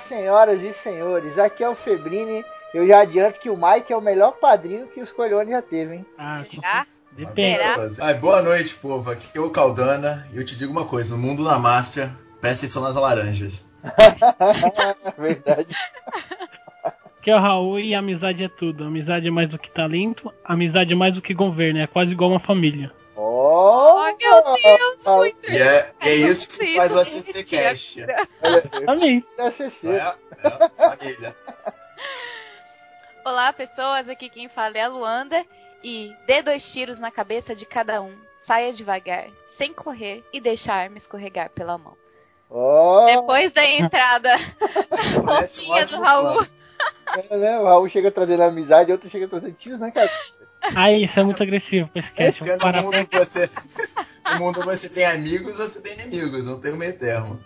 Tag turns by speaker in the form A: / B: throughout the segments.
A: Senhoras e senhores, aqui é o Febrini. Eu já adianto que o Mike é o melhor padrinho que o Scolhone já teve, hein?
B: Ah,
C: Será?
B: depende.
C: Será?
D: Ai, boa noite, povo. Aqui é o Caldana e eu te digo uma coisa: no mundo da máfia, presta atenção nas laranjas.
A: Verdade.
B: Que é o Raul e amizade é tudo. Amizade é mais do que talento, amizade é mais do que governo, é quase igual uma família.
A: Oh,
C: Ai, meu Deus, muito
D: E é, é isso que faz o ACC
C: isso.
D: Cash.
B: Também.
A: SCC.
D: É, é, família.
C: Olá, pessoas. Aqui quem fala é a Luanda. E dê dois tiros na cabeça de cada um. Saia devagar, sem correr e deixar a arma escorregar pela mão.
A: Oh,
C: Depois da entrada fofinha do Raul.
A: é, né? O Raul chega trazendo amizade, outro chega trazendo tiros na cabeça.
B: Aí, isso é muito agressivo pra esse cast. Parar
D: no mundo, você, no mundo você tem amigos ou você tem inimigos, não tem um meio termo.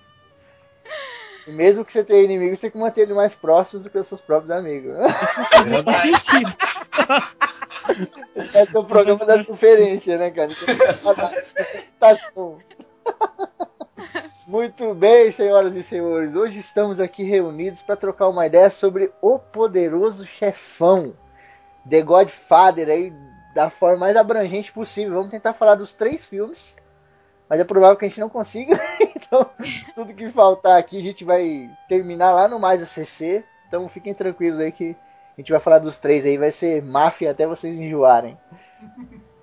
A: E mesmo que você tenha inimigos, você tem que manter ele mais próximos do que os seus próprios amigos. Esse é o programa da conferência, né, cara? Tá bom. Muito bem, senhoras e senhores. Hoje estamos aqui reunidos para trocar uma ideia sobre o poderoso chefão, The Godfather, aí da forma mais abrangente possível. Vamos tentar falar dos três filmes, mas é provável que a gente não consiga. Então, tudo que faltar aqui a gente vai terminar lá no Mais ACC. Então, fiquem tranquilos aí que a gente vai falar dos três aí. Vai ser máfia até vocês enjoarem.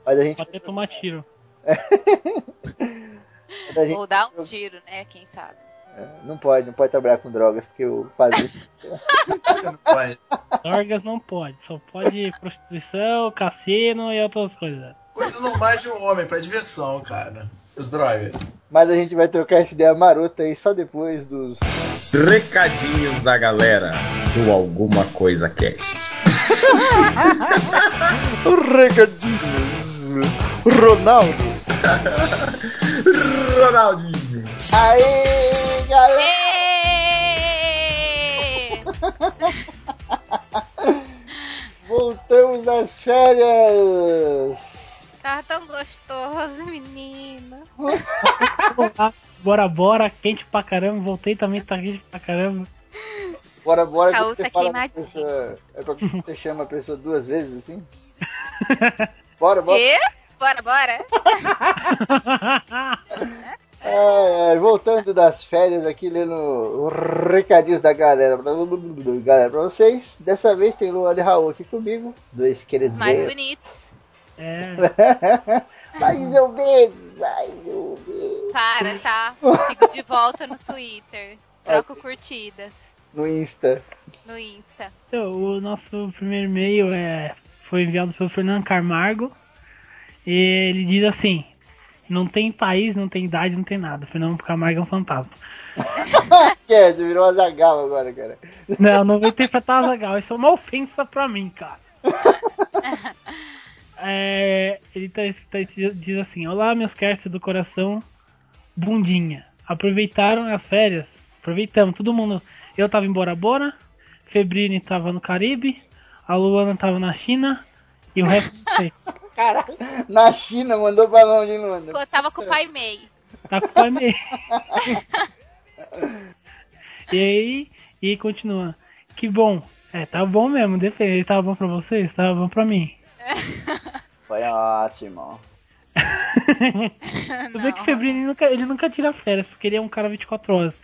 A: Mas a gente,
B: Pode até tomar tiro.
A: mas a gente
C: Ou dar um tiro, né? Quem sabe.
A: não pode, não pode trabalhar com drogas, porque o padre.
D: Não pode.
B: Dorgas não pode. Só pode prostituição, cassino e outras coisas.
D: Coisa normais de um homem, pra diversão, cara. Seus drogas.
A: Mas a gente vai trocar essa ideia marota aí só depois dos.
E: Recadinhos da galera do Alguma Coisa Cash.
A: Recadinhos! Ronaldo!
E: Ronaldinho.
A: Aê, galera! Voltamos das férias!
C: Tá tão gostoso, menina.
B: Bora, bora. Quente pra caramba. Voltei também, tá quente pra caramba.
A: Bora, bora.
C: Raul
A: você
C: tá queimadinho.
A: pessoa- É pra que você chama a pessoa duas vezes assim? Bora, bora.
C: Quê? Bora, bora.
A: Ai, voltando das férias aqui, lendo os recadinhos da galera pra, galera pra vocês. Dessa vez tem Luana e Raul aqui comigo. Os dois queridos
C: Os mais bonitos.
B: É,
A: Mas eu bebo, mas eu bebo.
C: Para, tá? Sigo de volta no Twitter. Troco curtidas
A: No Insta.
C: no Insta.
B: então, o nosso primeiro e-mail é, foi enviado pelo Fernando Camargo. E ele diz assim: Não tem país, não tem idade, não tem nada. Fernando Camargo é um fantasma.
A: Que é, você virou uma zagal agora, cara.
B: Não, não vou interpretar legal. Isso é uma ofensa pra mim, cara. É, ele tá, tá- diz assim: Olá, meus castes do coração, bundinha. Aproveitaram as férias? Aproveitamos, todo mundo. Eu tava em Bora Bora, Febrini tava no Caribe, a Luana tava na China e o resto não sei.
A: Caralho, na China mandou pra onde, Luana?
C: Eu tava com o pai Mei.
B: Tá com o pai meio. E aí, e continua. Que bom. É, tá bom mesmo, depende. Tava bom pra vocês? Tava bom pra mim.
A: Foi ótimo.
B: Tu vê que o Febrini nunca, ele nunca tira férias, porque ele é um cara 24 horas.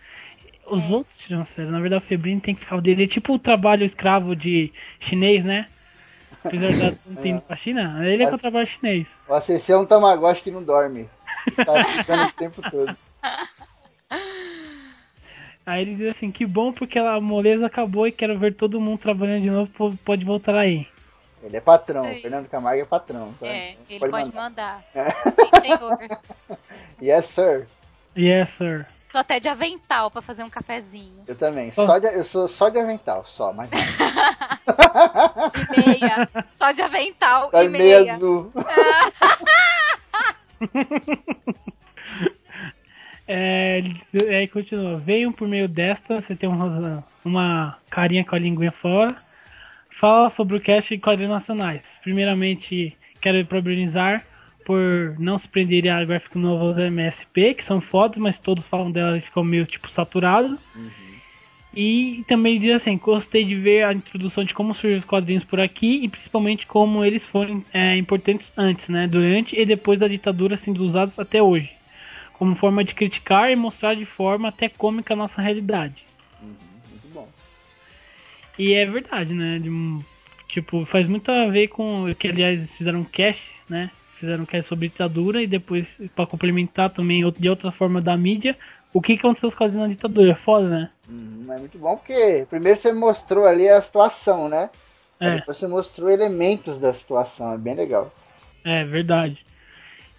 B: Os outros tiram férias. Na verdade, o Febrini tem que ficar o dele. É tipo o trabalho escravo de chinês, né? Apesar de não ter ido pra China, ele é que é o trabalho chinês.
A: O ACC é um tamagotchi que não dorme. Tá ficando esse tempo todo.
B: Aí ele diz assim, que bom porque a moleza acabou e quero ver todo mundo trabalhando de novo, po- pode voltar aí.
A: Ele é patrão,
C: aí.
A: Fernando Camargo é patrão. tá?
C: É, ele pode,
A: mandar.
C: mandar. Sim, senhor.
A: Yes, sir.
B: Yes, sir.
C: Tô até de avental pra fazer um cafezinho.
A: Eu também.
B: Oh.
A: Só de- eu sou só de avental, só, mas.
C: E meia. Só de avental
A: Só
C: e
A: de meia
C: meia.
A: azul.
B: É, aí continua. Venham por meio desta, você tem uma, uma carinha com a linguinha fora. Fala sobre o cast de quadrinhos nacionais. Primeiramente, quero parabenizar por não se prenderem a gráfico novo da MSP, que são fodas, mas todos falam dela e ficam meio tipo saturado. E também diz assim, gostei de ver a introdução de como surgiram os quadrinhos por aqui e principalmente como eles foram é, importantes antes, né, durante e depois da ditadura sendo usados até hoje, como forma de criticar e mostrar de forma até cômica a nossa realidade.
A: Bom.
B: E é verdade, né? de um- tipo, faz muito a ver com que aliás fizeram um cast, né? Fizeram um cast sobre ditadura e depois para complementar também de outra forma da mídia, o que aconteceu com os na ditadura, é foda, né?
A: Uhum, é muito bom porque primeiro você mostrou ali a situação, né?
B: É.
A: Depois você mostrou elementos da situação, é bem legal.
B: É verdade.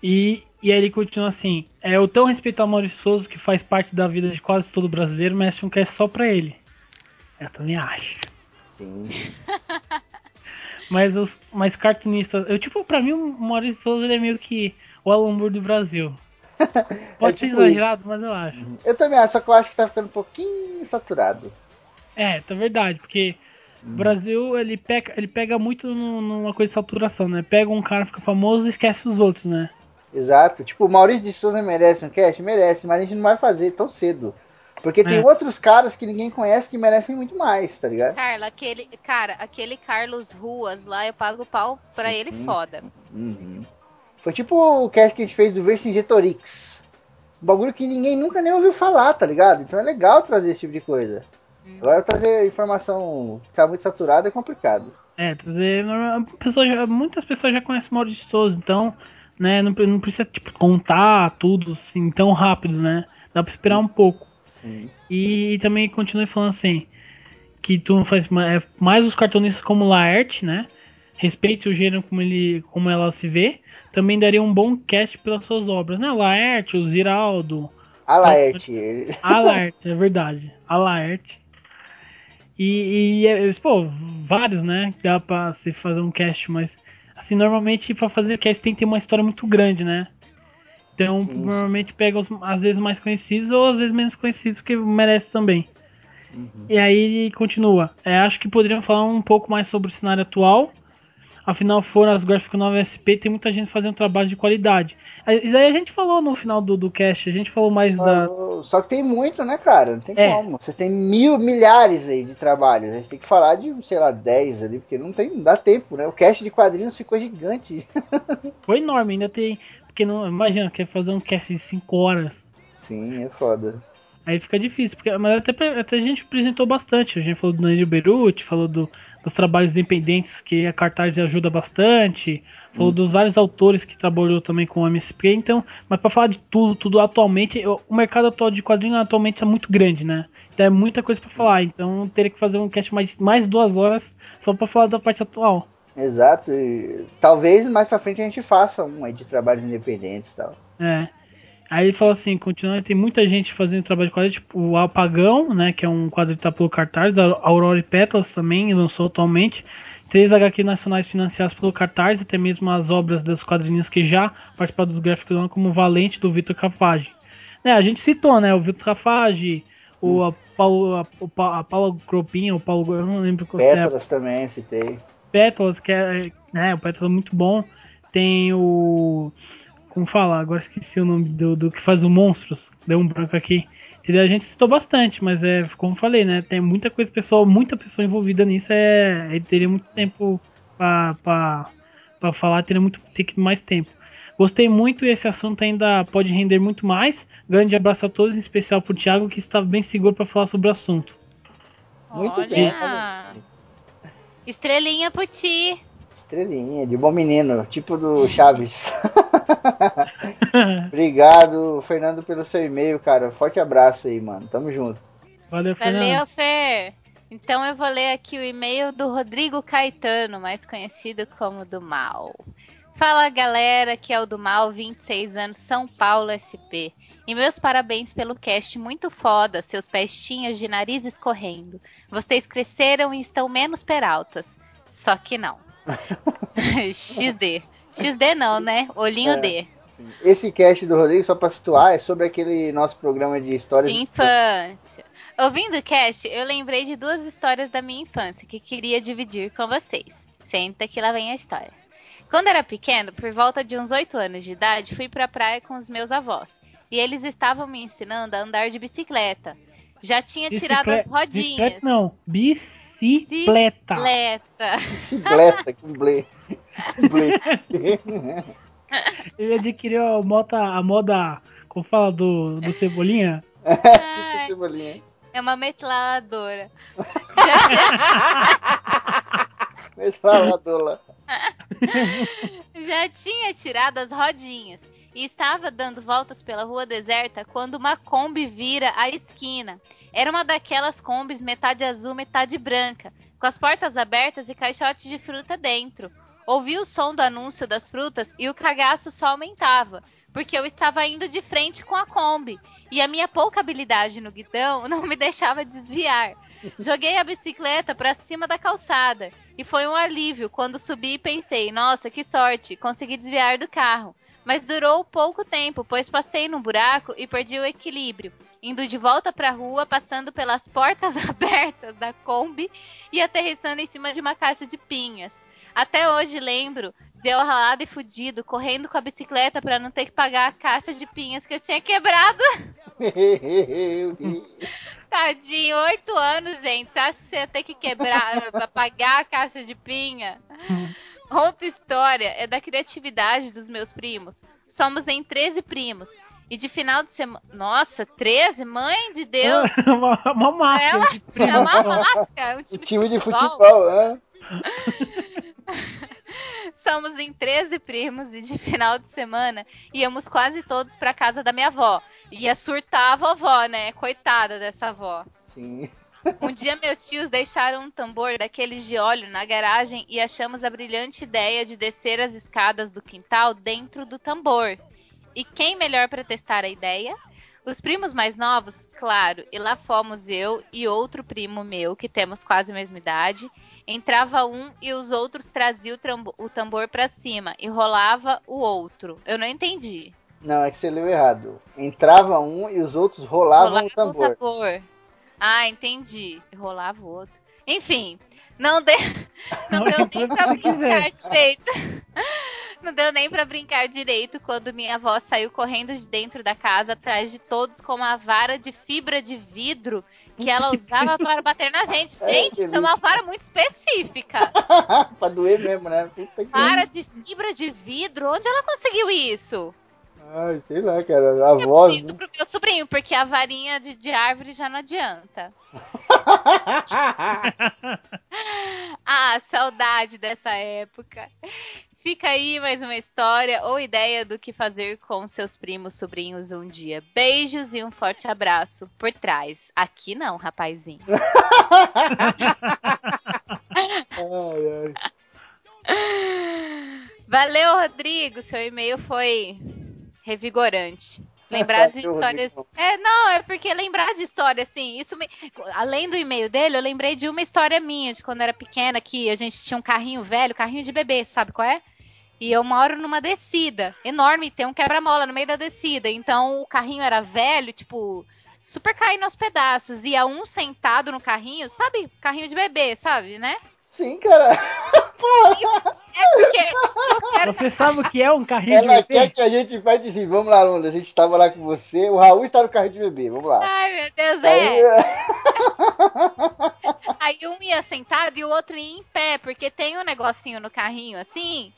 B: E, e aí ele continua assim: é o tão respeitado Maurício Souza que faz parte da vida de quase todo brasileiro, merece um cast só pra ele. Eu também acho.
A: Sim.
B: Mas os mais cartunistas, eu tipo, pra mim o Maurício Souza ele é meio que o Alan Moore do Brasil. Pode ser
A: tipo
B: exagerado, mas eu acho.
A: Eu também acho, só que eu acho que tá ficando um pouquinho saturado.
B: É, tá verdade, porque o Brasil ele pega, ele pega muito no- numa coisa de saturação, né? Pega um cara, fica famoso e esquece os outros, né?
A: Exato. Tipo, o Maurício de Souza merece um cast? Merece, mas a gente não vai fazer tão cedo. Porque tem
B: É.
A: outros caras que ninguém conhece que merecem muito mais, tá ligado?
C: Carla, aquele. Cara, aquele Carlos Ruas lá, eu pago pau pra ele
A: Sim.
C: foda.
A: Uhum. Foi tipo o cast que a gente fez do Vercingetorix. Um bagulho que ninguém nunca nem ouviu falar, tá ligado? Então é legal trazer esse tipo de coisa.
C: Hum.
A: Agora trazer informação que tá muito saturada é complicado.
B: É, trazer. normal- a pessoa já- muitas pessoas já conhecem o Maurício de Souza, então, né, não, não precisa tipo, contar tudo assim tão rápido, né? Dá pra esperar um pouco.
A: Sim.
B: E também continue falando assim, que tu faz ma- é, mais os cartunistas como Laerte, né? Respeite o gênero como ele, como ela se vê. Também daria um bom cast pelas suas obras, né? Laerte, o Ziraldo,
A: A Laerte,
B: a Laerte, é verdade. A Laerte. E, e, é, pô, vários, né? Dá pra se fazer um cast, mas assim, normalmente pra fazer cast tem que ter uma história muito grande, né? Então,
A: Sim, sim.
B: normalmente pega os às vezes mais conhecidos ou às vezes menos conhecidos, que merece também.
A: Uhum.
B: E aí continua. É, acho que poderiam falar um pouco mais sobre o cenário atual. Afinal, foram as Graphic Novel SP, tem muita gente fazendo trabalho de qualidade. Isso aí a gente falou no final do, do cast, a gente falou mais da.
A: Só, só que tem muito, né, cara? Não tem
B: É.
A: como. Você tem mil, milhares aí de trabalhos. A gente tem que falar de, sei lá, 10 ali, porque não tem, não dá tempo, né? O cast de quadrinhos ficou gigante.
B: Foi enorme, ainda tem. Porque não. Imagina, quer fazer um cast de 5 horas.
A: Sim, é foda.
B: Aí fica difícil, porque, mas até, até a gente apresentou bastante. A gente falou do Daniel Beruti, falou do, dos trabalhos independentes que a Cartaz ajuda bastante, falou dos vários autores que trabalhou também com o MSP. Então, mas para falar de tudo, tudo atualmente, eu- o mercado atual de quadrinhos atualmente é muito grande, né? Então é muita coisa para falar. Então teria que fazer um cast mais, mais duas horas só para falar da parte atual.
A: Exato. E talvez mais pra frente a gente faça um aí de trabalhos independentes e tal.
B: É. Aí ele fala assim, continua, tem muita gente fazendo trabalho de quadrinhos, tipo o Apagão, né, que é um quadro que tá pelo Cartaz, a Aurora e Pétalas também lançou atualmente, três HQ nacionais financiadas pelo Cartaz, até mesmo as obras dos quadrinhos que já participaram dos gráficos do ano, como Valente, do Vitor Cafage. Né, a gente citou, né, o Vitor Cafage, o a Paulo, a, a Paula Gropinha, o Paulo, eu não lembro qual é,
A: Pétalas também, eu citei.
B: Pétalas, que é, né, o Pétalas é muito bom. Tem o. Como fala? Agora esqueci o nome do, do que faz o Monstros. Deu um branco aqui. Entendeu? A gente citou bastante, mas é como eu falei, né? Tem muita coisa pessoal, muita pessoa envolvida nisso. É, ele teria muito tempo pra falar, teria muito ter que mais tempo. Gostei muito e esse assunto ainda pode render muito mais. Grande abraço a todos, em especial pro Thiago, que estava bem seguro para falar sobre o assunto.
A: Muito
C: Olha.
A: bem.
C: Estrelinha pro ti.
A: Estrelinha, de bom menino, tipo do Chaves. Obrigado, Fernando, pelo seu e-mail, cara. Forte abraço aí, mano. Tamo junto.
B: Valeu, Fernando.
C: Valeu, Fer. Então eu vou ler aqui o e-mail do Rodrigo Caetano, mais conhecido como do Mal. Fala galera, que é o do Mal, 26 anos, São Paulo SP. E meus parabéns pelo cast muito foda, seus pestinhas de nariz escorrendo. Vocês cresceram e estão menos peraltas. Só que não. XD. XD não, né? Olhinho
A: É.
C: D.
A: Esse cast do Rodrigo, só pra situar, é sobre aquele nosso programa de histórias.
C: De infância. Ouvindo o cast, eu lembrei de duas histórias da minha infância que queria dividir com vocês. Senta que lá vem a história. Quando era pequeno, por volta de uns 8 anos de idade, fui pra praia com os meus avós. E eles estavam me ensinando a andar de bicicleta. Já tinha tirado as rodinhas.
B: Bicicleta não, bicicleta.
C: Bicicleta.
A: Bicicleta, blé. Com blé.
B: Ele adquiriu a moda, a moda, como fala, do, do Cebolinha.
A: tipo cebolinha.
C: É uma metralhadora. Já
A: Dola.
C: Já tinha tirado as rodinhas e estava dando voltas pela rua deserta quando uma Kombi vira a esquina. Era uma daquelas Kombis metade azul, metade branca, com as portas abertas e caixotes de fruta dentro. Ouvi o som do anúncio das frutas e o cagaço só aumentava, porque eu estava indo de frente com a Kombi e a minha pouca habilidade no guidão não me deixava desviar. Joguei a bicicleta para cima da calçada e foi um alívio quando subi e pensei: nossa, que sorte, consegui desviar do carro. Mas durou pouco tempo, pois passei num buraco e perdi o equilíbrio, indo de volta para a rua, passando pelas portas abertas da Kombi e aterrissando em cima de uma caixa de pinhas. Até hoje lembro de eu ralado e fudido, correndo com a bicicleta para não ter que pagar a caixa de pinhas que eu tinha quebrado. Tadinho, oito anos, gente. Você acha que você ia ter que quebrar pra pagar a caixa de pinha? Outra história é da criatividade dos meus primos. Somos em 13 primos. E de final de semana. Nossa, 13? Mãe de Deus!
B: uma, uma máfia.
C: É uma-
B: de primo.
C: É uma máfia, é um
A: O
C: time,
A: time de
C: futebol.
A: futebol, né?
C: Somos em 13 primos e de final de semana íamos quase todos pra casa da minha avó. Ia surtar a vovó, né? Coitada dessa avó.
A: Sim.
C: Um dia meus tios deixaram um tambor daqueles de óleo na garagem e achamos a brilhante ideia de descer as escadas do quintal dentro do tambor. E quem melhor para testar a ideia? Os primos mais novos, claro, e lá fomos eu e outro primo meu, que temos quase a mesma idade. Entrava um e os outros traziam o, o tambor para cima e rolava o outro. Eu não entendi.
A: Não, é que você leu errado. Entrava um e os outros rolavam
C: Rolava
A: o tambor.
C: tambor. Ah, entendi. Rolava o outro. Enfim, não deu, não deu nem pra brincar direito. Não deu nem pra brincar direito quando minha avó saiu correndo de dentro da casa atrás de todos com uma vara de fibra de vidro que ela usava para bater na gente.
A: Ai,
C: Gente, isso é uma vara muito específica.
A: pra doer mesmo, né? Puta que
C: Vara de fibra de vidro? Onde ela conseguiu isso?
A: Ai, sei lá, cara. A
C: Eu
A: voz.
C: preciso pro meu sobrinho, porque a varinha de, de árvore já não adianta. Ah, saudade dessa época. Fica aí mais uma história ou ideia do que fazer com seus primos, sobrinhos um dia. Beijos e um forte abraço por trás. Aqui não, rapazinho.
A: ai, ai.
C: Valeu, Rodrigo. Seu e-mail foi revigorante. Lembrar de histórias. É, não, é porque lembrar de história, assim, isso me... Além do e-mail dele, eu lembrei de uma história minha, de quando eu era pequena, que a gente tinha um carrinho velho, carrinho de bebê, sabe qual é? E eu moro numa descida enorme, tem um quebra-mola no meio da descida. Então o carrinho era velho, tipo, super caindo aos pedaços. Ia um sentado no carrinho, sabe? Carrinho de bebê, sabe, né?
A: Sim, cara.
C: É
B: Você sabe o que é um carrinho de
A: Ela
B: bebê?
A: quer que a gente faz assim, vamos lá, Lunda. A gente tava lá com você. O Raul está no carro de bebê, vamos lá.
C: Ai, meu Deus,
A: Aí,
C: é. Aí um ia sentado e o outro ia em pé, porque tem um negocinho no carrinho assim,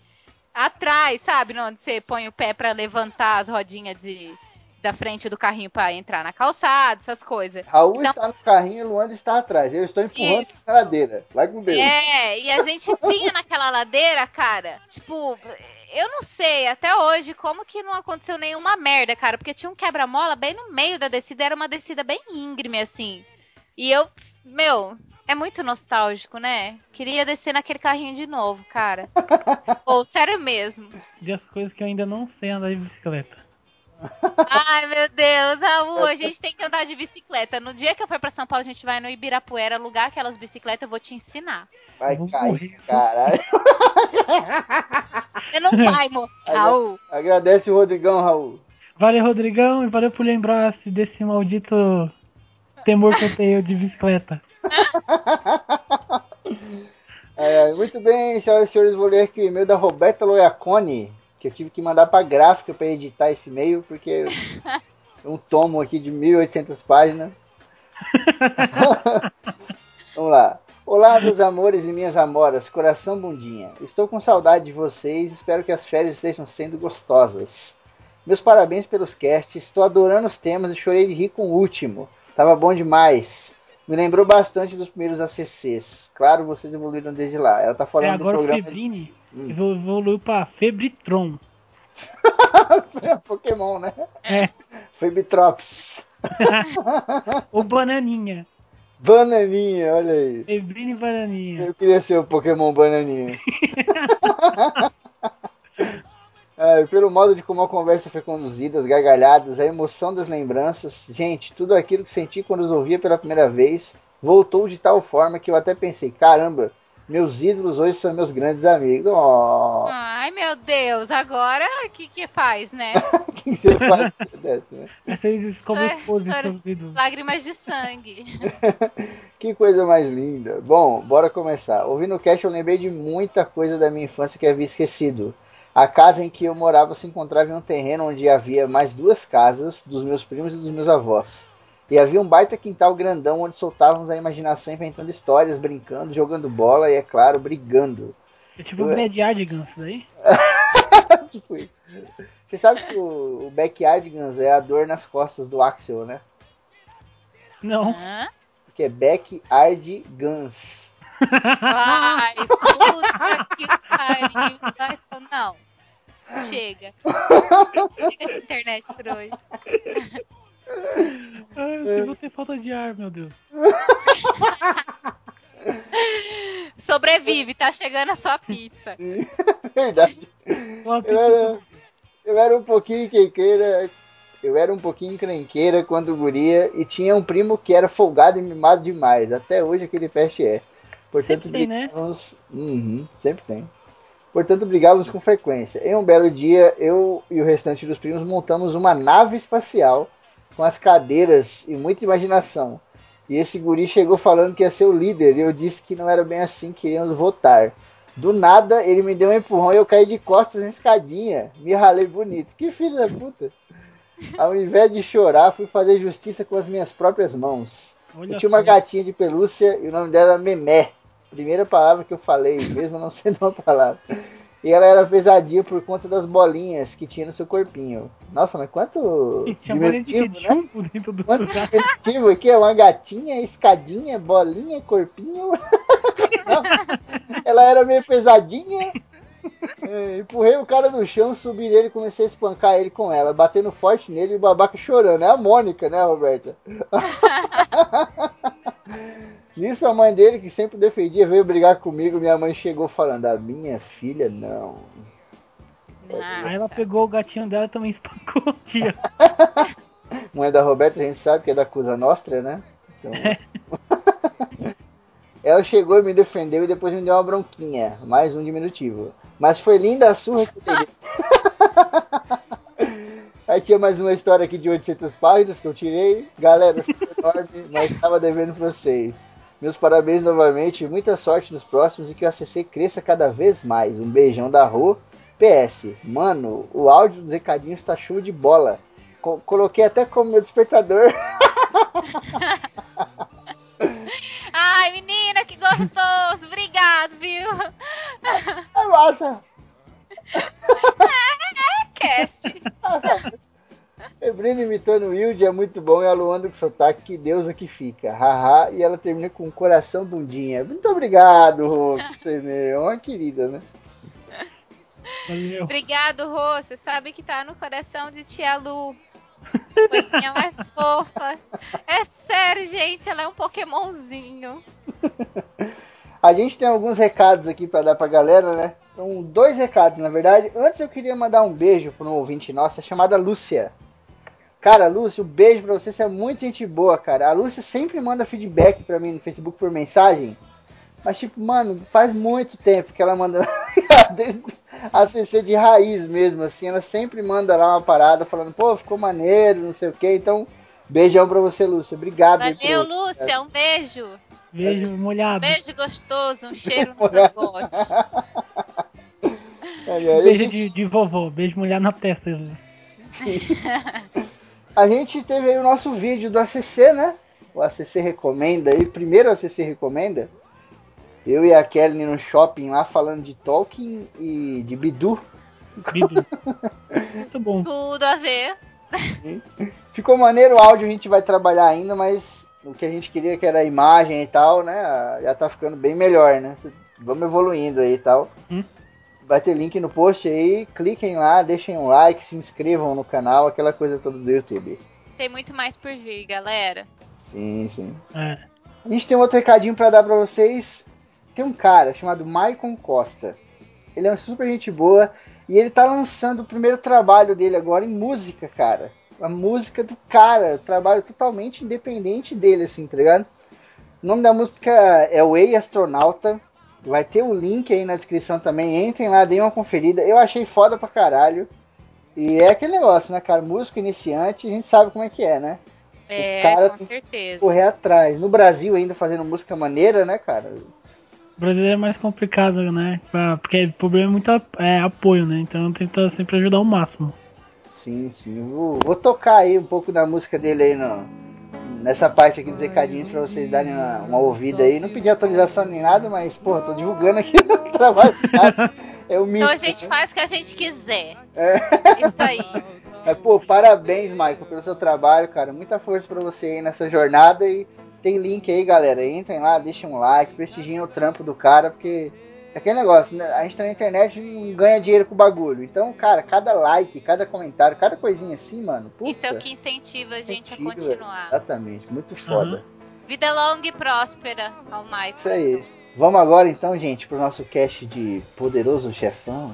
C: atrás, sabe? Onde você põe o pé pra levantar as rodinhas de, da frente do carrinho pra entrar na calçada, essas coisas.
A: Raul
C: Então-
A: está no carrinho e Luanda está atrás. Eu estou empurrando
C: Isso.
A: a ladeira. Vai com Deus.
C: É, e a gente vinha naquela ladeira, cara, tipo, eu não sei até hoje como que não aconteceu nenhuma merda, cara, porque tinha um quebra-mola bem no meio da descida, era uma descida bem íngreme, assim. E eu, meu, é muito nostálgico, né? Queria descer naquele carrinho de novo, cara. Ou sério mesmo.
B: De as coisas que eu ainda não sei andar de bicicleta.
C: Ai, meu Deus, Raul, a gente tem que andar de bicicleta. No dia que eu for pra São Paulo, a gente vai no Ibirapuera alugar aquelas bicicletas, eu vou te ensinar.
A: Vai cair, caralho.
C: Você não vai morrer, Raul.
A: Agradece o Rodrigão, Raul.
B: Valeu, Rodrigão, e valeu por lembrar-se desse maldito temor que eu tenho de bicicleta.
A: É, muito bem, senhoras e senhores, vou ler aqui o e-mail da Roberta Loiacone, que eu tive que mandar pra gráfica pra editar esse e-mail, porque é um tomo aqui de 1800 páginas. Vamos lá. Olá, meus amores e minhas amoras, coração bundinha. Estou com saudade de vocês, espero que as férias estejam sendo gostosas. Meus parabéns pelos casts, estou adorando os temas e chorei de rir com o último. Tava bom demais. Me lembrou bastante dos primeiros ACCs. Claro, vocês evoluíram desde lá. Ela tá
B: É,
A: falando
B: agora
A: do programa
B: Febrine
A: Hum.
B: evolu- evoluiu pra Febritron.
A: Pokémon, né?
B: É,
A: Febitrops.
B: ou Bananinha.
A: Bananinha, olha aí.
B: Febrine Bananinha.
A: Eu queria ser o Pokémon Bananinha. É, pelo modo de como a conversa foi conduzida, as gargalhadas, a emoção das lembranças, gente, tudo aquilo que senti quando os ouvia pela primeira vez voltou de tal forma que eu até pensei: caramba, meus ídolos hoje são meus grandes amigos. Oh,
C: Ai, meu Deus, agora o que que faz, né?
A: o que você faz dessa, né?
B: Vocês como
C: Só-
B: esposa
C: só-
B: em seus ídolos.
C: Lágrimas de sangue.
A: Que coisa mais linda. Bom, bora começar. Ouvindo o cast, eu lembrei de muita coisa da minha infância que havia esquecido. A casa em que eu morava se encontrava em um terreno onde havia mais duas casas dos meus primos e dos meus avós. E havia um baita quintal grandão onde soltávamos a imaginação inventando histórias, brincando, jogando bola e, é claro, brigando.
B: É tipo o Backyardigans daí.
A: tipo isso. Você sabe que o, o Backyardigans é a dor nas costas do Axel, né?
B: Não.
A: Porque é Backyardigans.
C: Ai, puta que pariu. Vai, então, Não. Chega. Chega de internet por hoje.
B: Ah, eu vou ter falta de ar, meu Deus.
C: Sobrevive, tá chegando a sua pizza.
A: Verdade.
B: Uma
A: Eu era, eu era um pouquinho encrenqueira. Eu era um pouquinho encrenqueira quando guria e tinha um primo que era folgado e mimado demais. Até hoje aquele peste é. Portanto,
B: Sempre tem, né?
A: Uhum, sempre tem. Portanto, brigávamos com frequência. Em um belo dia, eu e o restante dos primos montamos uma nave espacial com as cadeiras e muita imaginação. E esse guri chegou falando que ia ser o líder e eu disse que não era bem assim, queríamos votar. Do nada, ele me deu um empurrão e eu caí de costas na escadinha. Me ralei bonito. Que filho da puta. Ao invés de chorar, fui fazer justiça com as minhas próprias mãos.
B: Olha
A: Eu tinha uma gatinha de pelúcia e o nome dela era Memé. Primeira palavra que eu falei, mesmo não sendo uma palavra. E ela era pesadinha por conta das bolinhas que tinha no seu corpinho. Nossa, mas quanto
B: Tinha bolinha de
A: né?
B: dentro do
A: Quanto diminutivo aqui? É uma gatinha, escadinha, bolinha, corpinho. Ela era meio pesadinha. É, empurrei o cara no chão, subi nele e comecei a espancar ele com ela, batendo forte nele e o babaca chorando. É a Mônica, né, Roberta? Nisso a mãe dele, que sempre defendia, veio brigar comigo. Minha mãe chegou falando: A minha filha não.
B: Aí ela pegou o gatinho dela e também espancou o tia.
A: Mãe da Roberta, a gente sabe que é da Cusa Nostra, né? Então... Ela chegou e me defendeu e depois me deu uma bronquinha, mais um diminutivo. Mas foi linda a surra que eu dei. Aí tinha mais uma história aqui de 800 páginas que eu tirei. Galera, foi enorme, mas estava devendo pra vocês. Meus parabéns novamente, muita sorte nos próximos e que o ACC cresça cada vez mais. Um beijão da Rô. PS, mano, o áudio dos recadinhos tá show de bola. Co- coloquei até como meu despertador.
C: Ai, menina, que gostoso. Obrigado, viu?
A: É massa.
C: Cast.
A: Febrino imitando o Wilde é muito bom e a Luanda com sotaque, que Deus aqui fica. Haha, e ela termina com um coração bundinha. Muito obrigado, Rô. É uma querida, né?
B: Valeu.
C: Obrigado, Rô. Você sabe que tá no coração de tia Lu. Coisinha mais fofa. É sério, gente, ela é um Pokémonzinho.
A: A gente tem alguns recados aqui para dar pra galera, né? Então, dois recados, na verdade. Antes eu queria mandar um beijo para um ouvinte nossa chamada Lúcia. Cara, Lúcia, um beijo pra você, você é muito gente boa, cara. A Lúcia sempre manda feedback pra mim no Facebook por mensagem. Mas, tipo, mano, faz muito tempo que ela manda. Desde a CC de raiz mesmo, assim. Ela sempre manda lá uma parada falando, pô, ficou maneiro, não sei o que. Então, beijão pra você, Lúcia. Obrigado.
C: Valeu,
A: por-
C: Lúcia, um beijo.
B: Beijo molhado.
C: Beijo gostoso, um cheiro no cangote.
B: Beijo de, de vovô. Beijo molhado na testa.
A: A gente teve aí o nosso vídeo do ACC, né? O ACC recomenda aí, primeiro ACC recomenda. Eu e a Kelly no shopping lá falando de Tolkien e de Bidu.
B: Bidu. Muito bom.
C: Tudo a ver.
A: Ficou maneiro o áudio, a gente vai trabalhar ainda, mas o que a gente queria que era a imagem e tal, né? Já tá ficando bem melhor, né? Vamos evoluindo aí e tal.
B: Hum.
A: Vai ter link no post aí, cliquem lá, deixem um like, se inscrevam no canal, aquela coisa toda do YouTube.
C: Tem muito mais por vir, galera.
A: Sim, sim.
B: É.
A: A gente tem um outro recadinho pra dar pra vocês. Tem um cara chamado Maicon Costa. Ele é uma super gente boa e ele tá lançando o primeiro trabalho dele agora em música, cara. A música do cara, trabalho totalmente independente dele, assim, tá ligado? O nome da música é Way Astronauta. Vai ter o link aí na descrição também. Entrem lá, deem uma conferida. Eu achei foda pra caralho. E é aquele negócio, né, cara? Músico iniciante, a gente sabe como é que é, né?
C: É,
A: cara
C: com
A: tem-
C: certeza.
A: correr atrás. No Brasil ainda fazendo música maneira, né, cara?
B: O brasileiro é mais complicado, né? Porque o problema é muito é, apoio, né? Então tenta sempre ajudar o máximo.
A: Sim, sim. Vou, vou tocar aí um pouco da música dele aí no, nessa parte aqui dos recadinhos pra vocês darem uma, uma ouvida aí. Não pedi autorização nem nada, mas, porra, tô divulgando aqui o trabalho do cara. É o mínimo.
C: Então a gente faz o que a gente quiser.
A: É.
C: Isso aí.
A: Mas, pô, parabéns, Michael, pelo seu trabalho, cara. Muita força pra você aí nessa jornada e tem link aí, galera. Entrem lá, deixem um like, prestigiem o trampo do cara, porque é aquele negócio, né? a gente tá na internet e ganha dinheiro com o bagulho. Então, cara, cada like, cada comentário, cada coisinha assim, mano, puta,
C: Isso é o que incentiva a gente a
A: incentiva,
C: continuar.
A: Exatamente, muito foda.
C: Vida longa e próspera ao Michael.
A: Isso aí. Vamos agora então, gente, pro nosso cast de Poderoso Chefão.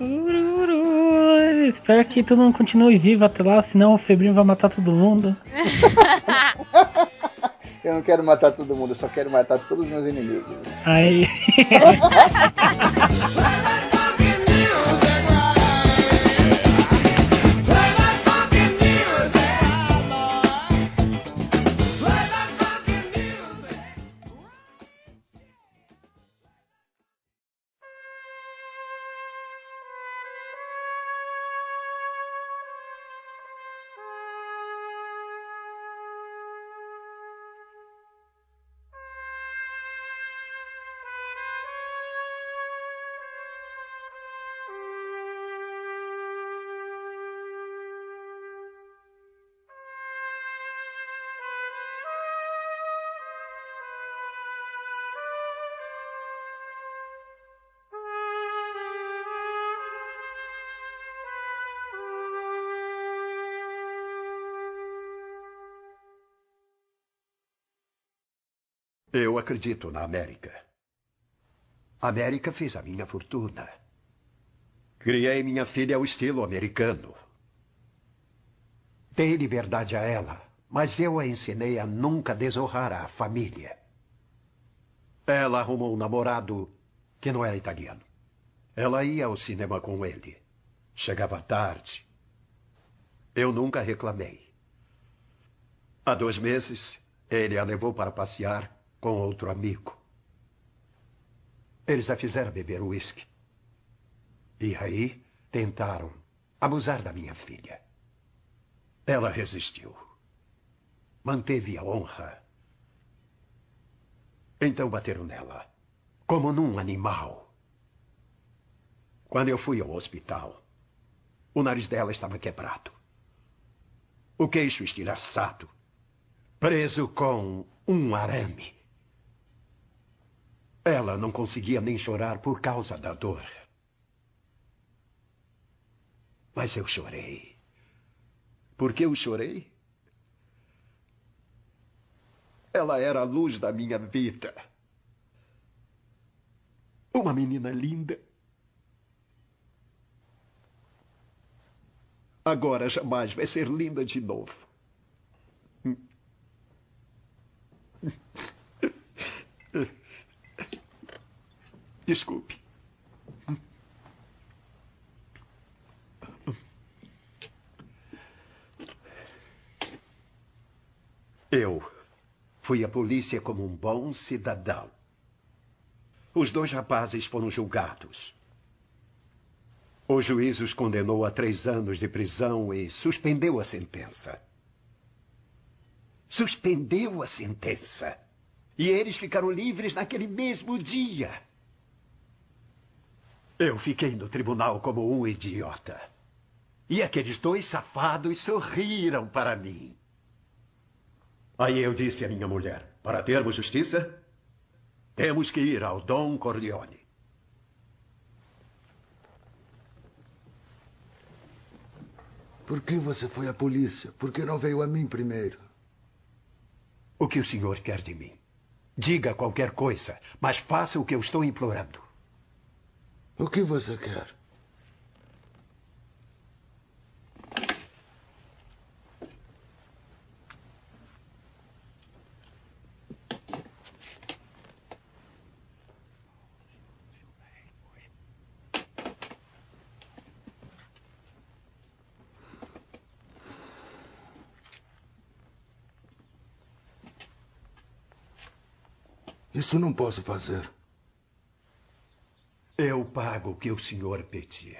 B: Ururu. Espero que todo mundo continue vivo até lá, senão o Febrinho vai matar todo mundo.
A: Eu não quero matar todo mundo, eu só quero matar todos os meus inimigos.
B: Aí.
F: Eu acredito na América. A América fez a minha fortuna. Criei minha filha ao estilo americano. Dei liberdade a ela, mas eu a ensinei a nunca desonrar a família. Ela arrumou um namorado que não era italiano. Ela ia ao cinema com ele. Chegava tarde. Eu nunca reclamei. Há dois meses, ele a levou para passear com outro amigo. Eles a fizeram beber uísque. E aí tentaram abusar da minha filha. Ela resistiu. Manteve a honra. Então bateram nela, como num animal. Quando eu fui ao hospital, o nariz dela estava quebrado. O queixo estilhaçado, preso com um arame. Ela não conseguia nem chorar por causa da dor. Mas eu chorei. Por que eu chorei? Ela era a luz da minha vida. Uma menina linda. Agora jamais vai ser linda de novo. Desculpe. Eu fui à polícia como um bom cidadão. Os dois rapazes foram julgados. O juiz os condenou a três anos de prisão e suspendeu a sentença. Suspendeu a sentença. E eles ficaram livres naquele mesmo dia. Eu fiquei no tribunal como um idiota. E aqueles dois safados sorriram para mim. Aí eu disse à minha mulher: para termos justiça, temos que ir ao Dom Corleone.
G: Por que você foi à polícia? Por que não veio a mim primeiro?
F: O que o senhor quer de mim? Diga qualquer coisa, mas faça o que eu estou implorando.
G: O que você quer? Isso não posso fazer.
F: Eu pago o que o senhor pedir.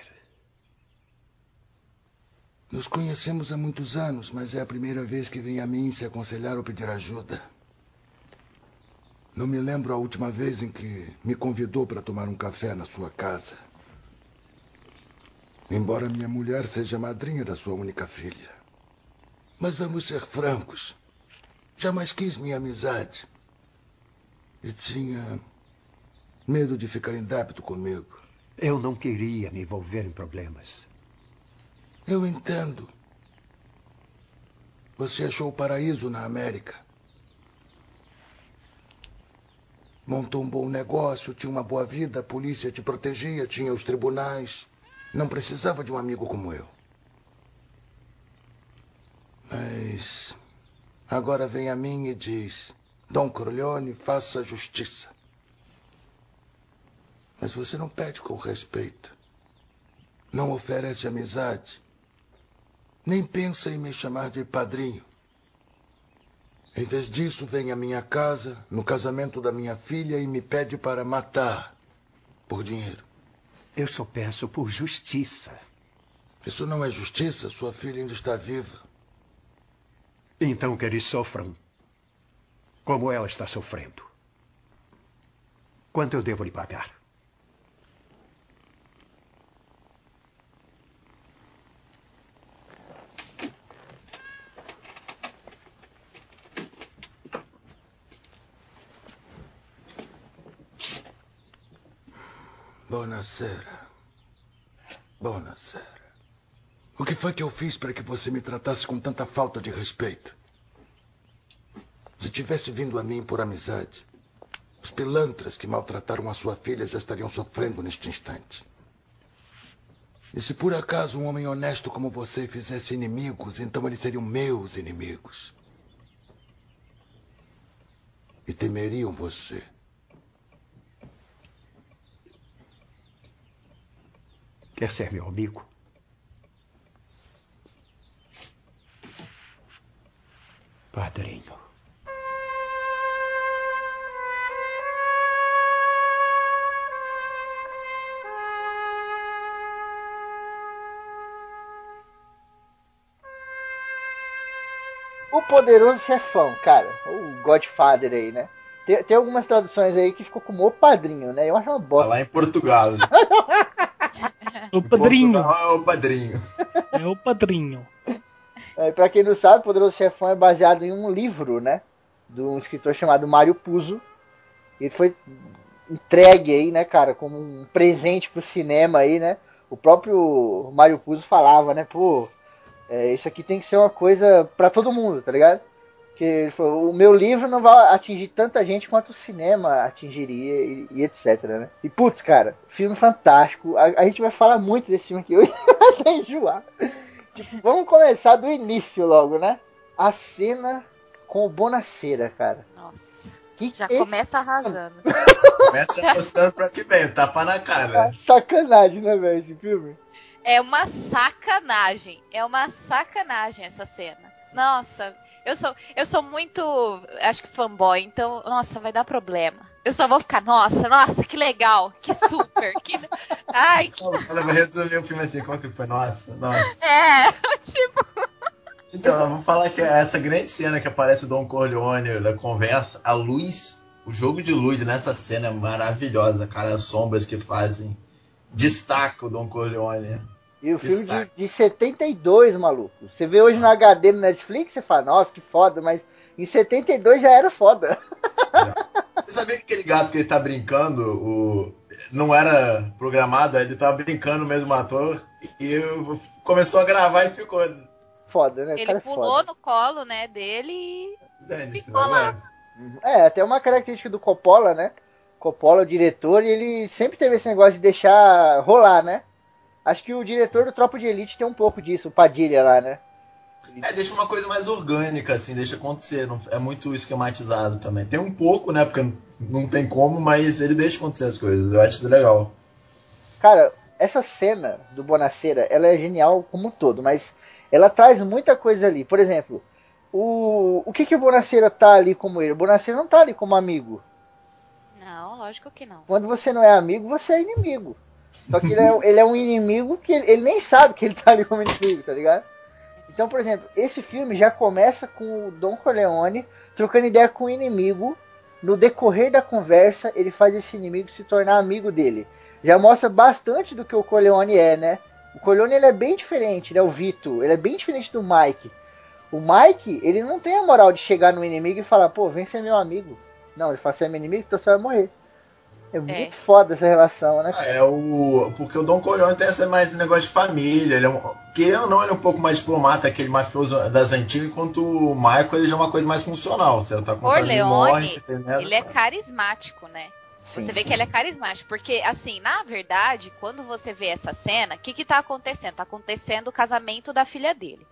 G: Nos conhecemos há muitos anos, mas é a primeira vez que vem a mim se aconselhar ou pedir ajuda. Não me lembro a última vez em que me convidou para tomar um café na sua casa. Embora minha mulher seja madrinha da sua única filha. Mas vamos ser francos. Jamais quis minha amizade. E tinha medo de ficar em débito comigo.
F: Eu não queria me envolver em problemas.
G: Eu entendo. Você achou o paraíso na América. Montou um bom negócio, tinha uma boa vida, a polícia te protegia, tinha os tribunais. Não precisava de um amigo como eu. Mas agora vem a mim e diz: Dom Corleone, faça justiça. Mas você não pede com respeito. Não oferece amizade. Nem pensa em me chamar de padrinho. Em vez disso, vem à minha casa, no casamento da minha filha, e me pede para matar por dinheiro.
F: Eu só peço por justiça.
G: Isso não é justiça. Sua filha ainda está viva.
F: Então que eles sofram como ela está sofrendo. Quanto eu devo lhe pagar?
G: Bonacera. Bonacera. O que foi que eu fiz para que você me tratasse com tanta falta de respeito? Se tivesse vindo a mim por amizade, os pilantras que maltrataram a sua filha já estariam sofrendo neste instante. E se por acaso um homem honesto como você fizesse inimigos, então eles seriam meus inimigos. E temeriam você.
F: Quer ser meu amigo? Padrinho.
A: O Poderoso Chefão, cara. O Godfather aí, né? Tem, tem algumas traduções aí que ficou como o padrinho, né? Eu acho uma
D: Tá
A: bosta.
D: lá em Portugal.
B: O padrinho.
D: É o padrinho.
B: É o padrinho.
A: É, pra quem não sabe, o Poderoso Chefão é baseado em um livro, né? De um escritor chamado Mário Puzo. Ele foi entregue aí, né, cara, como um presente pro cinema aí, né? O próprio Mário Puzo falava, né? Pô, É, isso aqui tem que ser uma coisa pra todo mundo, tá ligado? Que ele falou, o meu livro não vai atingir tanta gente quanto o cinema atingiria e, e etc, né? E putz, cara, filme fantástico. A, a gente vai falar muito desse filme aqui hoje, até enjoar. Tipo, vamos começar do início logo, né? A cena com o Bonacera, cara.
C: Nossa.
A: Que
C: Já
A: esse-
C: começa arrasando.
D: Começa mostrando pra que vem, tapa na cara.
A: Sacanagem, né, velho, esse filme?
C: É uma sacanagem. É uma sacanagem essa cena. Nossa, eu sou, eu sou muito, acho que fanboy, então, nossa, vai dar problema. Eu só vou ficar, nossa, nossa, que legal, que super, que. Ai, que.
D: Ela vai resumir o filme assim, qual que foi? Nossa, nossa.
C: É, tipo.
D: Então, eu vou falar que essa grande cena que aparece o Don Corleone da conversa, a luz, o jogo de luz nessa cena é maravilhosa, cara. As sombras que fazem. Destaca o Don Corleone.
A: E o filme de, de 72, maluco. Você vê hoje no HD no Netflix, você fala, nossa, que foda, mas em 72 já era foda.
D: Você sabia que aquele gato que ele tá brincando, o... não era programado, ele tava brincando mesmo o ator e começou a gravar e ficou.
A: Foda, né? O
C: Ele
A: é
C: pulou
A: foda.
C: no colo, né, dele e. Ficou lá.
A: Uhum. É, até uma característica do Coppola, né? Coppola, o diretor, e ele sempre teve esse negócio de deixar rolar, né? Acho que o diretor do Tropa de Elite tem um pouco disso, o Padilha lá, né?
D: É, deixa uma coisa mais orgânica, assim, deixa acontecer. Não, é muito esquematizado também. Tem um pouco, né? Porque não tem como, mas ele deixa acontecer as coisas. Eu acho isso legal.
A: Cara, essa cena do Bonacera, ela é genial como um todo, mas ela traz muita coisa ali. Por exemplo, o, o que que o Bonacera tá ali como ele? O Bonacera não tá ali como amigo.
C: Não, lógico que não.
A: Quando você não é amigo, você é inimigo. Só que ele é, ele é um inimigo que ele, ele nem sabe que ele tá ali como inimigo, tá ligado? Então, por exemplo, esse filme já começa com o Don Corleone trocando ideia com o inimigo. No decorrer da conversa, ele faz esse inimigo se tornar amigo dele. Já mostra bastante do que o Corleone é, né? O Corleone ele é bem diferente, né? O Vito, ele é bem diferente do Mike. O Mike, ele não tem a moral de chegar no inimigo e falar, pô, vem ser meu amigo. Não, ele fala, você é meu inimigo, então você vai morrer. É muito foda essa relação, né?
D: É o. Porque o Don Corleone tem esse mais negócio de família. Ele é um. Querendo ou não, ele é um pouco mais diplomata, aquele mafioso das antigas, enquanto o Michael ele já é uma coisa mais funcional. Você tá com
C: Corleone,
D: morre, você tem, né?
C: ele é carismático, né?
A: Sim,
C: Você vê
A: sim.
C: que ele é carismático, porque assim, na verdade, quando você vê essa cena, o que que tá acontecendo? Tá acontecendo o casamento da filha dele.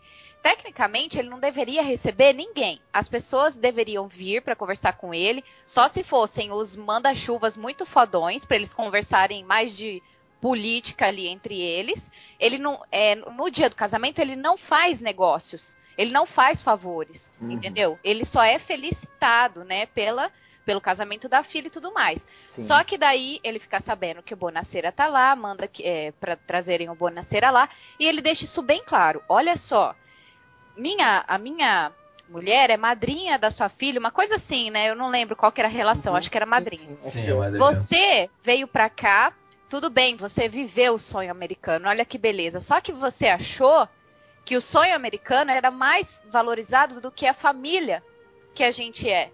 C: Tecnicamente, ele não deveria receber ninguém. As pessoas deveriam vir pra conversar com ele, só se fossem os manda-chuvas muito fodões pra eles conversarem mais de política ali entre eles. Ele não, é, no dia do casamento, ele não faz negócios. Ele não faz favores,
A: Uhum.
C: entendeu? Ele só é felicitado, né, pela pelo casamento da filha e tudo mais.
A: Sim.
C: Só que daí ele fica sabendo que o Bonaceira tá lá, manda é, para trazerem o Bonaceira lá, e ele deixa isso bem claro. Olha só, minha, a minha mulher é madrinha da sua filha, uma coisa assim, né? Eu não lembro qual que era a relação,
A: Uhum.
C: acho que era madrinha.
A: sim, é
D: é madrinha.
C: Você veio pra cá, tudo bem, você viveu o sonho americano, olha que beleza. Só que você achou que o sonho americano era mais valorizado do que a família que a gente é.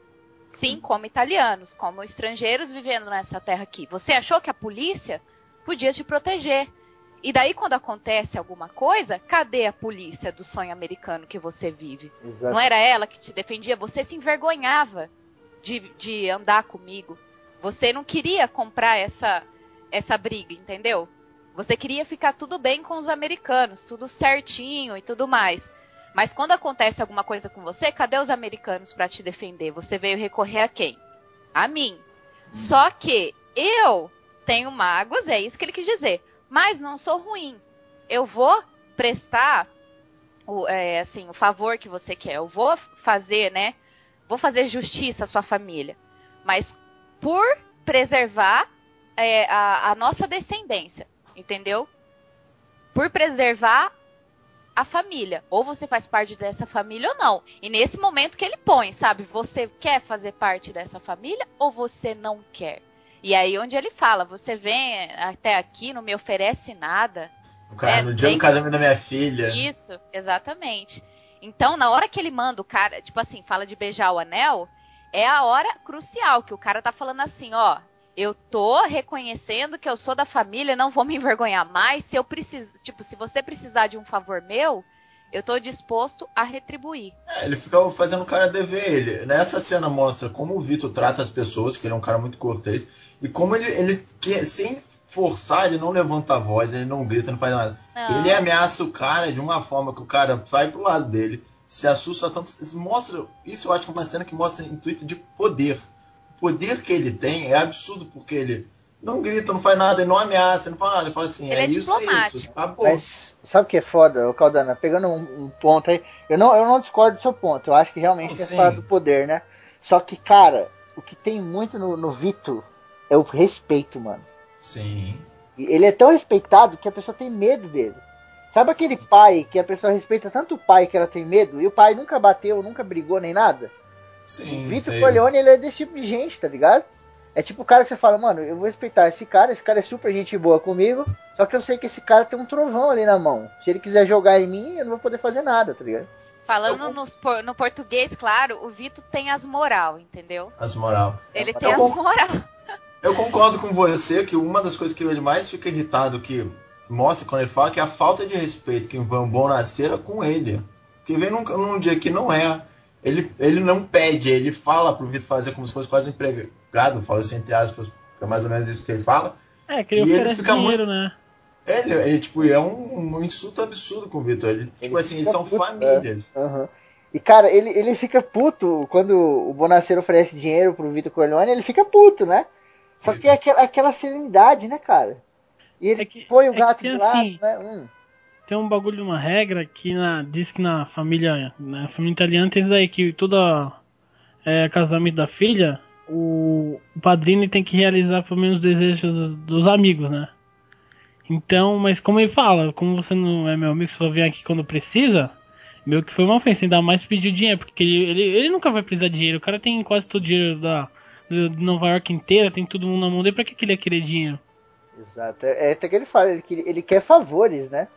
C: Sim, como italianos, como estrangeiros vivendo nessa terra aqui. Você achou que a polícia podia te proteger. E daí, quando acontece alguma coisa, cadê a polícia do sonho americano que você vive?
A: Exato.
C: Não era ela que te defendia, você se envergonhava de, de andar comigo. Você não queria comprar essa, essa briga, entendeu? Você queria ficar tudo bem com os americanos, tudo certinho e tudo mais. Mas quando acontece alguma coisa com você, cadê os americanos pra te defender? Você veio recorrer a quem? A mim. Só que eu tenho mágoas, é isso que ele quis dizer. Mas não sou ruim. Eu vou prestar o, é, assim, o favor que você quer. Eu vou fazer, né? Vou fazer justiça à sua família. Mas por preservar é, a, a nossa descendência. Entendeu? Por preservar a família. Ou você faz parte dessa família ou não. E nesse momento que ele põe, sabe? Você quer fazer parte dessa família ou você não quer? E aí onde ele fala, você vem até aqui, não me oferece nada.
D: O cara,
C: É,
D: no dia do casamento da minha filha.
C: Isso, exatamente. Então, na hora que ele manda o cara, tipo assim, fala de beijar o anel, é a hora crucial, que o cara tá falando assim, ó, eu tô reconhecendo que eu sou da família, não vou me envergonhar mais, se eu precisar, tipo, se você precisar de um favor meu, eu tô disposto a retribuir.
D: É, ele fica fazendo o cara dever ele. Nessa cena mostra como o Vitor trata as pessoas, que ele é um cara muito cortês, e como ele, ele quer, sem forçar, ele não levanta a voz, ele não grita, não faz nada.
C: Não.
D: Ele ameaça o cara de uma forma que o cara vai pro lado dele, se assusta tanto. Mostra. Isso eu acho que é uma cena que mostra intuito de poder. O poder que ele tem é absurdo, porque ele não grita, não faz nada, ele não ameaça, ele não fala nada, ele fala assim,
C: Ele
D: é,
C: é
D: isso, é isso.
C: diplomático.
D: Acabou.
A: Mas sabe o que é foda, Caldana? Pegando um, um ponto aí, eu não, eu não discordo do seu ponto, eu acho que realmente
D: sim.
A: essa do poder, né? Só que, cara, o que tem muito no, no Vito é o respeito, mano.
D: Sim.
A: E ele é tão respeitado que a pessoa tem medo dele. Sabe aquele pai que a pessoa respeita tanto o pai que ela tem medo e o pai nunca bateu, nunca brigou nem nada?
D: Sim.
A: o Vitor
D: sei.
A: Corleone, ele é desse tipo de gente, tá ligado? É tipo o cara que você fala, mano, eu vou respeitar esse cara, esse cara é super gente boa comigo, só que eu sei que esse cara tem um trovão ali na mão. Se ele quiser jogar em mim, eu não vou poder fazer nada, tá ligado?
C: Falando nos por- no português, claro, o Vitor tem as moral, entendeu?
D: As moral.
C: Ele
A: Eu
C: tem as moral.
D: Eu concordo com você que uma das coisas que ele mais fica irritado que mostra quando ele fala que é a falta de respeito que o Van Bonaceira com ele. Porque vem num, num dia que não é. Ele, ele não pede, ele fala pro Vitor fazer como se fosse quase um empregado, fala assim entre aspas, que é mais ou menos isso que ele fala.
B: É, que ele
D: E ele fica
B: dinheiro,
D: muito-
B: né?
D: Ele, ele tipo, é um, um insulto absurdo com o Vitor. Ele, tipo assim, eles são
A: puto,
D: famílias.
A: é. Aham. E cara, ele, ele fica puto quando o Bonaceiro oferece dinheiro pro Vitor Corleone, ele fica puto, né? Só que é aquela, aquela serenidade, né, cara? E ele
B: É que-
A: põe o
B: é que
A: gato
B: tem
A: de lado,
B: assim,
A: né? Hum.
B: Tem um bagulho, uma regra que na, diz que na família, na família italiana tem isso daí, que toda é, casamento da filha, o, o padrinho tem que realizar pelo menos os desejos dos, dos amigos, né? Então, mas como ele fala, como você não é meu amigo, só vem aqui quando precisa, meio que foi uma ofensa, ainda mais pedir dinheiro, porque ele, ele, ele nunca vai precisar de dinheiro, o cara tem quase todo o dinheiro da, de Nova York inteira, tem todo mundo na mão dele, pra que, que ele ia querer dinheiro?
A: Exato. É, é até que ele fala, ele, quer- ele quer favores, né?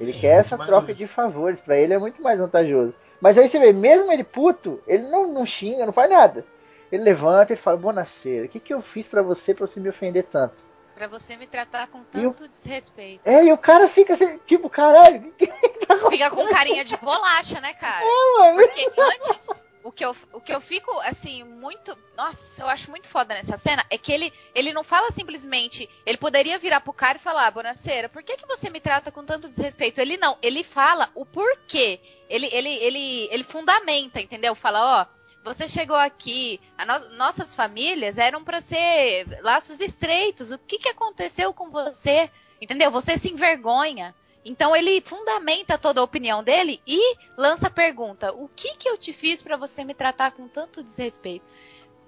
A: Ele
D: Sim,
A: quer essa troca de favores. Pra ele é muito mais vantajoso. Mas aí você vê, mesmo ele puto, ele não, não xinga, não faz nada. Ele levanta e fala, Bonaceira, o que, que eu fiz pra você pra você me ofender tanto?
C: Pra você me tratar com tanto desrespeito.
A: É, e o cara fica assim, tipo, caralho, o que, que tá
C: Fica com carinha de bolacha, né, cara?
A: mano?
C: Porque antes, o que, eu, o que eu fico, assim, muito. Nossa, eu acho muito foda nessa cena é que ele, ele não fala simplesmente. Ele poderia virar pro cara e falar, Bonaceira, por que, que você me trata com tanto desrespeito? Ele não, ele fala o porquê. Ele, ele, ele, ele fundamenta, entendeu? Fala, ó. Você chegou aqui, a no- nossas famílias eram pra ser laços estreitos. O que, que aconteceu com você? Entendeu? Você se envergonha. Então ele fundamenta toda a opinião dele e lança a pergunta: o que que eu te fiz pra você me tratar com tanto desrespeito?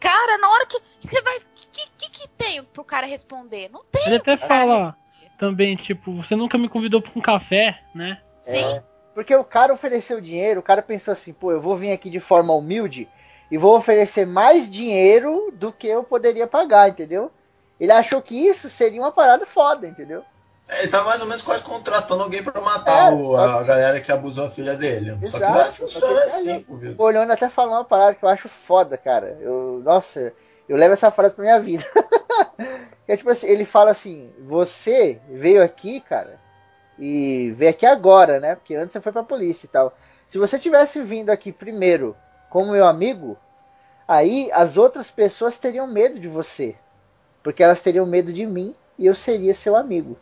C: Cara, na hora que você vai, que que, que tem pro cara responder? Não tem.
B: Ele até fala
C: responder.
B: também, tipo, você nunca me convidou pra um café, né?
C: Sim,
A: É, porque o cara ofereceu dinheiro, o cara pensou assim, pô, eu vou vir aqui de forma humilde e vou oferecer mais dinheiro do que eu poderia pagar, entendeu? Ele achou que isso seria uma parada foda, entendeu?
D: É, Ele tá mais ou menos quase contratando alguém pra matar
A: É,
D: o- a
A: que-
D: galera que abusou a filha dele. só que
A: Exato,
D: não é,
A: só que
D: funciona
A: ele-
D: assim, Vitor.
A: Olhando até falou uma parada que eu acho foda, cara. Eu, nossa, eu levo essa frase pra minha vida. é tipo assim, ele fala assim, você veio aqui, cara, e veio aqui agora, né? Porque antes você foi pra polícia e tal. Se você tivesse vindo aqui primeiro como meu amigo, aí as outras pessoas teriam medo de você. Porque elas teriam medo de mim e eu seria seu amigo.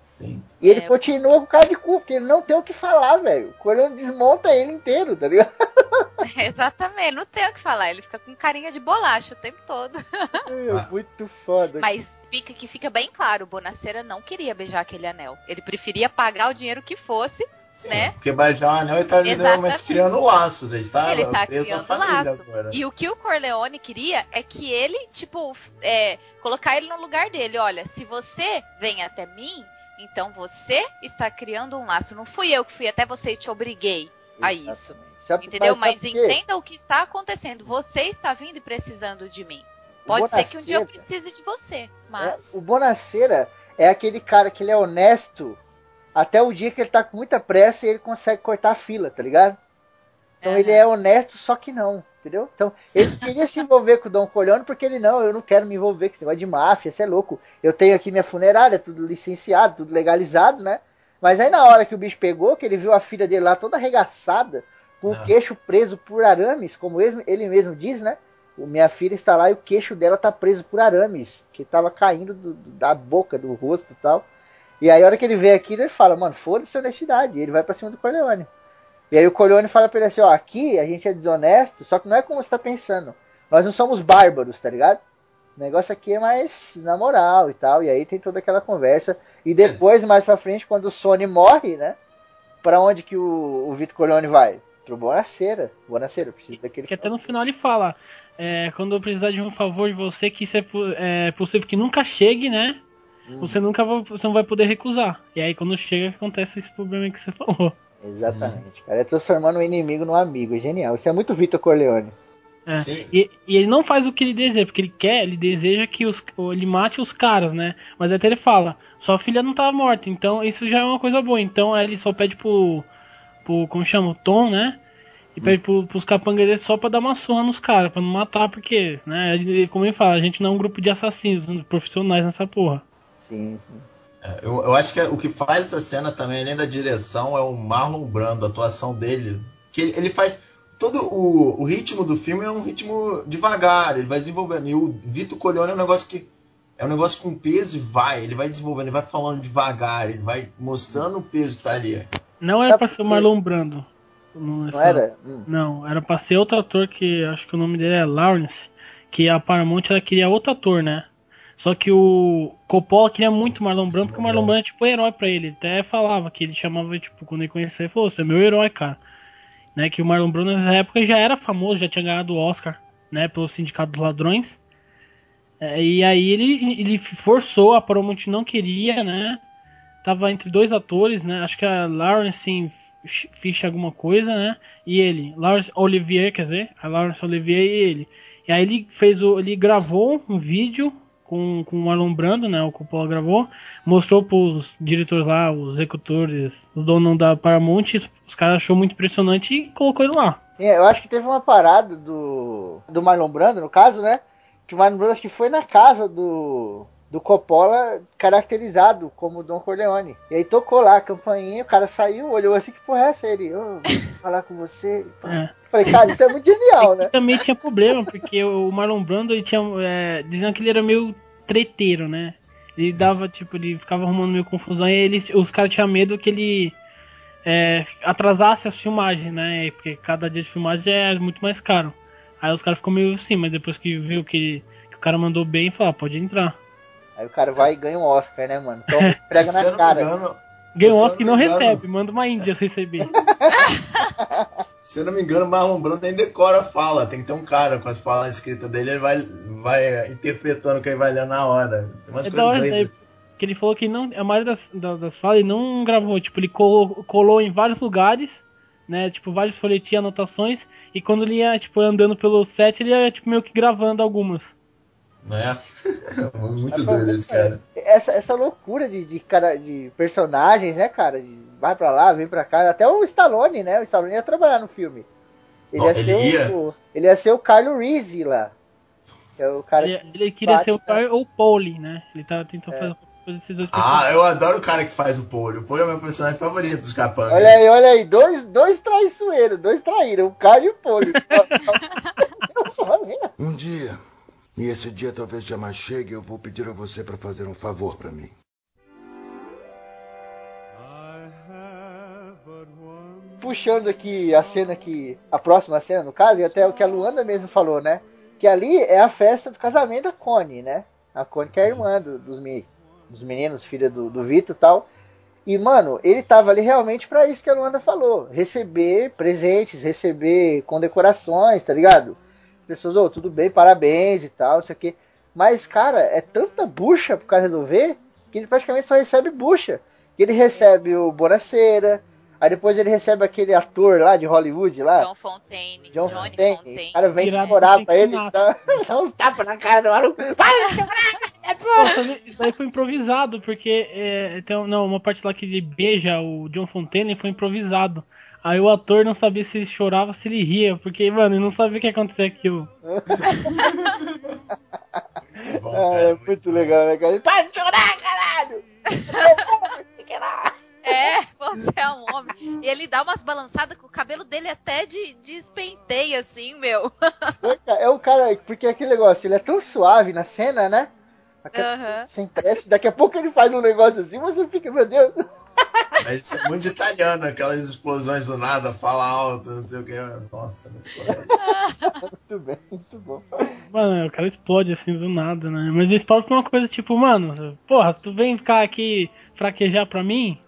D: Sim.
A: E ele
C: É.
A: continua com o cara de cu, porque ele não tem o que falar, velho. O Corleone desmonta ele inteiro, tá ligado?
C: exatamente. Não tem o que falar. Ele fica com carinha de bolacha o tempo todo.
A: É muito foda.
C: Mas fica que fica bem claro, o Bonaceira não queria beijar aquele anel. Ele preferia pagar o dinheiro que fosse,
D: Sim,
C: né?
D: porque beijar o anel ele tá literalmente criando laços. Ele tá,
C: Ele tá criando
D: família
C: laço.
D: agora.
C: E o que o Corleone queria é que ele, tipo, é, colocar ele no lugar dele. Olha, se você vem até mim, então você está criando um laço. Não fui eu que fui até você e te obriguei a isso.
A: Exatamente.
C: Entendeu? Mas
A: quê?
C: entenda o que está acontecendo. Você está vindo e precisando de mim. Pode ser que um dia eu precise de você.
A: É,
C: Mas.
A: o Bonaceira é aquele cara que ele é honesto até o dia que ele tá com muita pressa e ele consegue cortar a fila, tá ligado? Então ele é honesto, só que não, entendeu? Então ele queria se envolver com o Dom Corleone porque ele não, eu não quero me envolver com esse negócio de máfia, você é louco. Eu tenho aqui minha funerária, tudo licenciado, tudo legalizado, né? Mas aí na hora que o bicho pegou, que ele viu a filha dele lá toda arregaçada, com o
D: Ah.
A: queixo preso por arames, como ele mesmo diz, né? O minha filha está lá e o queixo dela tá preso por arames, que tava caindo do- do- da boca, do rosto e tal. E aí a hora que ele vê aquilo, ele fala, mano, foda-se a honestidade. E ele vai pra cima do Corleone. E aí o Corleone fala pra ele assim, ó, aqui a gente é desonesto, só que não é como você tá pensando. Nós não somos bárbaros, tá ligado? O negócio aqui é mais na moral e tal. E aí tem toda aquela conversa. E depois, mais pra frente, quando o Sony morre, né? Pra onde que o, o Vitor Corleone vai? Pro Bonacera. Bonacera, preciso daquele.
B: Que até no final ele fala, é, quando eu precisar de um favor de você, que isso é, é possível que nunca chegue, né?
A: Hum,
B: Você nunca vai, você não vai poder recusar. E aí quando chega acontece esse problema que você falou.
A: Exatamente, cara. É transformando o inimigo no amigo. É genial. Isso é muito Vitor Corleone.
B: É.
D: Sim.
B: E, e ele não faz o que ele deseja, porque ele quer, ele deseja que os, ele mate os caras, né? Mas até ele fala, sua filha não tá morta, então isso já é uma coisa boa. Então aí ele só pede pro, pro como chama, o Tom, né? E pede pro, pros capangas dele só pra dar uma surra nos caras, pra não matar, porque, né? ele- Como ele fala, a gente não é um grupo de assassinos profissionais nessa porra.
A: Sim, sim.
D: É, Eu, eu acho que o que faz essa cena também, além da direção, é o Marlon Brando, a atuação dele. Que ele, ele faz. Todo o, o ritmo do filme é um ritmo devagar, ele vai desenvolvendo. E o Vitor Corleone é um negócio que. É um negócio com peso e vai, ele vai desenvolvendo, ele vai falando devagar, ele vai mostrando o peso que tá ali.
B: Não era pra ser o? Marlon Brando. Não,
A: Não era? Hum.
B: Não, era pra ser outro ator que acho que o nome dele é Lawrence, que a Paramount ela queria outro ator, né? Só que o Coppola queria muito o Marlon Brando, porque o Marlon Brando é tipo um herói pra ele. Ele até falava que ele chamava, tipo, quando ele conhecia, ele falou, você é meu herói, cara. Né, que o Marlon Brando nessa época já era famoso, já tinha ganhado o Oscar, né, pelo Sindicato dos Ladrões. É, e aí ele, ele forçou, a Paramount não queria, né? Tava entre dois atores, né? Acho que a Lawrence Fish alguma coisa, né? E ele, Lawrence Olivier, quer dizer, a Lawrence Olivier e ele. E aí ele fez o, ele gravou um vídeo com, com o Marlon Brando, né? O Coppola gravou, mostrou pros diretores lá, os executores, os donos da Paramount, os caras achou muito impressionante e colocou ele lá.
A: É, Eu acho que teve uma parada do, do Marlon Brando, no caso, né? Que o Marlon Brando acho que foi na casa do, do Coppola caracterizado como Don Corleone. E aí tocou lá a campainha, o cara saiu, olhou assim, que porra é essa? Ele, ô, vou falar com você.
B: É.
A: Falei, cara, isso é muito genial, né?
B: também tinha problema, porque o Marlon Brando ele tinha. É, diziam que ele era meio treteiro, né? Ele dava, tipo, ele ficava arrumando meio confusão e ele, os caras tinham medo que ele é, atrasasse as filmagens, né? Porque cada dia de filmagem é muito mais caro. Aí os caras ficam meio assim, mas depois que viu que, que o cara mandou bem, falou, ah, pode entrar.
A: Aí o cara vai e ganha um Oscar, né, mano? Então esfrega
D: Se eu
A: na
D: não
A: cara.
D: me engano,
B: Ganhou
D: Se
B: um Oscar e
D: não
B: recebe, manda uma Índia receber.
D: se eu não me engano, Marlon Brando nem decora a fala. Tem que ter um cara com as falas escritas dele, ele vai, vai interpretando o que ele vai ler na hora. Tem umas
B: É
D: coisas
B: da hora que ele falou que não, a maioria das, das, das falas ele não gravou, tipo, ele colou, colou em vários lugares, né, tipo, vários folhetinhos, anotações, e quando ele ia, tipo, andando pelo set, ele ia, tipo, meio que gravando algumas.
D: Né? Muito doido esse cara.
A: Essa, essa loucura de, de, cara, de personagens, né, cara? De vai pra lá, vem pra cá. Até o Stallone, né? O Stallone ia trabalhar no filme. Ele,
D: Ó,
A: ia, ser
D: ele ia?
A: O, ele ia ser o Carlo Rizzi lá. Que é o cara
B: Ele,
A: que
B: ele queria ser o
A: né?
B: Car ou o Pauli, né, ele tava tentando
A: É.
B: fazer esses dois
D: Ah, eu adoro o cara que faz o Pole. O Pole é o meu personagem favorito dos capangas.
A: Olha aí, olha aí, dois, dois traiçoeiros, dois traíram, o Carlo e o Poli.
G: Um dia, e esse dia talvez jamais chegue, eu vou pedir a você para fazer um favor para mim.
A: Puxando aqui a cena que. A próxima cena, no caso, e até o que a Luanda mesmo falou, né? Que ali é a festa do casamento da Connie, né? A Connie que é a irmã do- dos, me- dos meninos, filha do, do Vitor e tal. E, mano, ele tava ali realmente pra isso que a Luanda falou. Receber presentes, receber condecorações, tá ligado? Pessoas, ô, tudo bem, parabéns e tal, isso aqui. Mas, cara, é tanta bucha pro cara resolver que ele praticamente só recebe bucha. Ele recebe o Bonacera, aí depois ele recebe aquele ator lá de Hollywood lá.
C: John Fontaine.
A: John
C: Johnny
A: Fontaine.
C: Fontaine.
A: O cara vem
B: do
A: pra ele,
B: Chico
A: dá, dá uns tapas na cara do maluco. Para de chorar, é!
B: Nossa, isso daí foi improvisado, porque é, tem um- não, uma parte lá que ele beija o John Fontaine foi improvisado. Aí o ator não sabia se ele chorava ou se ele ria, porque, mano, ele não sabia o que ia acontecer aquilo.
D: Bom,
A: Ah,
D: cara,
A: é muito legal, né, cara? Ele, Para de chorar, caralho!
C: É, você é um homem. E ele dá umas balançadas com o cabelo dele até de, de espenteio, assim, meu.
A: É o cara, porque aquele negócio, ele é tão suave na cena, né?
C: Aham.
A: Sem pressa, daqui a pouco ele faz um negócio assim, você fica, meu Deus.
D: Mas isso é muito italiano, aquelas explosões do nada, fala alto, não sei o que. Nossa,
A: muito bem, muito bom.
B: Mano, o cara explode assim do nada, né? Mas ele explode por uma coisa tipo, mano, porra, tu vem ficar aqui fraquejar pra mim?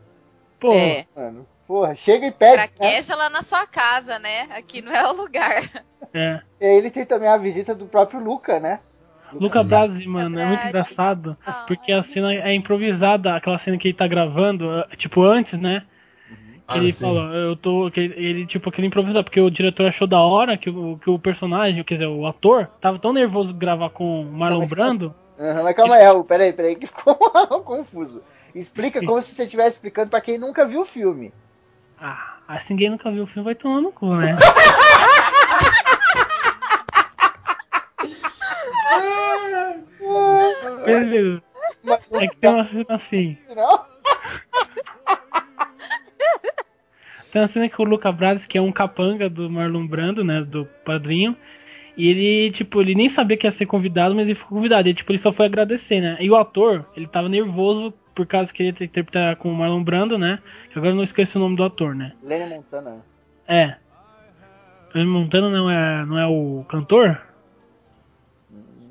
B: Porra.
C: É.
A: Mano, porra, chega e pede. né?
C: Fraqueja lá na sua casa, né? Aqui não é o lugar.
B: É.
A: E aí ele tem também a visita do próprio Luca, né?
B: Luca Brasi, mano, é muito
C: Brasi.
B: engraçado.
C: Ai.
B: Porque a cena é improvisada, aquela cena que ele tá gravando, eh, tipo, antes, né?
D: Ah,
B: ele
D: sim.
B: falou, eu tô. Ele, ele, tipo, aquele improvisado, porque o diretor achou da hora que o, que o personagem, quer dizer, o ator, tava tão nervoso de gravar com o Marlon Brando.
A: Aham, mas calma aí, Raul, peraí, peraí, que ficou confuso. Explica como se você estivesse explicando pra quem nunca viu o filme.
B: Ah, aí se ninguém nunca viu o filme, vai tomar no cu, né? Beleza. É que tem uma cena assim.
A: Não?
B: Tem uma cena que o Luca Brasi, que é um capanga do Marlon Brando, né? Do padrinho. E ele, tipo, ele nem sabia que ia ser convidado, mas ele foi convidado. E, tipo, ele só foi agradecer, né? E o ator, ele tava nervoso por causa que ele ia interpretar com o Marlon Brando, né? Que agora eu não esqueci o nome do ator, né?
A: Lenny Montana.
B: É. O Montana não é, não é o cantor?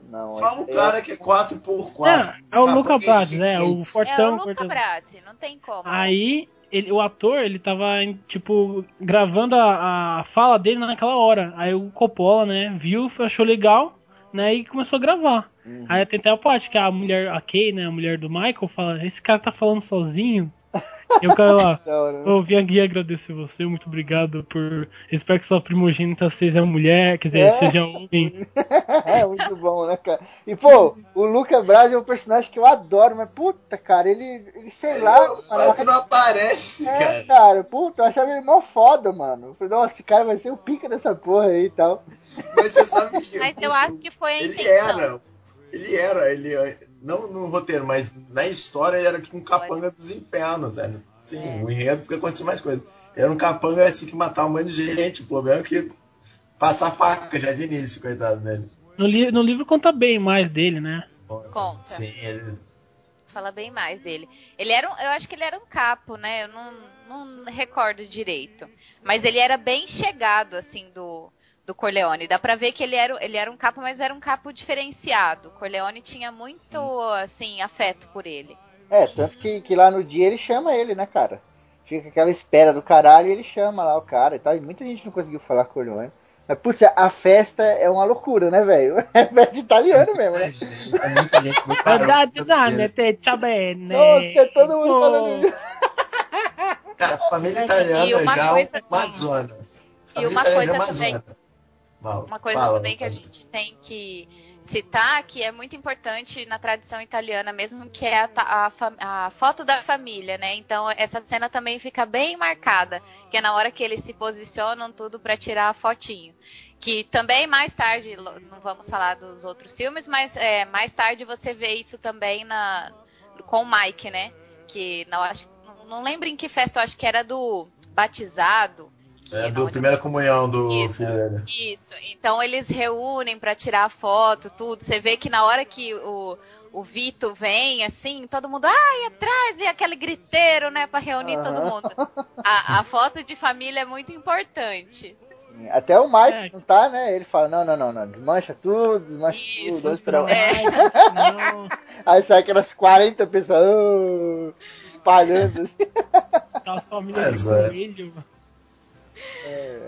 A: Não,
D: Fala o
A: é-
D: cara que é 4x4.
B: É, é o Luca Brasi, né? O
C: É
B: fortão.
C: o Luca
B: fortão.
C: Brazzi, não tem como.
B: Aí, ele, o ator, ele tava, em, tipo, gravando a, a fala dele naquela hora. Aí o Coppola, né, viu, achou legal, né, e começou a gravar.
A: Uhum.
B: Aí tem até a parte que a mulher, a Kay, né, a mulher do Michael, fala, esse cara tá falando sozinho. E o cara lá,
A: hora, né?
B: eu vim aqui agradecer você, muito obrigado por... Espero que sua primogênita seja mulher, quer dizer,
A: É.
B: seja homem.
A: é muito bom, né, cara? E, pô, o Luca Brasi é um personagem que eu adoro, mas puta, cara, ele, ele sei lá.
D: Quase não aparece,
A: É,
D: cara.
A: cara, puta, eu achava ele mó foda, mano. Eu falei, nossa, esse cara vai ser o pica dessa porra aí e tal.
D: Mas você sabe que.
C: Mas eu acho que foi a
D: Ele
C: intenção.
D: era. Ele era, ele. Não no roteiro, mas na história ele era tipo um capanga dos infernos, velho. Sim, o enredo porque acontecia mais coisa. Ele era um capanga assim que matava um monte de gente. O problema é que passa a faca já de início, coitado dele.
B: No, li no livro conta bem mais dele, né?
C: Conta.
D: Sim, ele.
C: Fala bem mais dele. Ele era um, eu acho que ele era um capo, né? Eu não, não recordo direito. Mas ele era bem chegado, assim, do, do Corleone. Dá pra ver que ele era, ele era um capo, mas era um capo diferenciado. O Corleone tinha muito, assim, afeto por ele.
A: É, tanto que, que lá no dia ele chama ele, né, cara? Fica aquela espera do caralho e ele chama lá o cara e tal. E muita gente não conseguiu falar com o Leone. Mas, putz, a festa é uma loucura, né, velho? É festa italiano mesmo, né?
D: É muita gente muito
B: Verdade, né? Te bene.
A: Nossa, é todo mundo falando.
D: Cara, a família italiana
C: E uma
D: já
C: coisa-
D: é uma zona.
C: E uma coisa
D: é
C: também-
D: zona.
C: Uma coisa
D: Fala,
C: também que a gente tem que citar, que é muito importante na tradição italiana mesmo, que é a, a a foto da família, né? Então essa cena também fica bem marcada, que é na hora que eles se posicionam tudo pra tirar a fotinho. Que também mais tarde, não vamos falar dos outros filmes, mas é, mais tarde você vê isso também na, com o Mike, né? Que não, acho, não, não lembro em que festa, eu acho que era do batizado.
D: É
C: na
D: do
C: onde-
D: primeira comunhão do
C: Isso.
D: filho dele.
C: isso, então eles reúnem pra tirar a foto, tudo. Você vê que na hora que o, o Vito vem, assim, todo mundo, ai, atrás, e aquele griteiro, né, pra reunir todo mundo. A, a foto de família é muito importante.
A: Até o Mike
B: É.
A: não tá, né? Ele fala, não, não, não, não, desmancha tudo, desmancha tudo,
C: Isso,
A: vamos esperar. um-
C: É.
A: Aí sai aquelas 40 pessoas "Oh", espalhando assim.
B: aquela família
D: É,
B: de
D: Zé.
B: coelho.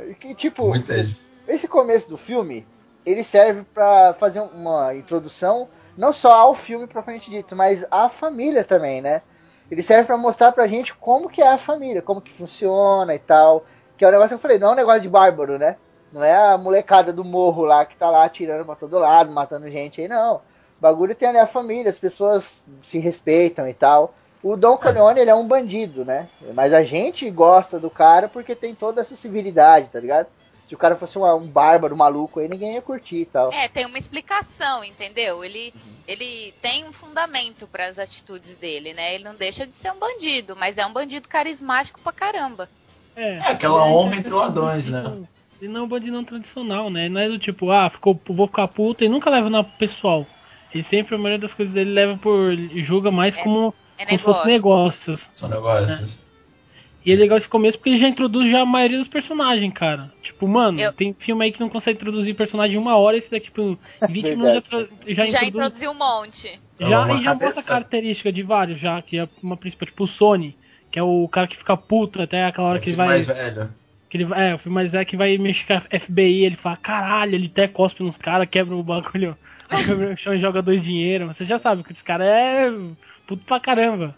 A: E que, tipo, esse começo do filme, ele serve pra fazer uma introdução não só ao filme propriamente dito, mas à família também, né? Ele serve pra mostrar pra gente como que é a família, como que funciona e tal. Que é o negócio que eu falei, não é um negócio de bárbaro, né? Não é a molecada do morro lá que tá lá atirando pra todo lado, matando gente aí, não. O bagulho tem ali a família, as pessoas se respeitam e tal. O Don Corleone, ele é um bandido, né? Mas a gente gosta do cara porque tem toda essa civilidade, tá ligado? Se o cara fosse um, um bárbaro maluco aí, ninguém ia curtir e tal.
C: É, tem uma explicação, entendeu? Ele, ele tem um fundamento para as atitudes dele, né? Ele não deixa de ser um bandido, mas é um bandido carismático pra caramba.
B: É,
D: É aquela honra entre ladrões, né?
B: Ele não é um bandido não tradicional, né? Não é do tipo, ah, ficou, vou ficar puta e nunca leva na pessoal. Ele sempre, a maioria das coisas dele leva por. julga mais
C: É-
B: como,
C: É negócio.
B: negócios.
D: São negócios.
B: E é legal esse começo porque ele já introduz já a maioria dos personagens, cara. Tipo, mano,
C: Eu-
B: tem filme aí que não consegue introduzir personagem em uma hora, esse daqui, tipo, em 20 minutos já, já,
C: Já
B: introduz.
C: introduziu um monte.
B: Já,
D: Uma
B: e já mostra a característica de vários, já, que é uma principal, tipo o Sony, que é o cara que fica puto até aquela hora
D: É
B: que ele vai.
D: mais velho.
B: Que ele, vai- é, o filme mais velho que vai mexer com a FBI, ele fala, caralho, ele até cospe nos caras, quebra o bagulho, quebra o chão e joga dois dinheiro. Você já sabe que esse cara é puto pra caramba.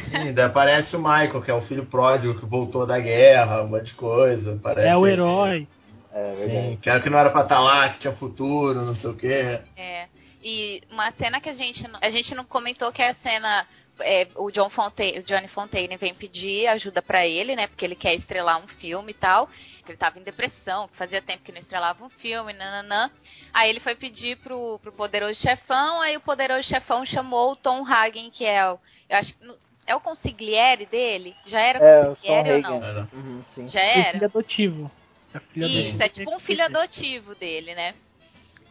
D: Sim, daí aparece o Michael, que é o filho pródigo que voltou da guerra, um monte de coisa. Parece
B: É o herói.
A: É verdade.
D: Sim, que era que não era pra estar lá, que tinha futuro, não sei o quê.
C: É. E uma cena que a gente não, a gente não comentou que é a cena é, o John Fontaine, o Johnny Fontaine vem pedir ajuda pra ele, né? Porque ele quer estrelar um filme e tal. Que ele tava em depressão, que fazia tempo que não estrelava um filme, nananã. Aí ele foi pedir pro, pro Poderoso Chefão, aí o Poderoso Chefão chamou o Tom Hagen, que é o. Eu acho que. É o consigliere dele? Já era
A: É,
C: consigliere ou não?
D: Era.
A: Uhum, sim.
C: Já
B: É
C: era?
B: filho adotivo. É filho
C: Isso,
B: adotivo.
C: é tipo um filho adotivo dele, né?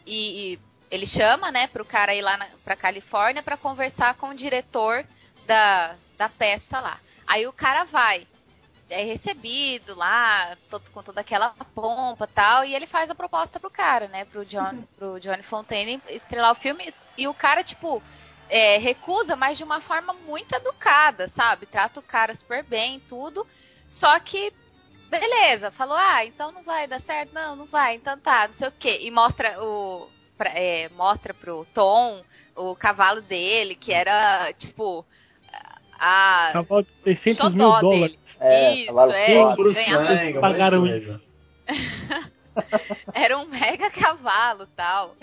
C: E, e ele chama, né, pro cara ir lá na, pra Califórnia pra conversar com o diretor da, da peça lá. Aí o cara vai, é recebido lá, todo, com toda aquela pompa e tal, e ele faz a proposta pro cara, né, pro, John, pro Johnny Fontaine estrelar o filme. E o cara, tipo, é, recusa, mas de uma forma muito educada, sabe? Trata o cara super bem, tudo. Só que beleza, falou, ah, então não vai dar certo, não, não vai, então tá, não sei o quê. E mostra o. pra- é, mostra pro Tom o cavalo dele, que era, tipo. A.
B: Cavalo de 600 mil dólares.
A: É,
C: Isso, é.
D: sangue, um
B: Pagaram
D: coisa.
C: Era um mega cavalo tal.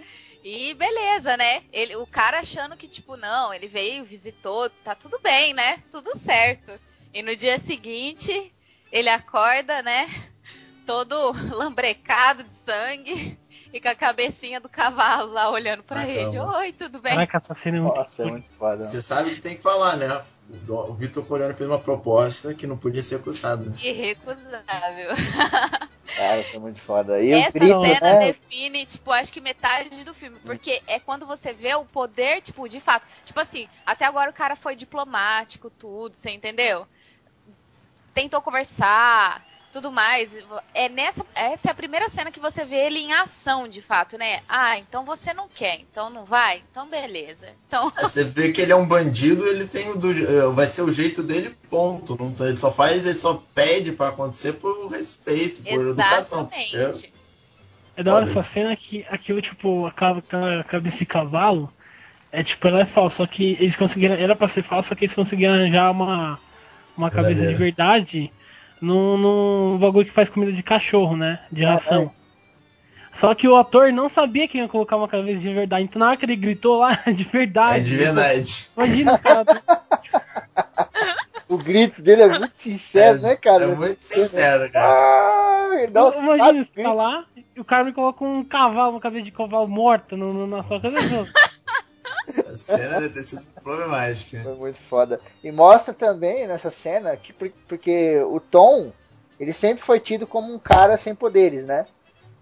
C: E beleza, né? Ele, o cara achando que, tipo, não, ele veio, visitou, tá tudo bem, né? Tudo certo. E no dia seguinte, ele acorda, né? Todo lambrecado de sangue e com a cabecinha do cavalo lá olhando pra
D: Na
C: ele.
D: cama.
C: Oi, tudo bem?
B: Caraca, essa cena é muito
A: Nossa, é
B: foda.
A: muito foda.
D: Você sabe o que tem que falar, né? O Vitor Coriano fez uma proposta que não podia ser recusada.
C: Irrecusável.
A: Cara, isso é muito foda. E
C: Essa
A: grito,
C: cena
A: né?
C: define, tipo, acho que metade do filme. Porque é quando você vê o poder, tipo, de fato. Tipo assim, até agora o cara foi diplomático, tudo, você entendeu? Tentou conversar, tudo mais. É nessa, essa é a primeira cena que você vê ele em ação, de fato, né? Ah, então você não quer, então não vai? Então beleza. Então,
D: É, Você vê que ele é um bandido, ele tem o do, eh, vai ser o jeito dele, ponto. Não, tem- ele só faz, ele só pede pra acontecer por respeito, por educação. Eu-
C: exatamente.
B: É da hora essa cena que aquilo, tipo, aquela cabeça de cavalo, é tipo, ela é falsa, só que eles conseguiram, era pra ser falsa, só que eles conseguiram arranjar uma, uma cabeça de
D: Verdadeira.
B: verdade num, num bagulho que faz comida de cachorro, né? De
A: Ah,
B: ração. Só que o ator não sabia que ia colocar uma cabeça de verdade, então na hora que ele gritou lá, de verdade.
D: É de verdade.
B: Imagina o cara.
A: O grito dele é muito sincero, né, cara?
D: É muito sincero, cara.
A: Ah, ele dá uns
B: Imagina, você tá lá e o cara me coloca um cavalo, uma cabeça de cavalo morta no, no- na sua cabeça.
D: A cena deve ter sido problemática.
A: Foi muito foda. E mostra também nessa cena que por- porque o Tom, ele sempre foi tido como um cara sem poderes, né?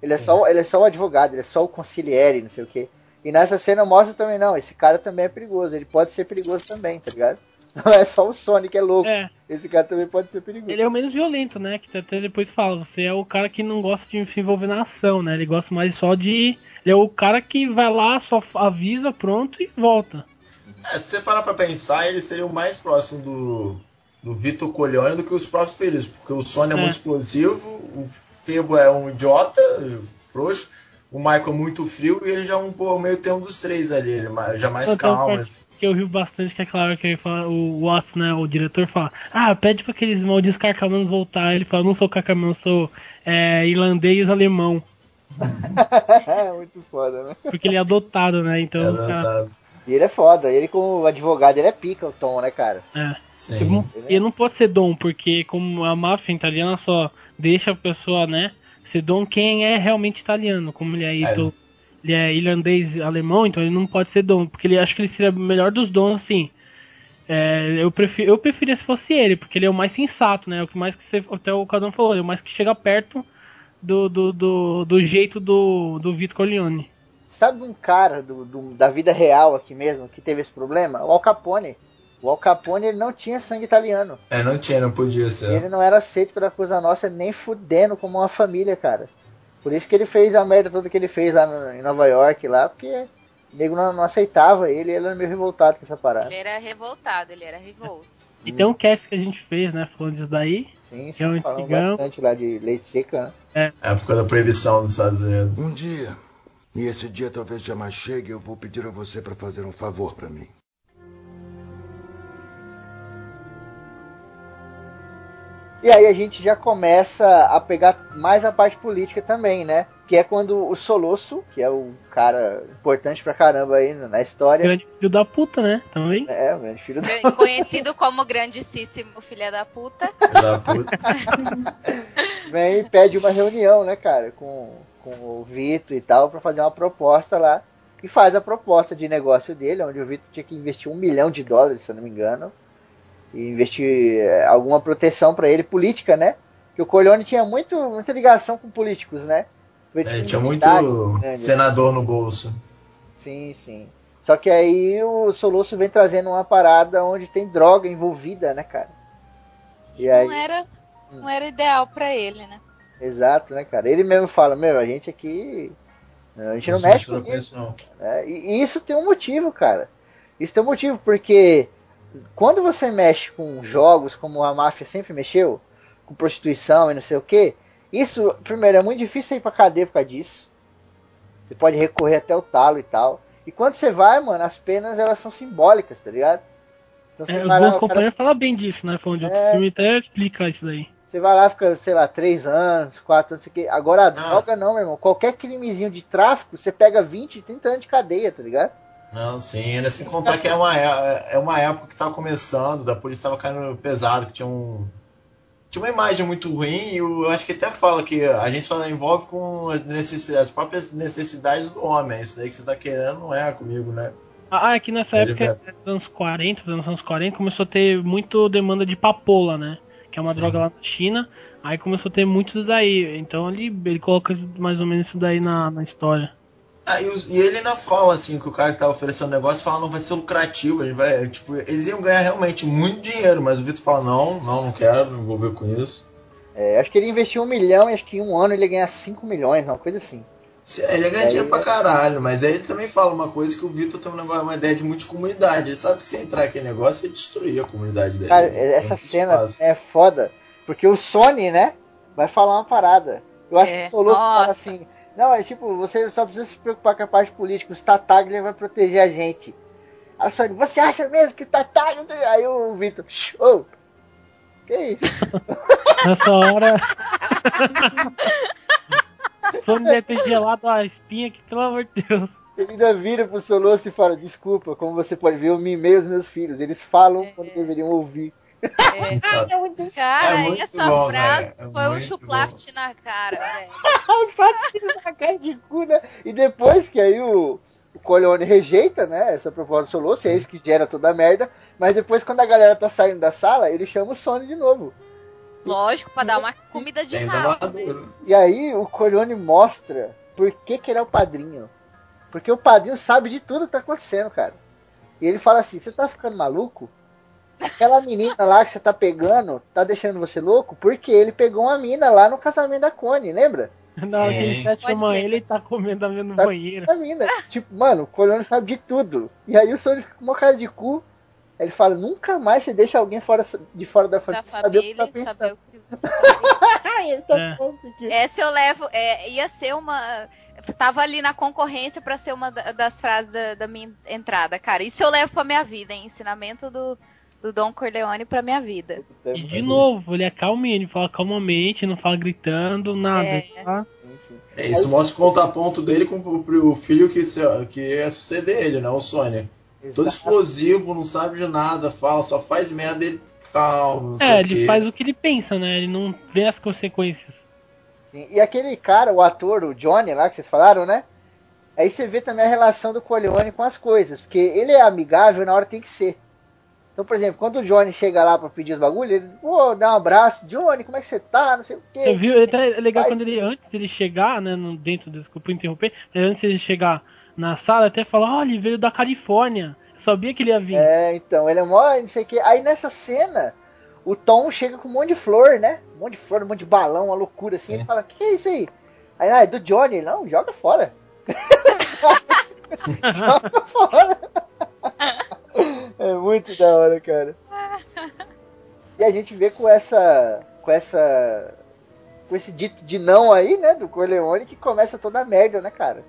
A: Ele é, só, ele é só o advogado, ele é só o conciliere, não sei o quê. E nessa cena mostra também, não, esse cara também é perigoso, ele pode ser perigoso também, tá ligado? Não é só o Sonic é louco,
B: É.
A: esse cara também pode ser perigoso.
B: Ele é o menos violento, né? Que até depois fala, você é o cara que não gosta de se envolver na ação, né? Ele gosta mais só de. Ele é o cara que vai lá, só avisa, pronto e volta.
D: É, se você parar pra pensar, ele seria o mais próximo do, do Vitor Corleone do que os próprios filhos, porque o Sony é,
B: É.
D: muito explosivo, o Febo é um idiota, frouxo, o Michael é muito frio e ele já é um pô, meio termo dos três ali, ele já mais calmo.
B: Que eu rio bastante que é claro que fala, o Watts, né, o diretor fala, ah, pede pra aqueles malditos carcamanos voltar. Ele fala, não sou carcamano, sou é, irlandês alemão.
A: muito foda, né?
B: Porque ele é adotado, né? Então
D: É,
B: os caras.
A: E ele é foda, ele como advogado, ele é pica o Tom, né, cara?
B: É.
D: sim.
B: Ele não- ele não pode ser dom, porque como a máfia italiana só deixa a pessoa, né, se Dom Ken é realmente italiano, como ele é,
D: É.
B: ito- ele é irlandês alemão, então ele não pode ser Dom, porque ele acho que ele seria o melhor dos dons, assim. É, eu, prefiro, eu preferia se fosse ele, porque ele é o mais sensato, né? O que mais que você, até o Cadão falou, é o mais que chega perto do, do, do, do jeito do, do Vitor Corleone.
A: Sabe um cara do, do- da vida real aqui mesmo que teve esse problema? O Al Capone. O Al Capone ele não tinha sangue italiano.
D: É, não tinha, não podia ser.
A: Ele não era aceito pela Coisa Nossa nem fudendo como uma família, cara. Por isso que ele fez a merda toda que ele fez lá no- em Nova York, lá, porque o nego não, não aceitava ele, ele era meio revoltado com essa parada.
C: Ele era revoltado, ele era revolto.
B: E tem um cast que a gente fez, né? Falando disso daí.
A: Sim,
B: Que é um
A: falando
B: antigão.
A: bastante lá de leite seca, né?
D: época da proibição dos Estados Unidos.
G: Um dia, e esse dia talvez jamais chegue, eu vou pedir a você para fazer um favor para mim.
A: E aí a gente já começa a pegar mais a parte política também, né? Que é quando o Solosso, que é o cara importante pra caramba aí na história,
B: Grande filho da puta, né? Também.
A: é o grande filho do
C: Gran- Conhecido como grandíssimo filha da puta.
D: Da puta.
A: vem e pede uma reunião, né, cara, com, com o Vitor e tal, pra fazer uma proposta lá. E faz a proposta de negócio dele, onde o Vitor tinha que investir um milhão de dólares, se eu não me engano. E investir eh, alguma proteção pra ele, política, né? Que o Corleone tinha muito, muita ligação com políticos, né?
D: É, tinha muito
A: grande, né?
D: senador no bolso.
A: Sim, sim. Só que aí o Soluço vem trazendo uma parada onde tem droga envolvida, né, cara? E aí,
C: Não era, não era ideal pra ele, né?
A: exato, né, cara? Ele mesmo fala, meu, a gente aqui. A gente não mexe com isso.
D: não.
A: E, e isso tem um motivo, cara. Isso tem um motivo, porque quando você mexe com jogos como a máfia sempre mexeu, com prostituição e não sei o que, isso, primeiro, é muito difícil ir pra cadeia por causa disso. Você pode recorrer até o talo e tal. E quando você vai, mano, as penas elas são simbólicas, tá ligado? Então você
B: É, o
A: vai lá,
B: Bom
A: o cara
B: Companheiro fala bem disso, né? Falando de outro
A: É.
B: filme, até explica isso daí.
A: Você vai lá, fica, sei lá, três anos, quatro anos, sei que. Agora a
D: Ah.
A: droga não, meu irmão. Qualquer crimezinho de tráfico, você pega 20, 30 anos de cadeia, tá ligado?
D: Não, sim, ainda sem contar que é uma, é é uma época que tava começando, da polícia tava caindo pesado, que tinha um. Tinha uma imagem muito ruim e eu acho que até fala que a gente só envolve com as, necessidades, as próprias necessidades do homem. Isso daí que você tá querendo não é comigo, né?
B: Ah, é que nessa
D: Ele
B: época, dos anos 40, dos anos 40, começou a ter muito demanda de papoula, né? Que é uma
D: Sim.
B: droga lá na China. Aí começou a ter muito isso daí. Então ele, ele coloca mais ou menos isso daí na, na história.
D: Ah, e, ele ainda fala assim que o cara que tava oferecendo o negócio fala não vai ser lucrativo, a gente vai, tipo, eles iam ganhar realmente muito dinheiro, mas o Vitor fala não, não, não quero me envolver com isso.
A: É, acho que ele investiu um milhão e acho que em um ano ele ia ganhar 5 milhões, uma coisa assim.
D: Se- Ele ganha
A: Aí
D: dinheiro pra
A: é-
D: caralho, mas aí ele também fala uma coisa que o Vitor tem um negócio, uma ideia de multicomunidade. Ele sabe que se entrar aquele negócio, ele destruir a comunidade dele.
A: Cara,
D: Ele
A: essa cena
D: espaço.
A: é foda. Porque o Sony, né, vai falar uma parada. Eu acho
C: É,
A: que o Solosso fala assim: Não, é tipo, você só precisa se preocupar com a parte política. O Tataglia vai proteger a gente. Aí o Sony, você acha mesmo que o Tataglia. Aí o Vitor, ô, que isso?
B: Nessa hora. Sony deve ter gelado a espinha aqui, pelo amor de Deus.
A: Ele ainda vira pro Solosso e fala: Desculpa, como você pode ver, eu mimei os meus filhos. Eles falam quando deveriam ouvir.
C: Cara,
D: É muito
C: essa
D: bom,
C: frase
D: cara, é
C: foi um
D: muito
C: chuplaft na cara, velho.
A: Na cara de cu, né? E depois que aí o, o Corleone rejeita, né, essa proposta do Solosso, é isso que gera toda a merda. Mas depois, quando a galera tá saindo da sala, ele chama o Sony de novo.
C: Lógico, pra dar uma comida de rabo. né?
D: maduro.
A: E aí o Corleone mostra por que, que ele é o padrinho. Porque o padrinho sabe de tudo que tá acontecendo, cara. E ele fala assim: você tá ficando maluco? Aquela menina lá que você tá pegando tá deixando você louco porque ele pegou uma mina lá no casamento da Cone, lembra?
B: Na hora que ele tá chamando
C: crer,
B: ele, tá comendo a no
A: Tá-
B: banheiro.
A: A mina. Tipo, mano, o Corleone sabe de tudo. E aí o Sony fica com uma cara de cu. Aí Ele fala: nunca mais você deixa alguém fora, de fora da
C: Da
A: família saber o que
C: família,
A: tá
C: saber
A: pensando.
C: o que você tá
A: ele tá
B: É.
A: aqui.
C: Essa eu levo. é, ia ser uma. Tava ali na concorrência pra ser uma da- das frases da, da minha entrada, cara. Isso eu levo pra minha vida, hein? Ensinamento do, do Dom Corleone pra minha vida.
B: E de novo, ele é calminho, ele fala calmamente, não fala gritando, nada.
C: É.
A: sim.
D: É, isso mostra o contraponto dele com o, filho que, se, que ia suceder ele, né? O Sônia. Todo explosivo, não sabe de nada, fala, só faz merda, ele sei
B: É,
D: o
B: ele
D: quê.
B: faz o que ele pensa, né? Ele não vê as consequências.
A: Sim, E aquele cara, o ator, o Johnny lá que vocês falaram, né? Aí você vê também a relação do Corleone com as coisas, porque ele é amigável na hora que tem que ser. Então, por exemplo, quando o Johnny chega lá pra pedir os bagulhos, ele, pô, dá um abraço, Johnny, como é que você tá? Não sei o quê.
B: Você viu? Até é legal
A: Faz-
B: quando ele, antes dele chegar, né, no, dentro, desculpa interromper, mas antes dele chegar na sala, até fala, olha, ele veio da Califórnia. Eu sabia que ele ia vir.
A: É, então, ele é mó, não sei o que. Aí nessa cena, o Tom chega com um monte de flor, né? Um monte de flor, um monte de balão, uma loucura assim.
D: Sim.
A: Ele fala, que é isso aí? Aí, ah, é do Johnny. Ele, Não, joga fora. joga fora. é muito da hora, cara. E a gente vê com essa. com essa. com esse dito de não aí, né? Do Corleone que começa toda a merda, né, cara?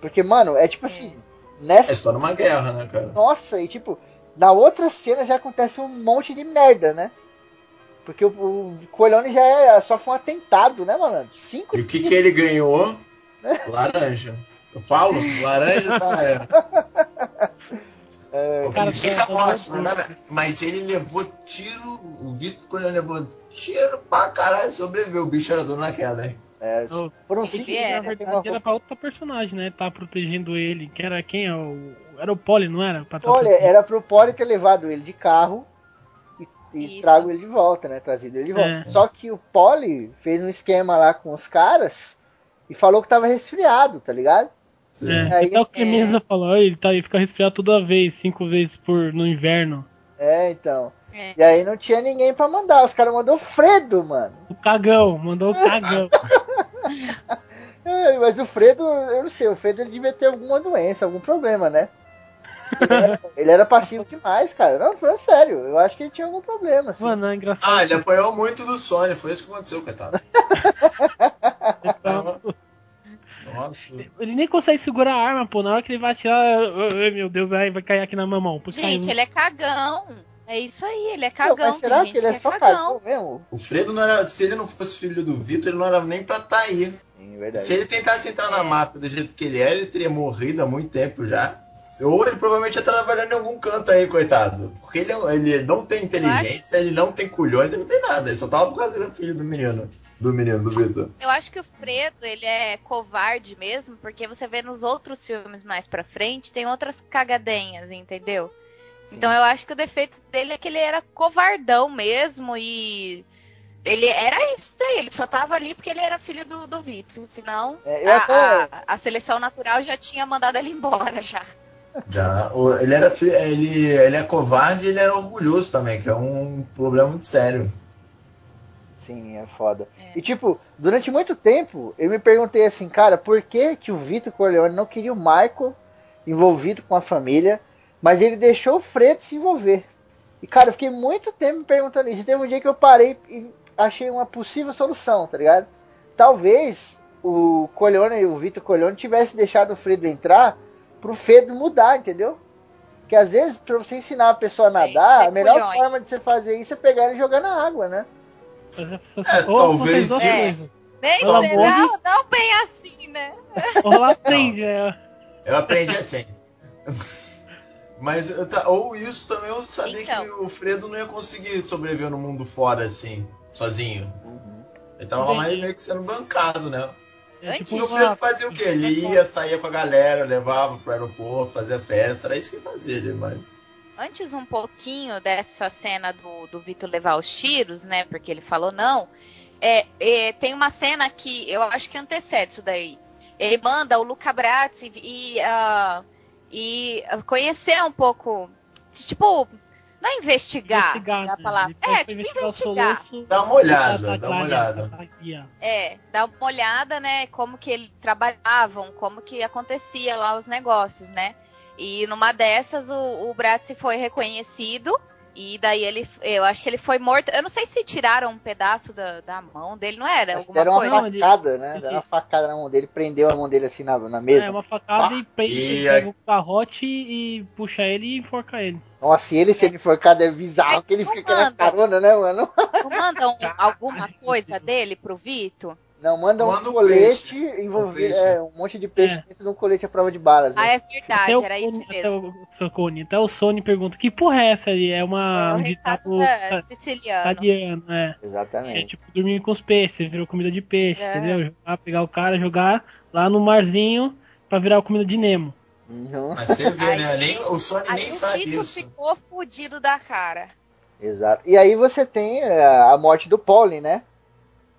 A: Porque, mano, é tipo assim. Nessa
D: É só numa guerra, né, cara?
A: nossa, e tipo, na outra cena já acontece um monte de merda, né? Porque o, o Corleone já é, só foi um atentado, né, malandro? Cinco
D: E o que, que ele ganhou? Laranja. Eu falo? Laranja tá. É. O que
B: Cara,
D: fica
B: tá- tá
D: né? Mas ele levou tiro. O Vitor, quando ele levou tiro pra caralho, sobreviveu. O bicho era duro na queda, hein?
A: É, foram
C: Ele
A: cinco
C: é,
B: Na
A: né,
B: verdade era pra outro personagem, né? Tá protegendo ele. Que era quem? É o... Era o Polly, não era? Pra tá
A: Olha,
B: protegendo.
A: era pro Poli ter levado ele de carro e, e trago ele de volta, né? Trazido ele de volta.
B: É.
A: Só que o Poli fez um esquema lá com os caras e falou que tava resfriado, tá ligado?
D: Sim.
B: É,
A: Aí-
B: até o Clemenza falou, "Ó, ele, tá, ele fica resfriado toda vez, cinco vezes por, no inverno.
A: É, então.
C: É.
A: E aí não tinha ninguém pra mandar. Os caras mandou o Fredo, mano.
B: O cagão, mandou o cagão.
A: É, mas o Fredo, eu não sei, o Fredo ele devia ter alguma doença, algum problema, né? Ele era, ele era passivo demais, cara. Não, falando sério, eu acho que ele tinha algum problema, assim.
B: Mano, é engraçado.
D: Ah, ele apanhou muito do Sony, foi isso que aconteceu, coitado. Nossa.
B: Ele nem consegue segurar a arma, pô. Na hora que ele vai atirar, ai meu Deus, aí vai cair aqui na mamão. Pô,
C: Gente, ele é cagão. É isso aí, ele é
A: Não,
C: cagão.
A: mas será que ele é só
C: cagão.
A: cagão mesmo?
D: O Fredo não era. Se ele não fosse filho do Vitor, ele não era nem pra tá aí.
A: Sim, verdade.
D: Se ele tentasse entrar
C: É.
D: na máfia do jeito que ele é, ele teria morrido há muito tempo já. Ou ele provavelmente ia estar trabalhando em algum canto aí, coitado. Porque ele, é- ele não tem inteligência, ele não tem culhões, ele não tem nada. Ele só tava por causa do filho do menino. Do menino, do Vitor.
C: Eu acho que o Fredo, ele é covarde mesmo, porque você vê nos outros filmes mais pra frente, tem outras cagadenhas, entendeu? Então eu acho que o defeito dele é que ele era covardão mesmo e ele era isso daí, ele só tava ali porque ele era filho do, do Vitor, senão
A: É,
C: a,
A: até-
C: a- a seleção natural já tinha mandado ele embora já.
D: Já. Ele era ele, ele é covarde e ele era orgulhoso também, que é um problema muito sério.
A: Sim, é foda.
C: É.
A: E tipo, durante muito tempo, eu me perguntei assim, cara, por que que o Vitor Corleone não queria o Michael envolvido com a família, mas ele deixou o Fredo se envolver? E cara, eu fiquei muito tempo me perguntando isso. E teve um dia que eu parei e achei uma possível solução, tá ligado? Talvez o Corleone, o Vitor Corleone tivesse deixado o Fredo entrar pro Fredo mudar, entendeu? Porque às vezes, pra você ensinar a pessoa a nadar,
C: ter
A: a melhor
C: culhões.
A: forma de você fazer isso é pegar ele e jogar na água, né?
D: É,
B: ou
D: talvez
C: isso-
B: coisas.
C: Nem sei, não, não bem assim, né?
B: Ou aprende, é.
D: Eu aprendi assim. Mas, ou isso também eu sabia
C: Então.
D: que o Fredo não ia conseguir sobreviver no mundo fora, assim, sozinho.
A: Uhum.
D: Ele tava mais meio que sendo bancado, né?
B: É
C: Antes-
D: E
B: tipo
D: o Fredo fazia o quê? Ele ia, saía com a galera, levava pro aeroporto, fazia festa, era isso que ele fazia, ele, mas...
C: Antes um pouquinho dessa cena do, do Vitor levar os tiros, né? Porque ele falou não. É, é, tem uma cena que eu acho que antecede isso daí. Ele manda o Luca Brazzi e, ah, e conhecer um pouco. Tipo, não é investigar,
B: Investigar,
C: é a
B: né?
C: palavra. É, tipo
B: investigar soluço
D: Dá uma olhada,
B: da
D: dá uma olhada.
B: da Thalia.
C: É, dar uma olhada, né, como que eles trabalhavam, como que acontecia lá os negócios, né? E numa dessas o, o Bratz foi reconhecido e daí ele, eu acho que ele foi morto. Eu não sei se tiraram um pedaço da, da mão dele, não era?
A: Acho
C: Alguma
A: deram uma
C: coisa?
A: Facada, né? Deram uma facada na mão dele, prendeu a mão dele assim na, na mesa.
B: É, uma facada e, pe-
D: E
B: e pega o garrote e puxa ele e enforca ele.
A: Nossa, ele se ele enforcado é bizarro,
C: Mas
A: que ele fica
C: manda.
A: carona, né, mano?
C: Não mandam alguma coisa dele pro Vitor?
A: Não, manda um
D: Manda um
A: colete
D: peixe.
A: envolvido.
D: Um.
A: É, um monte de peixe
B: É.
A: dentro de um colete à prova de balas.
C: Ah,
A: né?
C: é verdade,
B: Até
C: era isso
B: Sony- até
C: mesmo.
B: o, até o Sony pergunta: que porra é essa ali? É
C: É
B: uma.
C: o
B: um
C: recado
B: ditado
C: da siciliano.
B: italiano, é. É
A: Exatamente.
B: tipo dormir com os peixes, virou comida de peixe,
C: É.
B: entendeu? Jogar, pegar o cara, jogar lá no marzinho pra virar comida de Nemo.
A: Uhum,
D: Mas você vê, né?
C: Aí-
D: Nem, o Sony nem
C: o
D: sabe
C: Vitor
D: isso.
C: ficou fudido da cara.
A: Exato. E aí você tem é, a morte do Paulie, né?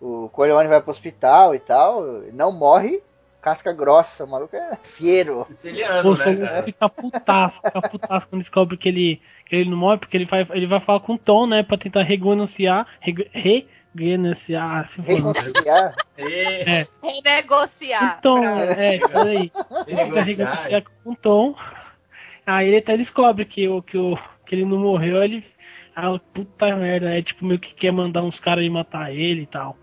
A: O Corleone vai pro hospital e tal. Não morre, casca grossa. O maluco é fiero.
D: Siciliano,
B: O
D: né, cara?
B: fica putaço, fica putaço quando descobre que ele, que ele não morre, porque ele vai, ele vai falar com o Tom, né? Pra tentar renunciar. Re, renunciar. se for.
A: Reconciliar.
D: E...
C: Renegociar.
B: Então,
C: Pronto.
B: é, isso aí. Ele fica renegociar com o Tom. Aí ele até descobre que, o, que, o, que ele não morreu, ele. Ah, puta merda, é tipo meio que quer mandar uns caras ir matar ele e tal.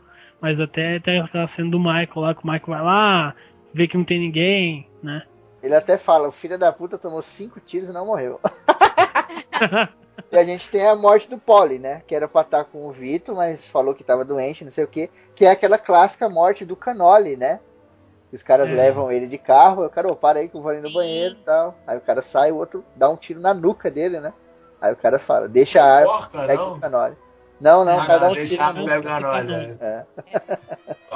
B: Mas até tem aquela cena do Michael lá, que o Michael vai lá, vê que não tem ninguém, né?
A: Ele até fala: o filho da puta tomou cinco tiros e não morreu. e a gente tem a morte do Polly, né? Que era pra estar com o Vito, mas falou que tava doente, não sei o que. Que é aquela clássica morte do Canoli, né? Os caras
B: É.
A: levam ele de carro, aí o cara, ô, para aí que eu vou ali no
C: Sim.
A: banheiro e tal. Aí o cara sai, o outro dá um tiro na nuca dele, né? Aí o cara fala, deixa a arma,
D: Porca,
A: pega
D: não?
A: o Canoli. Não, não,
D: Ah, não,
A: um
D: deixa
A: tiro
D: a
A: na
D: arma,
A: nuca.
D: pega o canolha.
A: É.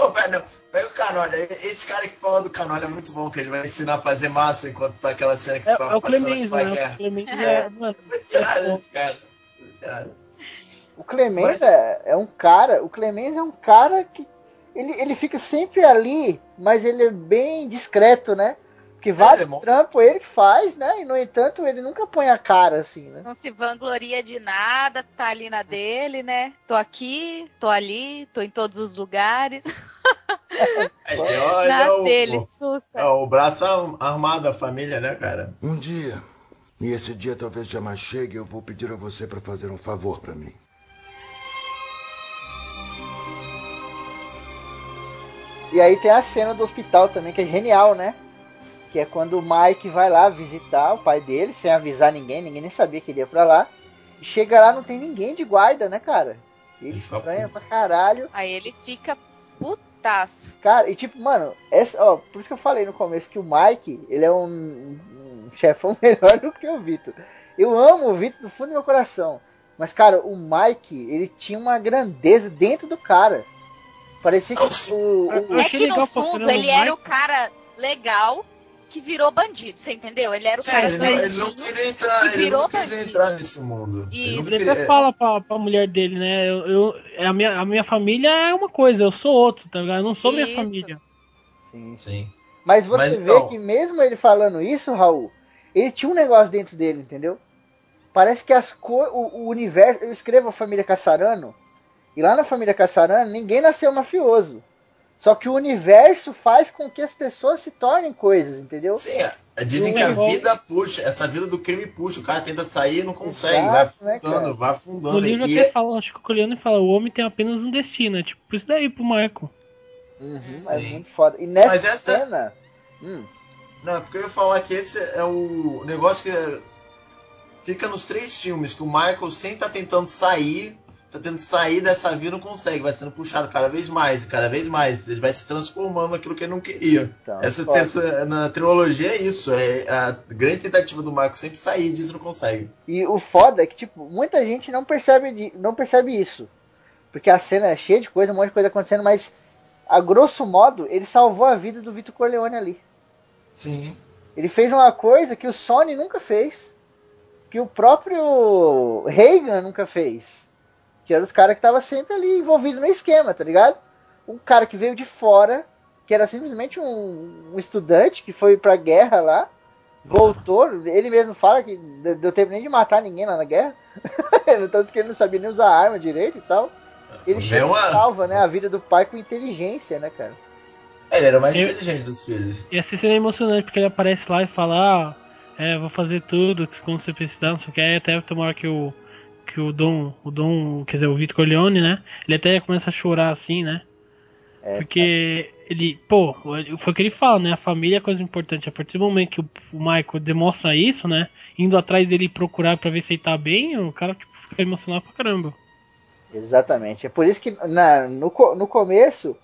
D: Ô, velho, pega o canolha. Esse cara que fala do canolha é muito bom, que ele vai ensinar a fazer massa enquanto tá aquela cena que
B: É,
D: fica
B: é o Clemens,
D: faz
B: né? O
D: guerra.
B: Clemens é, mano.
D: Esse cara.
A: O Clemens é, é um cara, o Clemens é um cara que ele, ele fica sempre ali, mas ele é bem discreto, né? Porque vários
D: ele é
A: trampos ele que faz, né? E no entanto ele nunca põe a cara assim, né?
C: Não se vangloria de nada, tá ali na dele, né? Tô aqui, tô ali, tô em todos os lugares.
D: Aí, ó,
C: na
D: é o-
C: dele,
D: É
C: sussa.
D: o braço arm- armado da família, né, cara?
G: Um dia, e esse dia talvez jamais chegue, eu vou pedir a você para fazer um favor para mim.
A: E aí tem a cena do hospital também, que é genial, né? Que é quando o Mike vai lá visitar o pai dele, sem avisar ninguém, ninguém nem sabia que ele ia pra lá. E chega lá, não tem ninguém de guarda, né, cara? Ele
D: Ele
A: estranha pra caralho.
C: Aí ele fica putaço.
A: Cara, e tipo, mano, essa, ó, por isso que eu falei no começo que o Mike, ele é um, um- um chefão melhor do que o Vitor. Eu amo o Vitor do fundo do meu coração. Mas, cara, o Mike, ele tinha uma grandeza dentro do cara. Parecia que o. o-
C: É que no fundo ele era o cara legal que virou bandido, você entendeu? Ele era o cara
D: É, ele, não, ele não queria entrar,
C: que
D: ele
C: virou
D: não quis
C: bandido.
D: entrar nesse mundo. Ele
C: Isso.
B: Ele até fala pra, pra mulher dele, né? Eu, eu- é a, minha, a minha família é uma coisa, eu sou outro, tá ligado? Eu não sou minha
C: Isso.
B: família.
A: Sim,
D: Sim.
A: Mas você
D: Mas,
A: vê que mesmo ele falando isso, Raul, ele tinha um negócio dentro dele, entendeu? Parece que as cor, o, o universo. Eu escrevo a família Cassarano, e lá na família Cassarano ninguém nasceu mafioso. Só que o universo faz com que as pessoas se tornem coisas, entendeu?
D: Sim, é, dizem
B: Não
D: que a vida puxa, essa vida do crime puxa, o cara tenta sair e não consegue,
A: Exato,
D: vai
A: né,
D: afundando,
A: cara?
D: vai afundando.
B: No livro
D: e
B: até
D: é-
B: fala, acho que o Coliano fala, o homem tem apenas um destino, é tipo, isso daí pro Michael.
A: Uhum, é muito foda. E nessa
D: Mas essa-
A: cena. Hum,
D: Não, é porque eu ia falar que esse é o negócio que é- fica nos três filmes, que o Michael sempre tá tentando sair, tá tentando sair dessa vida e não consegue, vai sendo puxado cada vez mais, cada vez mais. Ele vai se transformando naquilo que ele não queria.
A: Então,
D: Essa na trilogia é isso, é a grande tentativa do Michael sempre sair disso e não consegue.
A: E o foda é que, tipo, muita gente não percebe, não percebe isso. Porque a cena é cheia de coisa, um monte de coisa acontecendo, mas a grosso modo, ele salvou a vida do Vitor Corleone ali.
D: Sim.
A: Ele fez uma coisa que o Sony nunca fez. Que o próprio Reagan nunca fez. Que eram os caras que estavam sempre ali envolvidos no esquema, tá ligado? Um cara que veio de fora, que era simplesmente um, um estudante que foi pra guerra lá, voltou, ele mesmo fala que de- deu tempo nem de matar ninguém lá na guerra. Tanto que ele não sabia nem usar arma direito e tal. Ele chega
D: uma-
A: e salva né, a vida do pai com inteligência, né, cara?
D: É, ele era o mais
B: Eu-
D: inteligente dos filhos.
B: E essa cena é emocionante, porque ele aparece lá e fala, ah, é, vou fazer tudo, que quando você precisar, não sei o que, aí até tem uma hora que o, que o Dom, o Dom, quer dizer, o Vitor Corleone, né, ele até começa a chorar assim, né,
A: É,
B: porque ele, pô, foi o que ele fala, né, a família é coisa importante, a partir do momento que o, o Michael demonstra isso, né, indo atrás dele procurar pra ver se ele tá bem, o cara, tipo, fica emocionado pra caramba.
A: Exatamente. É por isso que na, no, no começo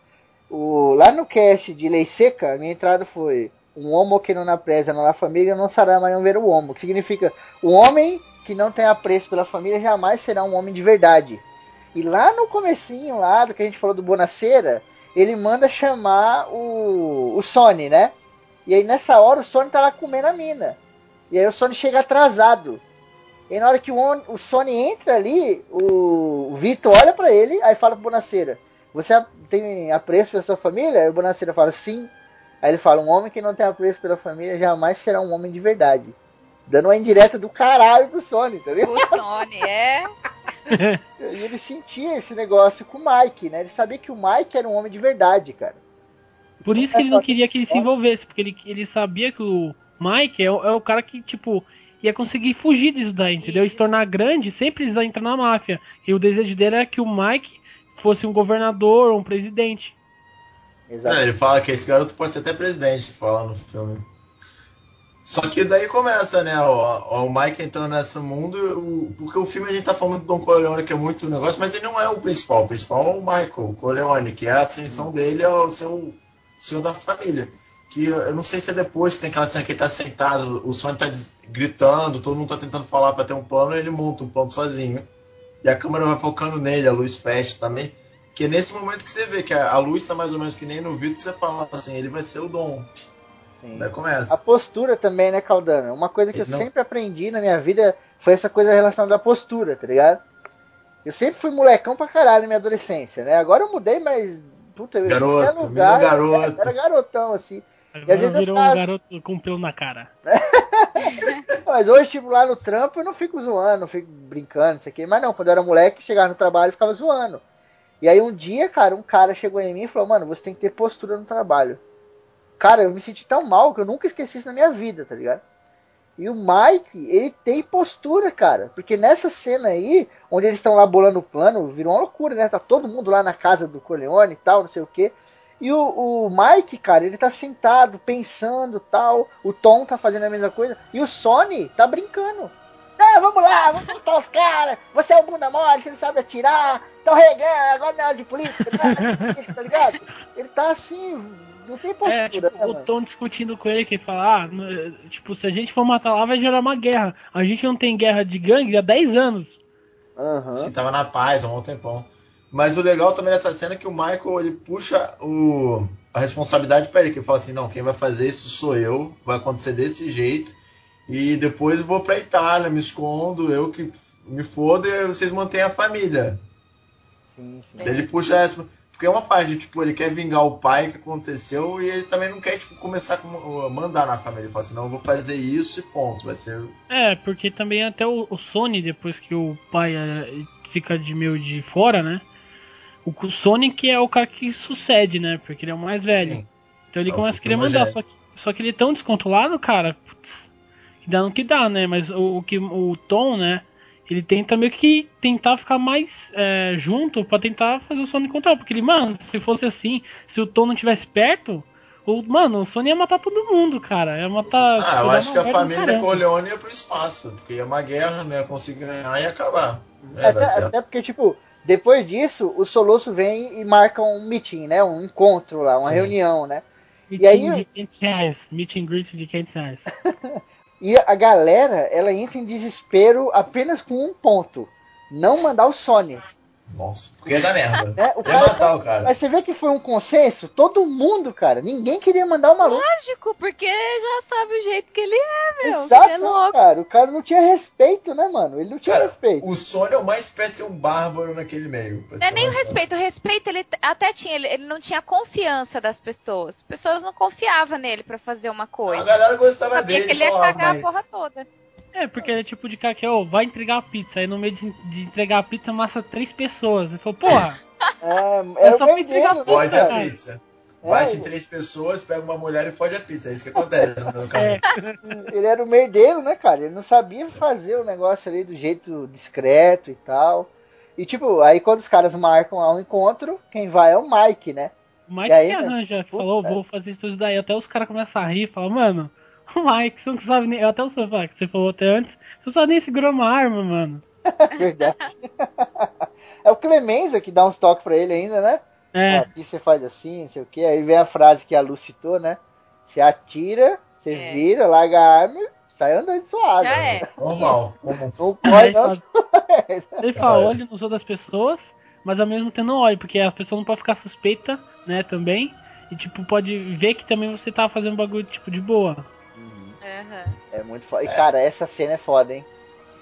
A: O, lá no cast de Lei Seca, a minha entrada foi um homo que não na presa na família não será mais um ver o homo. Que significa o homem que não tem apreço pela família jamais será um homem de verdade. E lá no comecinho lá do que a gente falou do Bonaceira, ele manda chamar o, o Sony, né? E aí nessa hora o Sony tá lá comendo a mina. E aí o Sony chega atrasado. E na hora que o, o Sony entra ali, o, o Vitor olha para ele, aí fala pro Bonaceira, você tem apreço pela sua família? Aí o Bonaceira fala, sim. Aí ele fala, um homem que não tem apreço pela família jamais será um homem de verdade. Dando uma indireta do caralho pro Sony, ligado?
C: O Sony, é.
A: E ele sentia esse negócio com o Mike, né? Ele sabia que o Mike era um homem de verdade, cara.
B: Por isso que ele não queria que ele se envolvesse, porque ele, ele sabia que o Mike é, o- é o cara que, tipo, ia conseguir fugir disso daí, entendeu? E se
C: Isso.
B: tornar grande sem precisar entrar na máfia. E o desejo dele era que o Mike fosse um governador ou um presidente.
A: Exato.
D: É, ele fala que esse garoto pode ser até presidente, fala no filme. Só que daí começa, né, o, o Mike entrando nesse mundo, o- porque o filme a gente tá falando do Don Corleone, que é muito negócio, mas ele não é o principal. O principal é o Michael Corleone, que é a ascensão dele ao seu senhor da família. Que eu não sei se é depois que tem aquela cena que ele tá sentado, o Sony tá gritando, todo mundo tá tentando falar pra ter um plano, ele monta um plano sozinho. E a câmera vai focando nele, a luz fecha também. Que é nesse momento que você vê que a, a luz tá mais ou menos que nem no vídeo, você fala assim, ele vai ser o Dom.
A: Sim.
D: Daí
A: A
D: começa.
A: postura também, né, Caldana? Uma coisa que eu
D: Ele não-
A: sempre aprendi na minha vida foi essa coisa relacionada à postura, tá ligado? Eu sempre fui molecão pra caralho na minha adolescência, né? Agora eu mudei, mas. Puta, eu
D: Garoto,
A: lugar,
D: menino garoto.
A: Era, era garotão, assim.
B: Agora
A: às vezes eu
B: virou
A: faço-
B: um garoto com pelo na cara.
A: Mas hoje, tipo, lá no trampo, eu não fico zoando, não fico brincando, não sei o quê. Mas não, quando eu era moleque, chegava no trabalho e ficava zoando. E aí um dia, cara, um cara chegou em mim e falou, mano, você tem que ter postura no trabalho. Cara, eu me senti tão mal que eu nunca esqueci isso na minha vida, tá ligado? E o Mike, ele tem postura, cara. Porque nessa cena aí, onde eles estão lá bolando o plano, virou uma loucura, né? Tá todo mundo lá na casa do Corleone e tal, não sei o quê. E o, o Mike, cara, ele tá sentado, pensando tal. O Tom tá fazendo a mesma coisa. E o Sony tá brincando. Não, vamos lá, vamos matar os caras. Você é um bunda mole, você não sabe atirar. Tão regando, agora não é hora de política, não é de política, tá ligado? Ele tá assim, não tem postura,
B: É, tipo,
A: né,
B: o? Tom discutindo com ele, que ele fala, ah, tipo, se a gente for matar lá, vai gerar uma guerra. A gente não tem guerra de gangue há 10 anos.
A: Aham.
D: Assim, tava na paz há um tempão. Mas o legal também dessa cena é que o Michael ele puxa o, a responsabilidade pra ele, que ele fala assim, não, quem vai fazer isso sou eu, vai acontecer desse jeito, e depois eu vou pra Itália, me escondo, eu que me foda e vocês mantêm a família.
A: Sim, sim.
D: Ele puxa essa. Porque é uma parte, tipo, ele quer vingar o pai que aconteceu e ele também não quer, tipo, começar a mandar na família. Ele fala assim, não, eu vou fazer isso e ponto. Vai ser.
B: É, porque também até o, o Sony, depois que o pai é, fica de meio de fora, né? O Sonic é o cara que sucede, né? Porque ele é o mais velho.
D: Sim.
B: Então ele
D: É
B: começa a querer mandar. Só que, só que ele é tão descontrolado, cara. Putz, que dá no que dá, né? Mas o, o que o Tom, né? Ele tenta meio que tentar ficar mais é, junto pra tentar fazer o Sonic controlar. Porque ele, mano, se fosse assim, se o Tom não tivesse perto, o, mano, o Sonic ia matar todo mundo, cara. Ia matar.
D: Ah, eu
B: ia
D: acho que a família. Corleone ia pro espaço. Porque é uma guerra, né? Conseguir ganhar e acabar. É,
A: Até, até porque, tipo, depois disso, o Soluço vem e marca um meeting, né? Um encontro lá, uma
D: Sim.
A: reunião, né?
B: Meeting
A: E aí-
B: de 500 reais. Meet and greet de 500 reais.
A: E a galera, ela entra em desespero apenas com um ponto. Não mandar o Sony.
D: Nossa, porque ia dar merda.
A: Né? O
D: Ia matar o cara.
A: Mas você vê que foi um consenso? Todo mundo, cara. Ninguém queria mandar o maluco.
C: Lógico, porque já sabe o jeito que ele é, meu.
A: Exato,
C: Ele é louco.
A: cara. O cara não tinha respeito, né, mano? Ele não tinha
D: Cara,
A: respeito.
D: O Sony é o mais perto de ser um bárbaro naquele meio.
C: Não é nem o respeito, o respeito ele até tinha, ele, ele não tinha confiança das pessoas. As pessoas não confiavam nele pra fazer uma
D: A
C: coisa.
D: galera gostava
C: Sabia
D: dele.
C: que ele ia
D: falava,
C: cagar
D: mas...
C: a porra toda.
B: É, porque ele é tipo de cara que, ó, vai entregar a pizza. Aí no meio de, de entregar a pizza, massa três pessoas. Ele falou, porra,
A: É, é
B: Eu só fui
A: merdeiro,
B: pegar
A: né,
D: Fode a pizza.
A: É,
D: Bate em três pessoas, pega uma mulher e fode a pizza. É isso que acontece no
B: é,
D: caminho.
A: Ele era o merdeiro, né, cara? Ele não sabia fazer o negócio ali do jeito discreto e tal. E tipo, aí quando os caras marcam lá um encontro, quem vai é o Mike, né?
B: o Mike
A: E aí,
B: que
A: né?
B: arranja, que
A: Puta.
B: falou, vou fazer isso daí. Até os caras começam a rir, falam, mano, Mike, você não sabe nem. Eu até o falar que você falou até antes, você sabe nem segurar uma arma, mano.
A: Verdade. é o Clemenza que dá uns toques pra ele ainda, né?
B: É.
A: Ó, aqui você faz assim, não sei o que. Aí vem a frase que a Lu citou, né? Você atira, você
C: É.
A: vira, larga a arma e sai andando suave.
C: Já é.
D: Normal.
A: Não pode não.
B: Ele fala, olhe nos olhos das pessoas, mas ao mesmo tempo não olhe, porque a pessoa não pode ficar suspeita, né, também. E tipo, pode ver que também você tá fazendo bagulho tipo de boa.
A: Uhum. É muito foda. E cara, essa cena é foda, hein?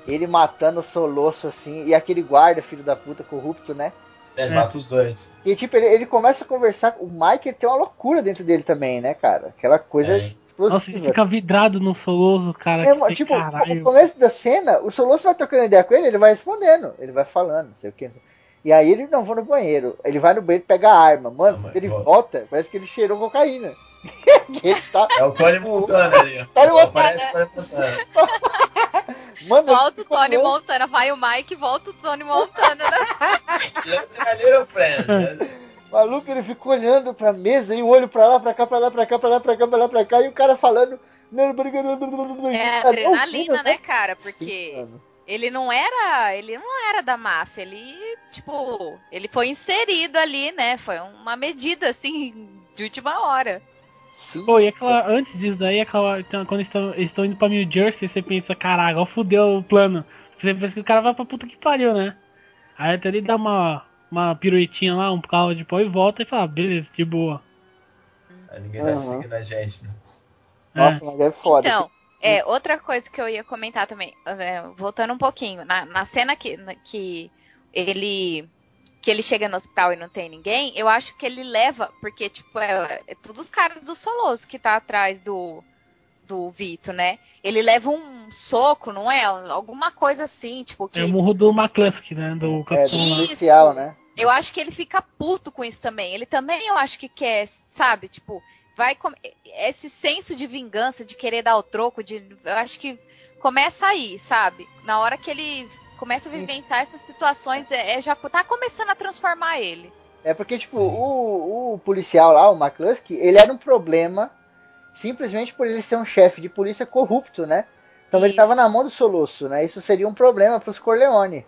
A: Ele matando o Solosso assim, e aquele guarda, filho da puta, corrupto, né?
D: Ele
B: É.
D: mata os dois.
A: E tipo, ele, ele começa a conversar. O Mike ele tem uma loucura dentro dele também, né, cara? Aquela coisa
D: É.
A: explosiva.
B: Nossa, ele fica vidrado no soloso, cara.
A: É,
B: que
A: tipo, no
B: caralho.
A: começo da cena, o Solosso vai trocando ideia com ele, ele vai respondendo, ele vai falando, não sei o que. E aí ele não vou no banheiro. Ele vai no banheiro pega a arma. Mano,
D: mas
A: quando ele
D: volta.
A: volta, parece que ele cheirou cocaína. Tá-
D: É o Tony Montana ali. ó.
A: Tony Montana.
D: Parece Tony Montana.
A: Mano,
C: Volta o Tony. Montana, vai o Mike, volta o Tony Montana. né?
D: Let my little friend.
A: Maluco, ele ficou olhando pra mesa e o olho pra lá, pra cá, pra lá, pra cá, pra lá, pra cá, pra lá, pra cá, e o cara falando.
C: É adrenalina, né, cara? Porque
A: Sim,
C: ele não era. Ele não era da máfia. Ele, tipo, ele foi inserido ali, né? Foi uma medida, assim, de última hora.
A: Sim.
B: Pô, e aquela, antes disso daí, aquela, então, quando eles estão, indo pra New Jersey, você pensa, caraca, ó, fudeu o plano. Você pensa que o cara vai pra puta que pariu, né? Aí até ele dá uma, uma piruetinha lá, um carro de pó e volta e fala, beleza, de boa.
D: Ah, Ninguém tá
A: Uhum.
D: seguindo a gente. né?
A: Nossa, mas é foda.
C: Então, é, outra coisa que eu ia comentar também, é, voltando um pouquinho, na, na cena que, que ele que ele chega no hospital e não tem ninguém, eu acho que ele leva, porque, tipo, é, é todos os caras do Soloso que tá atrás do, do Vito, né? Ele leva um soco, não é? Alguma coisa assim, tipo, que
B: É o murro do McCluskey, né? Do
A: É, do policial, né?
C: eu acho que ele fica puto com isso também. Ele também, eu acho que quer, sabe? Tipo, vai com... esse senso de vingança, de querer dar o troco, de eu acho que começa aí, sabe? Na hora que ele começa a
A: Isso.
C: vivenciar essas situações, é, é já tá começando a transformar ele.
A: É porque, tipo, o, o policial lá, o McCluskey, ele era um problema simplesmente por ele ser um chefe de polícia corrupto, né? Então ele
C: Isso.
A: tava na mão do Soluço, né? Isso seria um problema pros Corleone.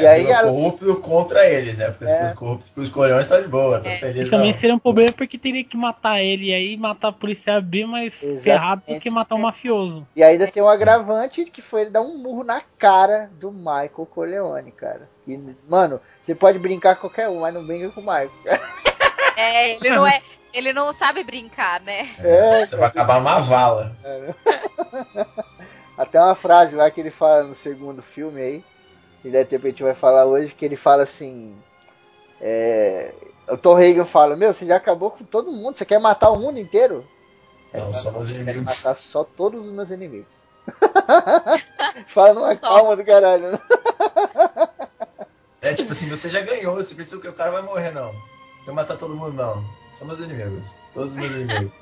D: É,
A: E aí
D: porque
A: a-
D: o corrupto contra eles, né? Porque
A: É.
D: se fosse corrupto pros colhões, tá de boa, tá
C: É.
D: feliz.
B: E também
D: não.
B: seria um problema porque teria que matar ele e aí matar a polícia é bem mais
A: Exatamente.
B: ferrado do que matar um mafioso.
A: E ainda tem um agravante que foi ele dar um murro na cara do Michael Corleone, cara. E, mano, você pode brincar com qualquer um, mas não brinca com o Michael.
C: É, ele não é. Ele não sabe brincar, né?
A: É,
D: Você vai acabar numa vala.
A: Até uma frase lá que ele fala no segundo filme aí, e de repente a gente vai falar hoje, que ele fala assim. É, o Tom Hagen fala, meu, você já acabou com todo mundo, você quer matar o mundo inteiro?
D: Não,
A: Eu quero
D: inimigos.
A: matar só todos os meus inimigos. fala numa
C: Só.
A: calma do caralho, né?
D: É tipo assim, você já ganhou, você pensou que o cara vai morrer, não. Vai matar todo mundo, não. São meus inimigos. Todos os meus inimigos.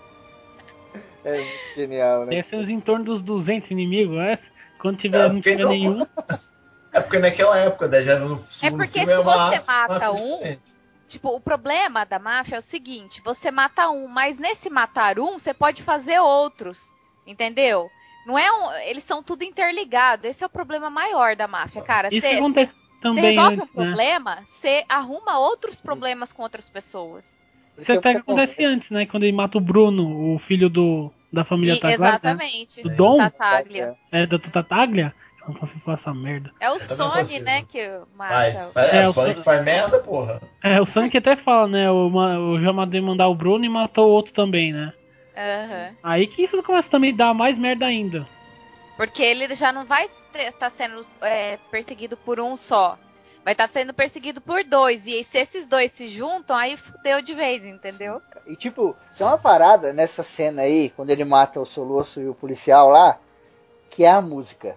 A: É genial, né?
B: Deve ser uns em torno dos 200 inimigos, é? Quando tiver,
D: É,
B: não tiver
D: não-
B: nenhum.
D: É porque naquela época, né, já no segundo
C: porque
D: filme
C: se
D: é uma
C: você mata um,
D: diferente.
C: Tipo, o problema da máfia é o seguinte: você mata um, mas nesse matar um, você pode fazer outros. Entendeu? Não é um. Eles são tudo interligados. Esse é o problema maior da máfia, cara.
B: Isso
C: Você
B: acontece
C: você
B: também
C: resolve
B: antes,
C: um
B: né?
C: problema, você arruma outros problemas com outras pessoas.
B: Isso até que acontece antes, né? Quando ele mata o Bruno, o filho do, da família
C: E-
B: né?
C: exatamente.
B: Do Dom?
C: Tataglia.
B: É, da Tataglia? Eu não consigo falar essa merda.
C: É o
D: Eu consigo.
C: né, que mata.
D: Faz, faz,
B: É,
D: é,
B: o
D: Sonic
B: Son-
D: faz merda, porra.
B: É, o Sonic até fala, né? O, ma- eu já mandei mandar o Bruno e matou o outro também, né?
C: Aham.
B: Aí que isso começa também a dar mais merda ainda.
C: Porque ele já não vai estar sendo é, perseguido por um só. Vai estar sendo perseguido por dois. E se esses dois se juntam, aí fudeu de vez, entendeu?
A: E tipo, tem uma parada nessa cena aí, quando ele mata o Solosso e o policial lá, que é a música.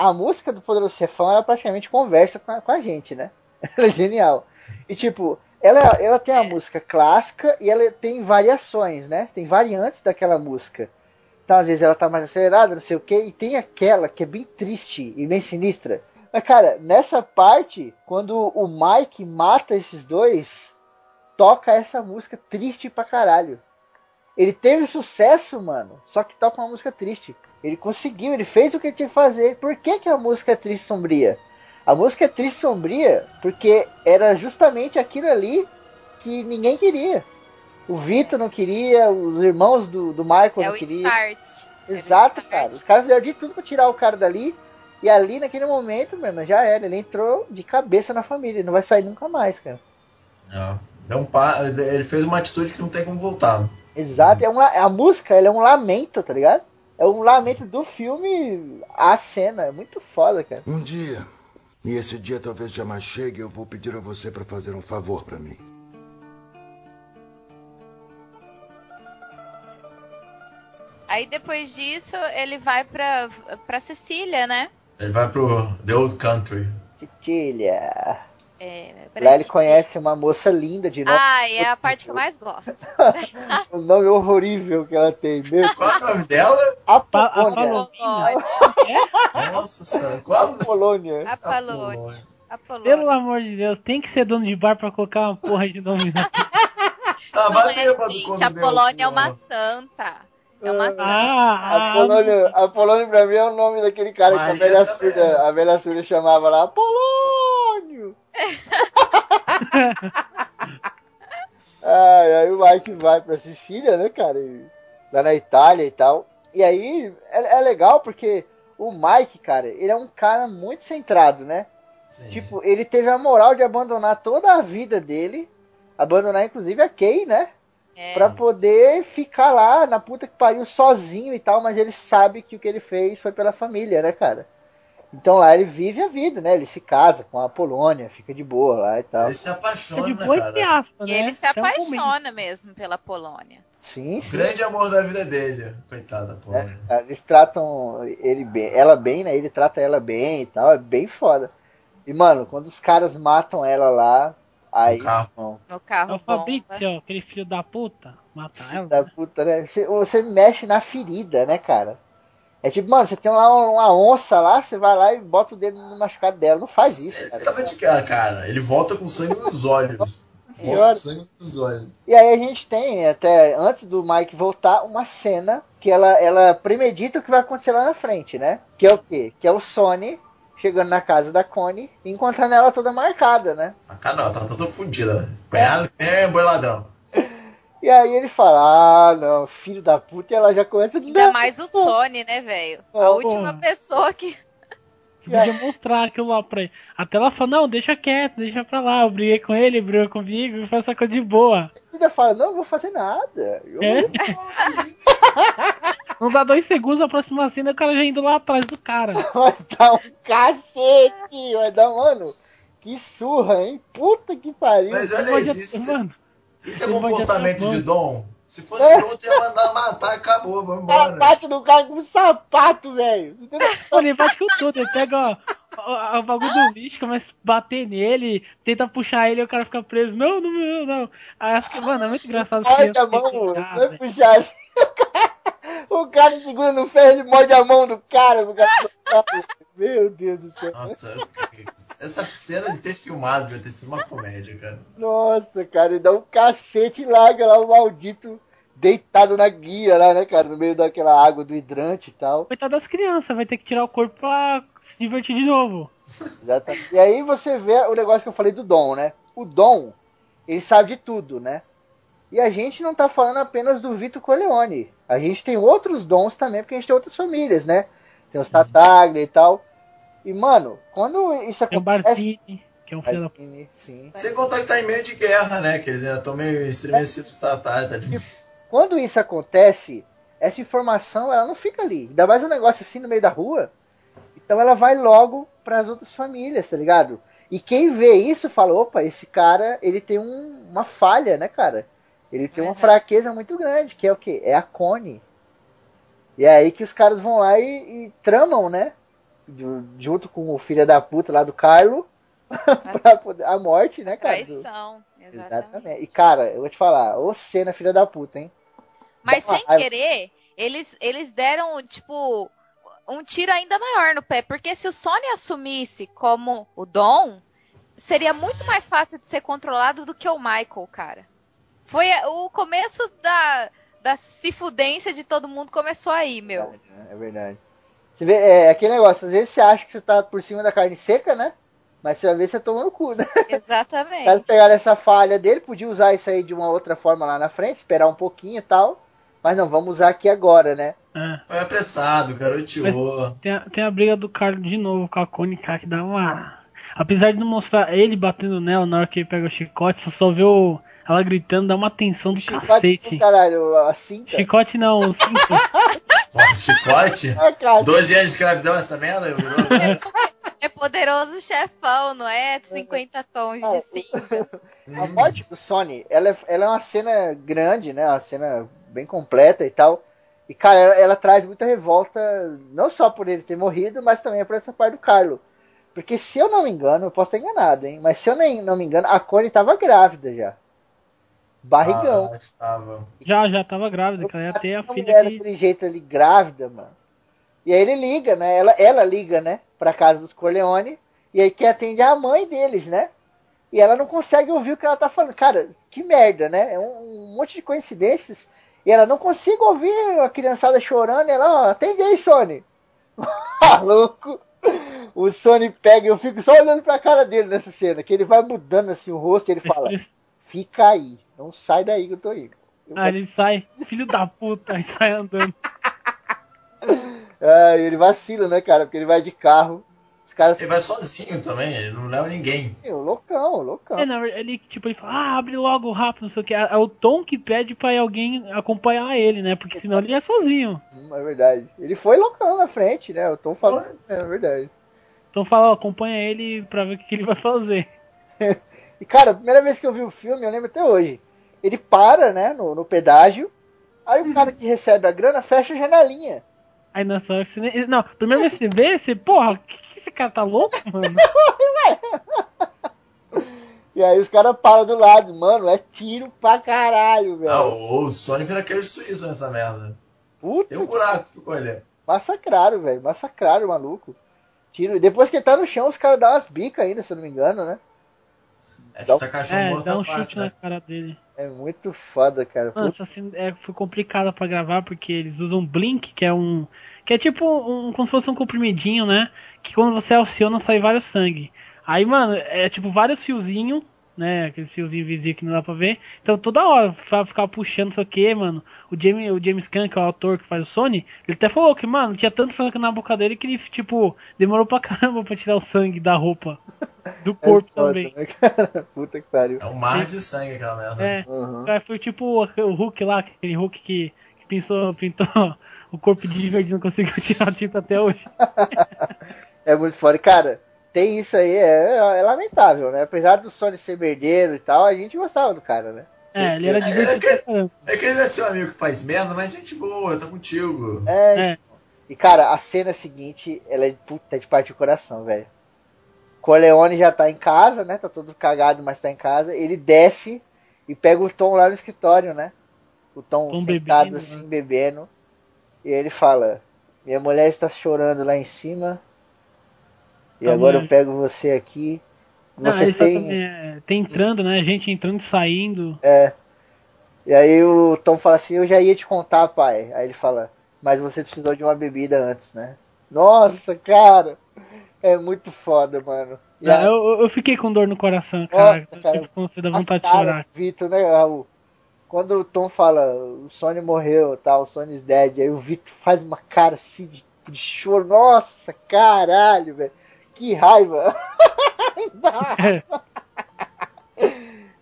A: A música do Poderoso Chefão, ela praticamente conversa com a, com a gente, né? Ela é genial. E tipo, ela, ela tem a música clássica e ela tem variações, né? Tem variantes daquela música. Então, às vezes ela tá mais acelerada, não sei o que, e tem aquela que é bem triste e bem sinistra. Mas, cara, nessa parte, quando o Mike mata esses dois, toca essa música triste pra caralho. Ele teve sucesso, mano, só que toca uma música triste. Ele conseguiu, ele fez o que ele tinha que fazer. Por que, que a música é triste e sombria? A música é triste e sombria porque era justamente aquilo ali que ninguém queria. O Vitor não queria, os irmãos do, do Michael
C: É
A: não queriam.
C: start.
A: Exato,
C: Era o
A: cara. Os caras fizeram de tudo pra tirar o cara dali. E ali, naquele momento, mesmo, já era. Ele entrou de cabeça na família. Ele não vai sair nunca mais, cara.
D: É. Um pa... Ele fez uma atitude que não tem como voltar.
A: Exato. É uma, a música, ela é um lamento, tá ligado? É um lamento do filme a cena. É muito foda, cara.
G: Um dia, e esse dia talvez jamais chegue, eu vou pedir a você para fazer um favor para mim.
C: Aí depois disso, ele vai pra, pra Sicília, né?
D: Ele vai pro The Old Country.
A: Titilha.
C: É,
A: Lá ele conhece uma moça linda de novo.
C: Ah, é a parte que eu mais gosto.
A: O nome horrorível que ela tem. Meu
D: Qual é o nome dela?
A: Apolônia.
B: Apolônia.
C: Apolônia.
D: Nossa senhora. Qual?
A: Apolônia.
C: Apolônia.
B: Pelo
C: Apolônia.
B: amor de Deus, tem que ser dono de bar pra colocar uma porra de nome. na-
D: Tava
C: Não é, gente, a Polônia é uma
D: porra.
C: santa. É uma santa.
B: Ah, ah,
A: Apolônia, Apolônio pra mim é o nome daquele cara que a
D: Maria
A: velha, surda, a velha surda chamava lá. Apolônio! Ai, aí o Mike vai pra Sicília, né, cara? E- lá na Itália e tal. E aí é, é legal porque o Mike, cara, ele é um cara muito centrado, né?
D: Sim.
A: Tipo, ele teve a moral de abandonar toda a vida dele, abandonar inclusive a Kay, né?
C: É.
A: Pra poder ficar lá na puta que pariu sozinho e tal, mas ele sabe que o que ele fez foi pela família, né, cara? Então lá ele vive a vida, né? Ele se casa com a Polônia, fica de boa lá e tal.
D: Ele se apaixona,
B: de
D: né,
B: boa
D: cara?
B: aspas,
C: E
B: né?
C: ele se apaixona mesmo pela Polônia.
A: Sim, sim.
D: Grande amor da vida dele. Coitada, pô.
A: É, eles tratam ele bem, ela bem, né? Ele trata ela bem e tal, é bem foda. E mano, quando os caras matam ela lá, aí,
D: No carro.
A: irmão,
C: No
B: É
C: carro
B: o
C: bomba.
B: Fabrício, aquele filho da puta, mata ela.
A: da puta, né? Você, você mexe na ferida, né, cara? É tipo, mano, você tem lá uma onça lá, você vai lá e bota o dedo no machucado dela. Não faz isso,
D: Ele
A: cara.
D: ficava de cara, cara. Ele volta com sangue nos olhos. Volta com sangue nos olhos.
A: E aí a gente tem, até antes do Mike voltar, uma cena que ela, ela premedita o que vai acontecer lá na frente, né? Que é o quê? Que é o Sony chegando na casa da Connie e encontrando ela toda marcada, né?
D: A cara não, tá toda fodida. Apanhado, é, boi ladrão.
A: E aí ele fala, ah, não, filho da puta, e ela já começa a
C: Ainda mais o Sony, né, velho? A última pessoa que.
B: Que podia mostrar aquilo lá pra ele. Até ela fala, não, deixa quieto, deixa pra lá. Eu briguei com ele, brigou comigo, faz essa coisa de boa.
A: E ainda fala, não, não vou fazer nada. Eu-
B: É? Não dá dois segundos, a próxima cena o cara já indo lá atrás do cara.
A: Vai dar um cacete, vai dar, mano, que surra, hein? Puta que pariu.
D: Mas
B: Ele
D: olha. Isso,
B: Mano,
D: isso é
B: ele
D: comportamento de Dom. Se fosse
A: É.
D: outro, ia mandar matar, acabou, vamos embora.
A: bate no cara com um sapato, velho.
B: Ele bate com tudo. Ele pega ó, o bagulho do lixo, começa a bater nele, tenta puxar ele e o cara fica preso. Não, não, não, não. Aí, acho que, mano, é muito engraçado.
A: Morde a mão, vai puxar assim. O cara segura no ferro, ele morde a mão do cara. o cara- Meu Deus do céu.
D: Nossa, essa cena de ter filmado devia ter sido uma comédia, cara.
A: Nossa, cara, ele dá um cacete e larga lá o maldito deitado na guia lá, né, cara? No meio daquela água do hidrante e tal.
B: Coitado das crianças, vai ter que tirar o corpo pra se divertir de novo.
A: Exatamente. E aí você vê o negócio que eu falei do Dom, né? O Dom, ele sabe de tudo, né? E a gente não tá falando apenas do Vitor Corleone. A gente tem outros dons também, porque a gente tem outras famílias, né? Tem os Tataglia e tal. E, mano, quando isso
B: Tem o
A: acontece...
B: Barzini, que é um filho da
A: sim.
D: Sem contar que tá em meio de guerra, né? Que eles ainda estão meio estremecidos com o Tatar. Tá de...
A: Quando isso acontece, essa informação ela não fica ali. Ainda mais um negócio assim no meio da rua. Então ela vai logo para as outras famílias, tá ligado? E quem vê isso fala, opa, esse cara, ele tem um- uma falha, né, cara? Ele tem uma fraqueza muito grande, que é o quê? É a Connie. E é aí que os caras vão lá e, e tramam, né? Ju- Junto com o filho da puta lá do Carlo, pra poder, a morte, né, cara?
C: Traição. Exatamente.
A: Exatamente. E, cara, eu vou te falar, ô cena filha da puta, hein?
C: Mas
A: Dá
C: sem querer, eles, eles deram, tipo, um tiro ainda maior no pé. Porque se o Sony assumisse como o Dom, seria muito mais fácil de ser controlado do que o Michael, cara. Foi o começo da, da cifudência de todo mundo começou aí, meu.
A: É verdade. Você vê, é aquele negócio, às vezes você acha que você tá por cima da carne seca, né? Mas você vai ver você toma no cu, né?
C: Exatamente.
A: Caso pegaram essa falha dele, podia usar isso aí de uma outra forma lá na frente, esperar um pouquinho e tal. Mas não, vamos usar aqui agora, né?
B: É.
D: Foi apressado, garoteou.
B: Tem a, tem a briga do Carlos de novo com a Connie, cara, que dá uma. Apesar de não mostrar ele batendo nela na hora que ele pega o chicote, você só vê o- ela gritando, dá uma tensão do
A: Chicote
B: cacete.
A: do caralho, a cinta.
B: Chicote não, o cinto.
D: Pô, chicote?
A: Ah, cara,
D: 12 anos de escravidão essa merda? Virou?
C: É poderoso chefão, não é? 50 tons de cinza.
A: A morte do Sony, ela é, ela é uma cena grande, né? Uma cena bem completa e tal. E, cara, ela, ela traz muita revolta, não só por ele ter morrido, mas também por essa parte do Carlo. Porque se eu não me engano, eu posso estar enganado, hein? Mas se eu nem, não me engano, a Connie tava grávida já. Barrigão.
D: Ah, estava.
B: Já, já tava grávida, cara. Ia ter a filha
A: mulher
B: que.
A: daquele jeito ali, grávida, mano. E aí ele liga, né? Ela, ela liga, né? Pra casa dos Corleone. E aí quem atende é a mãe deles, né? E ela não consegue ouvir o que ela tá falando. Cara, que merda, né? É um, um monte de coincidências. E ela não consegue ouvir a criançada chorando. E ela, ó, atende aí, Sony. Maluco. O Sony pega, eu fico só olhando pra cara dele nessa cena. Que ele vai mudando assim o rosto e ele fala: Fica aí, não sai daí que eu tô indo. Eu
B: Ah, ele sai, filho da puta, e sai andando.
A: Ah, ele vacila, né, cara? Porque ele vai de carro. Os caras.
D: Ele vai sozinho também, ele não leva ninguém.
A: Sim, o loucão, o loucão.
B: É, na verdade, ele, tipo, ele fala, ah, abre logo rápido, não sei o que. É o Tom que pede pra alguém acompanhar ele, né? Porque senão ele é sozinho.
A: Hum, é verdade. Ele foi loucão na frente, né? Eu tô falando. É verdade.
B: Então fala, ó, acompanha ele pra ver o que, que ele vai fazer.
A: E, cara, a primeira vez que eu vi o filme, eu lembro até hoje. Ele para, né, no, no pedágio. Aí o cara que recebe a grana fecha a janelinha.
B: Aí você nem... Não, que você vê, você, porra, que, que esse cara tá louco, mano?
A: E aí os caras param do lado. Mano, é tiro pra caralho, velho.
D: Ah, o, Sony vira aquele suíço nessa merda.
A: Puta,
D: Tem um buraco, ficou ali.
A: massacraram, velho. Massacraram o maluco. Tiro. E depois que ele tá no chão, os caras dão umas bicas ainda, se eu não me engano, né?
D: É,
A: Dá um-
D: chutar cachorro
B: É,
D: morto
B: dá um
D: fácil,
B: chute na
D: né?
B: cara dele.
A: É muito foda, cara.
B: Mano, essa cena é, foi complicada pra gravar porque eles usam Blink, que é um. Que é tipo um. como se fosse um comprimidinho, né? Que quando você aciona sai vários sangue. Aí, mano, é tipo vários fiozinhos, né? Aqueles fiozinhos invisíveis que não dá pra ver. Então toda hora pra ficar puxando não sei o que, mano. O James, o James Caan, que é o autor que faz o Sony, ele até falou que, mano, tinha tanto sangue na boca dele que ele, tipo, demorou pra caramba pra tirar o sangue da roupa. Do
A: é
B: corpo
A: foda,
B: também.
A: né, cara? Puta que pariu.
D: É um mar de sangue aquela merda.
B: É.
A: Uhum.
B: Cara, foi tipo o Hulk lá, aquele Hulk que, que pintou, pintou o corpo de verde e não conseguiu tirar a tinta até hoje.
A: É muito foda. Cara, tem isso aí, é, é lamentável, né? Apesar do Sony ser merdeiro e tal, a gente gostava do cara, né?
B: É, ele era divertido pra caramba.
D: É que ele é seu amigo que faz merda, mas gente boa, tá contigo.
A: É,
B: É.
A: E cara, a cena seguinte, ela é puta de parte do coração, velho. Corleone já tá em casa, né? Tá todo cagado, mas tá em casa. Ele desce e pega o Tom lá no escritório, né? O Tom,
B: Tom
A: sentado
B: bebendo,
A: assim,
B: né?
A: bebendo. E ele fala: Minha mulher está chorando lá em cima. E
B: Tá
A: agora eu pego você aqui. Você tem.
B: é, tem entrando, né? Gente entrando e saindo.
A: É. E aí o Tom fala assim, eu já ia te contar, pai. Aí ele fala, mas você precisou de uma bebida antes, né? Nossa, cara. É muito foda, mano.
B: Eu, eu fiquei com dor no coração, cara.
A: Nossa, cara.
B: Você dá
A: a
B: vontade de chorar.
A: Vitor, né, Raul? Quando o Tom fala, o Sony morreu, tal, o Sony's dead, aí o Vitor faz uma cara assim de, de choro. Nossa, caralho, velho. Que raiva. É,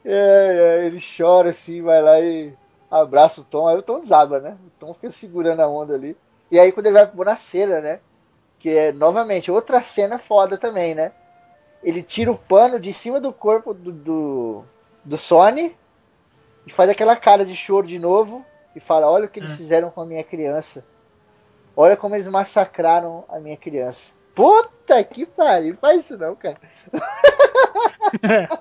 A: é, ele chora assim, vai lá e abraça o Tom. Aí o Tom desaba, né? O Tom fica segurando a onda ali. E aí quando ele vai pro Bonaceira, né? Que é novamente outra cena foda também, né? Ele tira o pano de cima do corpo do, do, do Sony e faz aquela cara de choro de novo e fala: Olha o que eles
B: É.
A: fizeram com a minha criança. Olha como eles massacraram a minha criança. Puta que pariu, faz isso não, cara.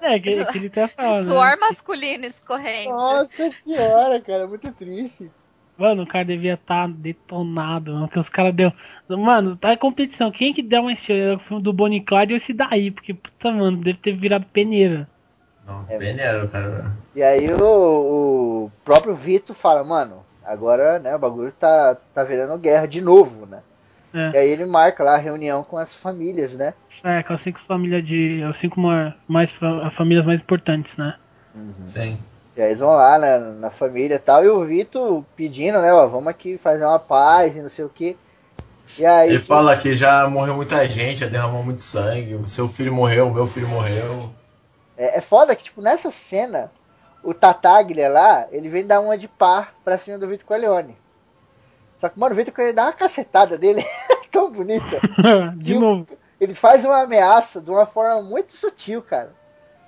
B: É, que, que ele até fala, né?
C: Suor masculino escorrendo.
A: Nossa senhora, cara, muito triste.
B: Mano, o cara devia estar detonado, mano. Porque os caras deu. Mano, tá em competição. Quem que der uma estrela o filme do Bonnie Clyde ou esse daí? Porque, puta, mano, deve ter virado peneira.
D: Não,
A: É.
D: peneiro, cara.
A: E aí o, o próprio Vitor fala, mano, agora né, o bagulho tá, tá virando guerra de novo, né?
B: É.
A: E aí ele marca lá a reunião com as famílias, né?
B: É, com as cinco famílias de. As cinco ma- mais, fa- famílias mais importantes, né?
D: Sim.
A: E aí eles vão lá na, na família e tal, e o Vitor pedindo, né, ó, vamos aqui fazer uma paz e não sei o que. E aí.
D: Ele fala que já morreu muita gente, já derramou muito sangue. O seu filho morreu, o meu filho morreu.
A: É, é foda que, tipo, nessa cena, o Tataglia lá, ele vem dar uma de par pra cima do Vitor Corleone. Só que, mano, o Vitor Corleone dá uma cacetada dele, tão bonita.
B: de
A: E o-
B: novo.
A: Ele faz uma ameaça de uma forma muito sutil, cara.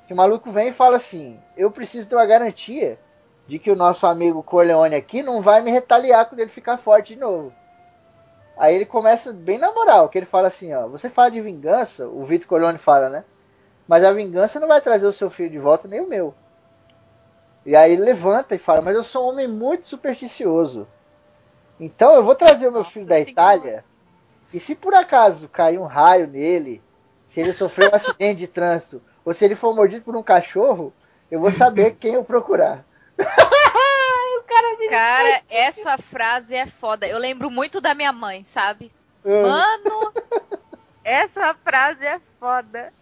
A: Que o maluco vem e fala assim: Eu preciso de uma garantia de que o nosso amigo Corleone aqui não vai me retaliar quando ele ficar forte de novo. Aí ele começa bem na moral, que ele fala assim: Ó, você fala de vingança, o Vitor Corleone fala, né? Mas a vingança não vai trazer o seu filho de volta nem o meu. E aí ele levanta e fala: Mas eu sou um homem muito supersticioso. Então eu vou trazer o meu
C: Nossa
A: filho da
C: Senhora.
A: Itália. E se por acaso cair um raio nele, se ele sofrer um acidente de trânsito, ou se ele for mordido por um cachorro, eu vou saber quem eu procurar. o cara me
C: Cara, essa frase é foda. Eu lembro muito da minha mãe, sabe?
A: Ah,
C: Mano, essa frase é foda.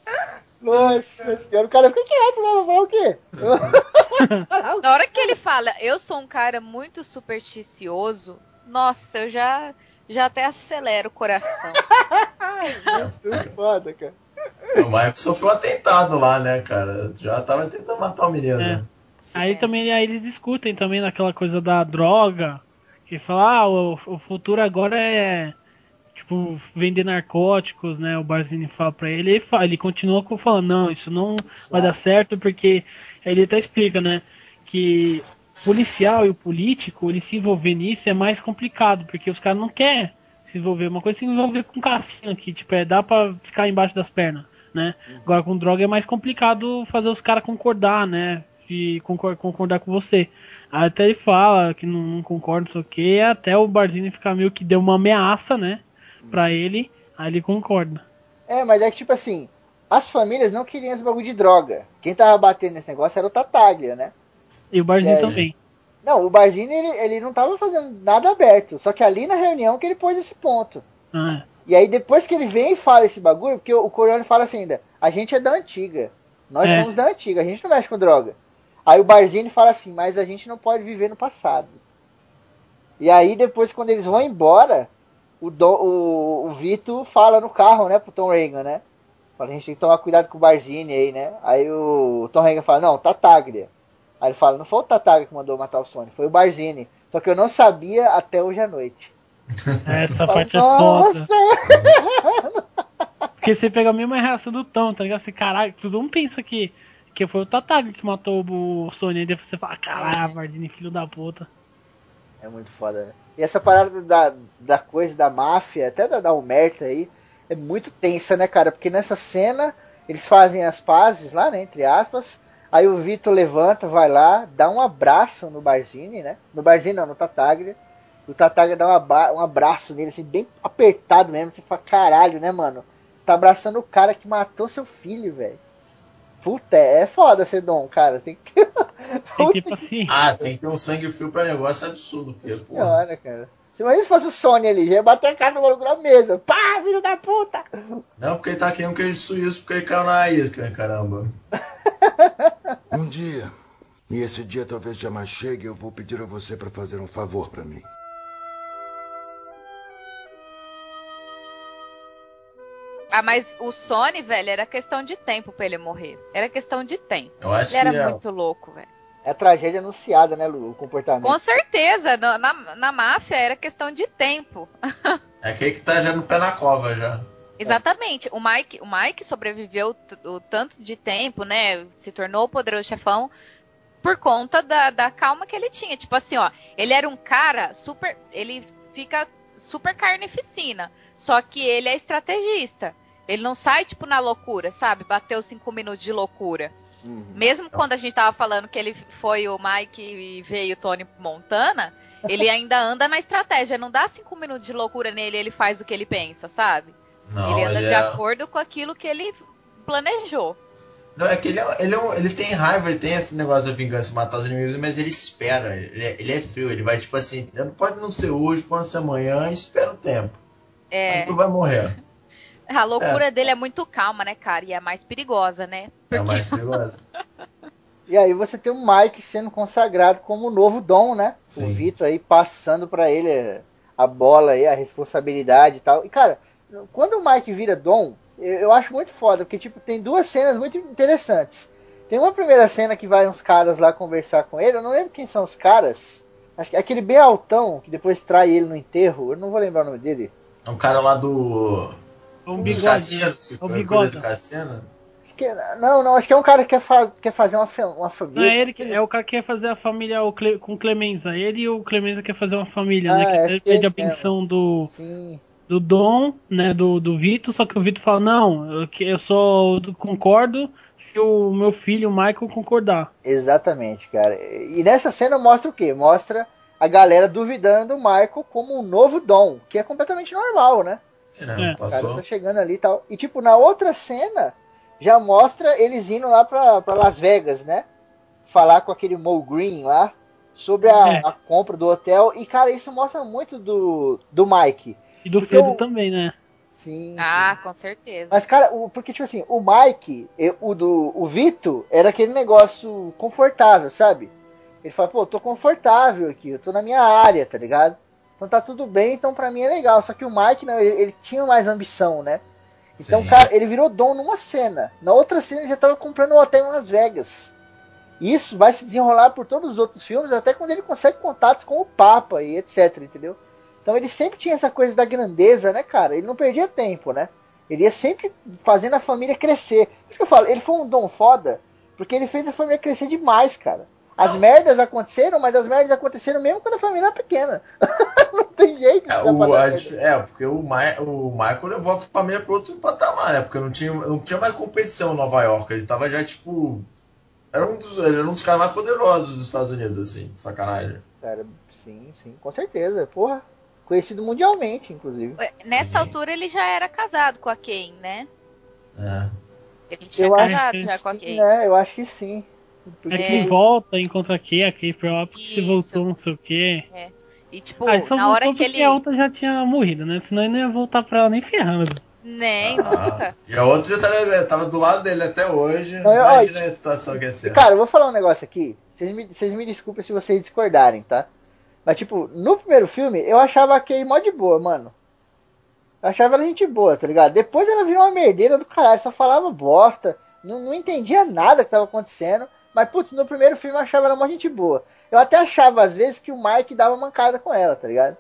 A: Nossa senhora, o cara fica quieto, né? Vai falar o quê?
C: Na hora que ele fala, eu sou um cara muito supersticioso, nossa, eu já, já até acelero o coração.
A: Muito foda, cara.
D: O Michael sofreu um atentado lá, né, cara? Já tava tentando matar o menino.
B: É.
D: né?
B: Aí também aí eles discutem também naquela coisa da droga. Que fala, ah, o, o futuro agora é tipo vender narcóticos, né? O Barzini fala pra ele, ele, fala, ele continua falando, não, isso não vai dar certo, porque ele até explica, né? Que policial e o político, ele se envolver nisso é mais complicado, porque os caras não querem se envolver. Uma coisa é se envolver com cassino que, tipo, é, dá pra ficar embaixo das pernas, né? Agora com droga é mais complicado fazer os caras concordar, né? E concor- concordar com você. Aí até ele fala que não, não concorda, não sei o que, até o Barzini ficar meio que deu uma ameaça, né? Pra ele, aí ele concorda.
A: É, mas é que tipo assim, as famílias não queriam esse bagulho de droga. Quem tava batendo nesse negócio era o Tataglia, né?
B: E o Barzini
A: É,
B: também.
A: Não, o Barzini ele, ele não tava fazendo nada aberto. Só que ali na reunião que ele pôs esse ponto.
B: Ah,
A: E aí depois que ele vem e fala esse bagulho, porque o, o Corleone fala assim ainda, a gente é da antiga. Nós
B: É.
A: somos da antiga, a gente não mexe com droga. Aí o Barzini fala assim, mas a gente não pode viver no passado. E aí depois quando eles vão embora, o, Do, o, o Vito fala no carro, né, pro Tom Reagan, né? Fala, a gente tem que tomar cuidado com o Barzini aí, né? Aí o Tom Reagan fala, não, Tataglia. Aí ele fala, não foi o Tataglia que mandou matar o Sony, foi o Barzini. Só que eu não sabia até hoje à noite.
B: essa
A: Fala,
B: parte é foda.
A: Nossa!
B: Porque você pega a mesma reação do Tom, tá ligado? Você, caralho, todo mundo pensa que, que foi o Tataga que matou o Sony. Aí depois você fala, caralho, Barzini, filho da puta.
A: É muito foda, né? E essa parada da, da coisa da máfia, até da, da Omerta aí, é muito tensa, né, cara? Porque nessa cena, eles fazem as pazes lá, né, entre aspas. Aí o Vitor levanta, vai lá, dá um abraço no Barzini, né? No Barzini não, no Tataglia. O Tataglia dá um, aba- um abraço nele, assim, bem apertado mesmo. Você fala, caralho, né, mano? Tá abraçando o cara que matou seu filho, velho. Puta, é foda ser dom, cara. Tem que ter.
B: Tem que ter paciência.
D: Ah, tem que ter um sangue frio pra negócio absurdo. Porque,
A: Senhora, cara. Se imagina se fosse o Sony ali, já ia bater a cara no maluco na mesa. Pá, filho da puta!
D: não, porque ele tá querendo um queijo suíço porque ele caiu na isca, caramba.
G: Um dia, e esse dia talvez jamais chegue, eu vou pedir a você para fazer um favor para mim.
C: Ah, mas o Sony, velho, era questão de tempo pra ele morrer. Era questão de tempo.
D: Eu acho
C: Ele era
D: que é,
C: muito louco, velho.
A: É a tragédia anunciada, né, Lu? O comportamento.
C: Com certeza, na, na, na máfia era questão de tempo.
D: é aquele que tá já no pé na cova já.
C: Exatamente. O Mike, o Mike sobreviveu o tanto de tempo, né? Se tornou o poderoso chefão por conta da, da calma que ele tinha. Tipo assim, ó, ele era um cara super. Ele fica super carnificina. Só que ele é estrategista. Ele não sai, tipo, na loucura, sabe? Bateu cinco minutos de loucura.
A: Uhum.
C: Mesmo quando a gente tava falando que ele foi o Mike e veio o Tony Montana, ele ainda anda na estratégia. Não dá cinco minutos de loucura nele, ele faz o que ele pensa, sabe?
D: Não,
C: ele
D: ele,
C: anda de
D: é...
C: acordo com aquilo que ele planejou.
D: Não, é que ele, é, ele, é um- ele tem raiva, ele tem esse negócio da vingança, matar os inimigos, mas ele espera. Ele é, ele é frio, ele vai tipo assim, pode não ser hoje, pode não ser amanhã, espera o tempo.
H: É,
D: Mas tu vai morrer.
C: A loucura dele é muito calma, né, cara? E é mais perigosa, né?
D: É mais perigoso.
A: E aí você tem o Mike sendo consagrado como o novo Dom, né?
D: Sim.
A: O Vitor aí passando pra ele a bola aí, a responsabilidade e tal. E cara, quando o Mike vira Dom, eu, eu acho muito foda, porque tipo, tem duas cenas muito interessantes. Tem uma primeira cena que vai uns caras lá conversar com ele, eu não lembro quem são os caras. Acho que é aquele bem altão que depois trai ele no enterro, eu não vou lembrar o nome dele.
D: É um cara lá do.
B: É um
D: dos
B: bigode.
D: cassinos, que
B: É o
D: cuida
B: bigode.
D: do cassino.
A: Acho que é- não, não, acho que é um cara que quer, fa- quer fazer uma, uma
B: Não,
A: família.
B: é ele que é o cara que quer fazer a família o Cle- com Clemenza. Ele e o Clemenza quer fazer uma família,
A: Ah,
B: né? Que ele pede a pensão do,
A: Sim.
B: Do Dom, né? Do, do Vitor, só que o Vitor fala, não, eu, que- eu só concordo se o meu filho, o Michael, concordar.
A: Exatamente, cara. E nessa cena mostra o quê? Mostra a galera duvidando do Michael como um novo Dom, que é completamente normal, né?
D: Né?
B: É.
A: O cara
D: Passou.
A: tá chegando ali e tal. E tipo, na outra cena, já mostra eles indo lá pra, pra Las Vegas, né? Falar com aquele Mo Green lá sobre a,
B: É.
A: a compra do hotel. E, cara, isso mostra muito do, do Mike.
B: E do Fredo
A: eu-
B: também, né?
A: Sim.
C: Ah,
A: sim.
C: com certeza.
A: Mas, cara, o, porque, tipo assim, o Mike, e- o do o Vito, era aquele negócio confortável, sabe? Ele fala, pô, eu tô confortável aqui, eu tô na minha área, tá ligado? Então tá tudo bem, então pra mim é legal. Só que o Mike, não, ele, ele tinha mais ambição, né? Então,
D: Sim.
A: cara, ele virou dom numa cena. Na outra cena ele já tava comprando um hotel em Las Vegas. Isso vai se desenrolar por todos os outros filmes, até quando ele consegue contatos com o Papa e etc, entendeu? Então ele sempre tinha essa coisa da grandeza, né, cara? Ele não perdia tempo, né? Ele ia sempre fazendo a família crescer. Por isso que eu falo, ele foi um dom foda, porque ele fez a família crescer demais, cara. As merdas aconteceram, mas as merdas aconteceram mesmo quando a família era pequena. não tem jeito
D: É, o, a é, porque o, Ma- o Michael levou a família para outro patamar, né? Porque não tinha, não tinha mais competição em Nova York. Ele tava já, tipo. Era um dos, ele era um dos caras mais poderosos dos Estados Unidos, assim, sacanagem.
A: Cara, sim, sim, com certeza. Porra, conhecido mundialmente, inclusive.
C: Nessa altura ele já era casado com a Kane, né?
D: É.
C: Ele tinha
A: Eu
C: casado já com a
A: Sim,
C: Kane.
A: né? Eu acho que sim. Porque-
B: É que volta, encontra a Kay, a Kay própria, que se
C: Isso.
B: voltou, não sei o quê.
C: E tipo,
B: Ah, só
C: na hora que
B: porque
C: ele.
B: a outra já tinha morrido, né? Senão ele não ia voltar pra ela nem ferrando.
C: Nem,
D: Ah,
C: nunca.
D: e a outra já tava, tava do lado dele até hoje.
A: Não, eu-
D: Imagina a situação que ia ser.
A: Cara, eu vou falar um negócio aqui. Vocês me, vocês me desculpem se vocês discordarem, tá? Mas, tipo, no primeiro filme, eu achava a Kay mó de boa, mano. Eu achava ela gente boa, tá ligado? Depois ela virou uma merdeira do caralho, só falava bosta. Não, não entendia nada que tava acontecendo. Mas, putz, no primeiro filme eu achava ela mó gente boa. Eu até achava, às vezes, que o Mike dava mancada com ela, tá ligado?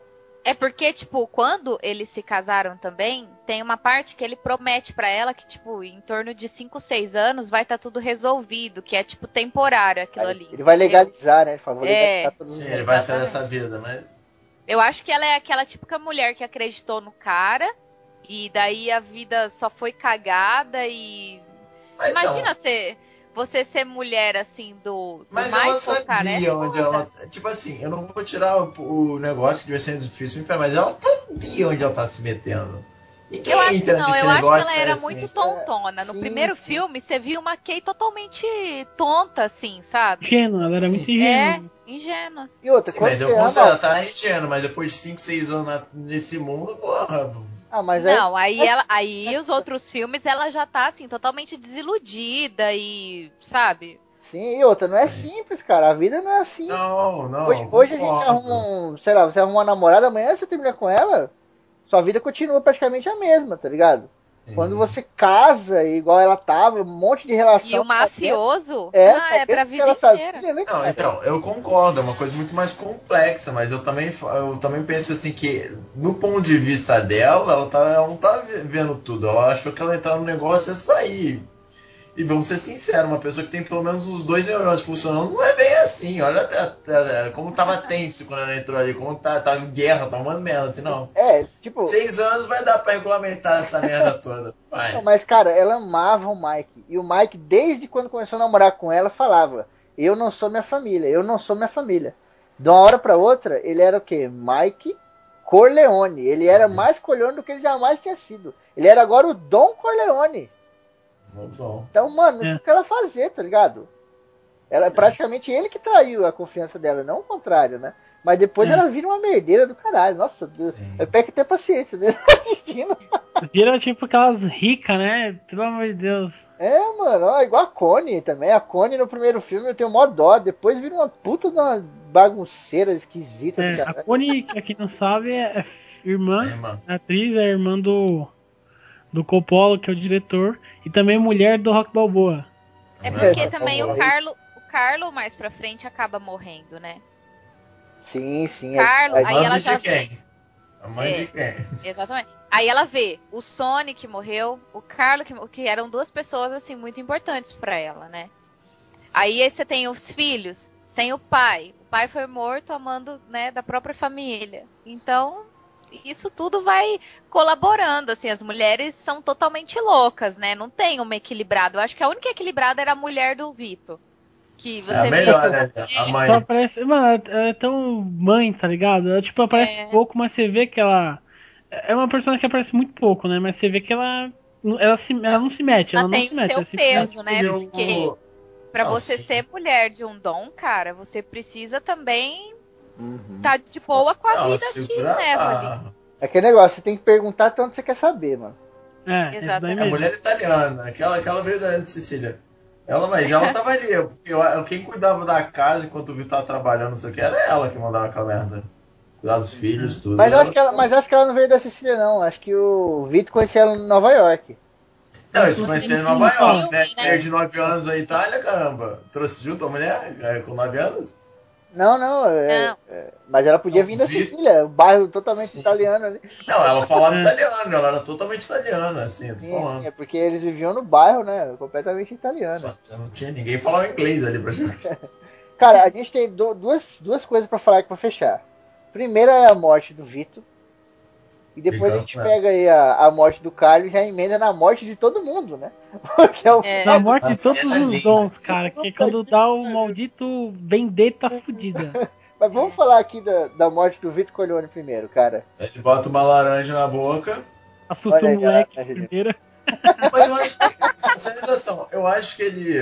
C: É porque, tipo, quando eles se casaram também, tem uma parte que ele promete pra ela que, tipo, em torno de 5, 6 anos vai estar tudo resolvido, que é, tipo, temporário aquilo
A: Aí
C: ali.
A: ele vai legalizar, né? Ele fala, vou
C: É.
D: Sim, ele vai sair dessa vida, mas.
C: Eu acho que ela é aquela típica mulher que acreditou no cara, e daí a vida só foi cagada e.
D: mas
C: Imagina
D: então,
C: ser, você ser mulher assim do, do
D: Mas ela
C: cara. É
D: sabia onde ela. Tipo assim, eu não vou tirar o, o negócio que devia ser difícil, mas ela sabia onde ela tá se metendo. Ninguém
C: Eu acho que não, eu acho que ela era
D: assim.
C: muito tontona. No
A: sim,
C: primeiro
A: sim.
C: filme, você viu uma Kay totalmente tonta, assim, sabe?
B: Ingênua, ela era muito
C: É,
B: ingênua.
C: ingênua.
A: E outra,
D: Sim, mas eu considero, ela tá ingênua, mas depois de 5, 6 anos nesse mundo, porra.
A: Ah, mas aí...
C: Não, aí ela, aí os outros filmes ela já tá assim totalmente desiludida e, sabe?
A: Sim, e outra, não é simples, cara. A vida não é assim.
D: Não, não.
A: Hoje, hoje a gente arruma um, sei lá, você arruma uma namorada, amanhã você termina com ela, sua vida continua praticamente a mesma, tá ligado? Quando você casa, igual ela tava, um monte de relação.
C: E o mafioso,
A: É,
C: ah, é pra vida
A: ela
C: inteira.
A: sabia, né,
D: Não, então, eu concordo, é uma coisa muito mais complexa, mas eu também, eu também penso assim que, no ponto de vista dela, ela, tá, ela não tá ve- vendo tudo. Ela achou que ela entrar no negócio e ia sair. E vamos ser sinceros, uma pessoa que tem pelo menos os dois neurônios funcionando não é bem assim. Olha até, até- como tava tenso quando ela entrou ali, como tá, tava guerra, tá uma merda, assim, não.
A: É, tipo,
D: Seis anos vai dar pra regulamentar essa merda toda. Vai.
A: não, mas cara, ela amava o Mike. E o Mike, desde quando começou a namorar com ela, falava: Eu não sou minha família, eu não sou minha família. De uma hora pra outra, ele era o quê? Mike Corleone. Ele era mais Corleone do que ele jamais tinha sido. Ele era agora o Dom Corleone.
D: Muito bom.
A: Então, mano,
B: É.
A: o que ela fazer, tá ligado? Ela, praticamente ele que traiu a confiança dela, não o contrário, né? Mas depois
B: É.
A: ela vira uma merdeira do caralho. Nossa, Deus, eu perco até paciência né? assistindo.
B: Vira tipo aquelas ricas, né? Pelo amor de Deus.
A: É, mano, ó, igual a Connie também. A Connie no primeiro filme eu tenho mó dó. Depois vira uma puta de uma bagunceira esquisita do
B: É, a
A: caralho.
B: Connie, pra quem não sabe, é é irmã,
D: É, irmã.
B: a atriz é irmã do, do Coppola, que é o diretor, e também mulher do Rock Balboa.
I: É
D: Não
I: porque
D: é?
I: também o. Carlo, o Carlo mais pra frente acaba morrendo, né?
A: Sim, sim.
I: Carlos,
A: é,
I: aí
D: Mãe
I: ela
D: de
I: já
D: quem? A mãe
I: É.
D: de quem?
I: Exatamente. Aí ela vê o Sony que morreu, o Carlo que, que eram duas pessoas assim muito importantes pra ela, né? Aí você tem os filhos sem o pai. O pai foi morto amando, né, da própria família. Então, isso tudo vai colaborando, assim, as mulheres são totalmente loucas, né? Não tem uma equilibrada. Eu acho que a única equilibrada era a mulher do Vito. Que você
D: É a
I: vê
D: melhor,
I: que-
D: né? A mãe.
B: Só aparece. Mano, ela é tão mãe, tá ligado? Ela, tipo, aparece
I: É.
B: pouco, mas você vê que ela. É uma personagem que aparece muito pouco, né? Mas você vê que ela. Ela, se, ela não se mete, ela,
I: Ela
B: não
I: tem
B: se
I: o
B: mete.
I: seu
B: ela simplesmente-
I: peso, né? Porque pra você ser mulher de um dom, cara, você precisa também
A: Uhum.
I: tá de boa com a
D: Ela
I: vida que
D: segura
I: leva
D: a-
I: ali.
A: É aquele negócio, você tem que perguntar tanto você quer saber, mano.
B: É,
I: Exatamente.
D: É a mulher italiana, aquela, aquela veio da de Sicília. Ela, mas ela tava ali. eu- quem cuidava da casa enquanto o Vitor tava trabalhando, não sei o que, era ela que mandava aquela merda. Cuidar dos filhos, tudo.
A: Mas eu,
D: Ela-
A: acho que ela, mas eu acho que ela não veio da Sicília, não. Acho que o Vitor conhecia ela em Nova York.
D: Não, isso conheceu em Nova
B: Filme,
D: York, né?
I: né?
D: Mulher de 9 anos na Itália, caramba. Trouxe junto a mulher é, com 9 anos?
A: Não, não, é-
I: Não.
A: é, mas ela podia vir da
D: Vi-
A: Sicília, o bairro totalmente
D: Sim.
A: italiano ali.
D: Não, ela falava
B: É.
D: italiano, ela era totalmente italiana, assim, eu tô
A: Sim,
D: falando.
A: sim, é porque eles viviam no bairro, né? Completamente italiano.
D: Só não tinha ninguém falava inglês ali pra gente.
A: Cara, a gente tem du- duas, duas coisas pra falar aqui pra fechar. Primeira é a morte do Vitor. E depois a gente
D: né?
A: pega aí a, a morte do Carlos e já emenda na morte de todo mundo, né? Porque é o
I: É.
B: Na morte de todos
D: é
B: os
D: linda.
B: dons, cara. Que é quando dá o maldito vendetta fudida.
A: Mas vamos falar aqui da, da morte do Vitor Corleone primeiro, cara.
D: Ele bota uma laranja na boca.
B: Assusta o moleque
A: a- a gente-
B: primeiro.
D: Mas eu acho que, sensação, eu acho que ele,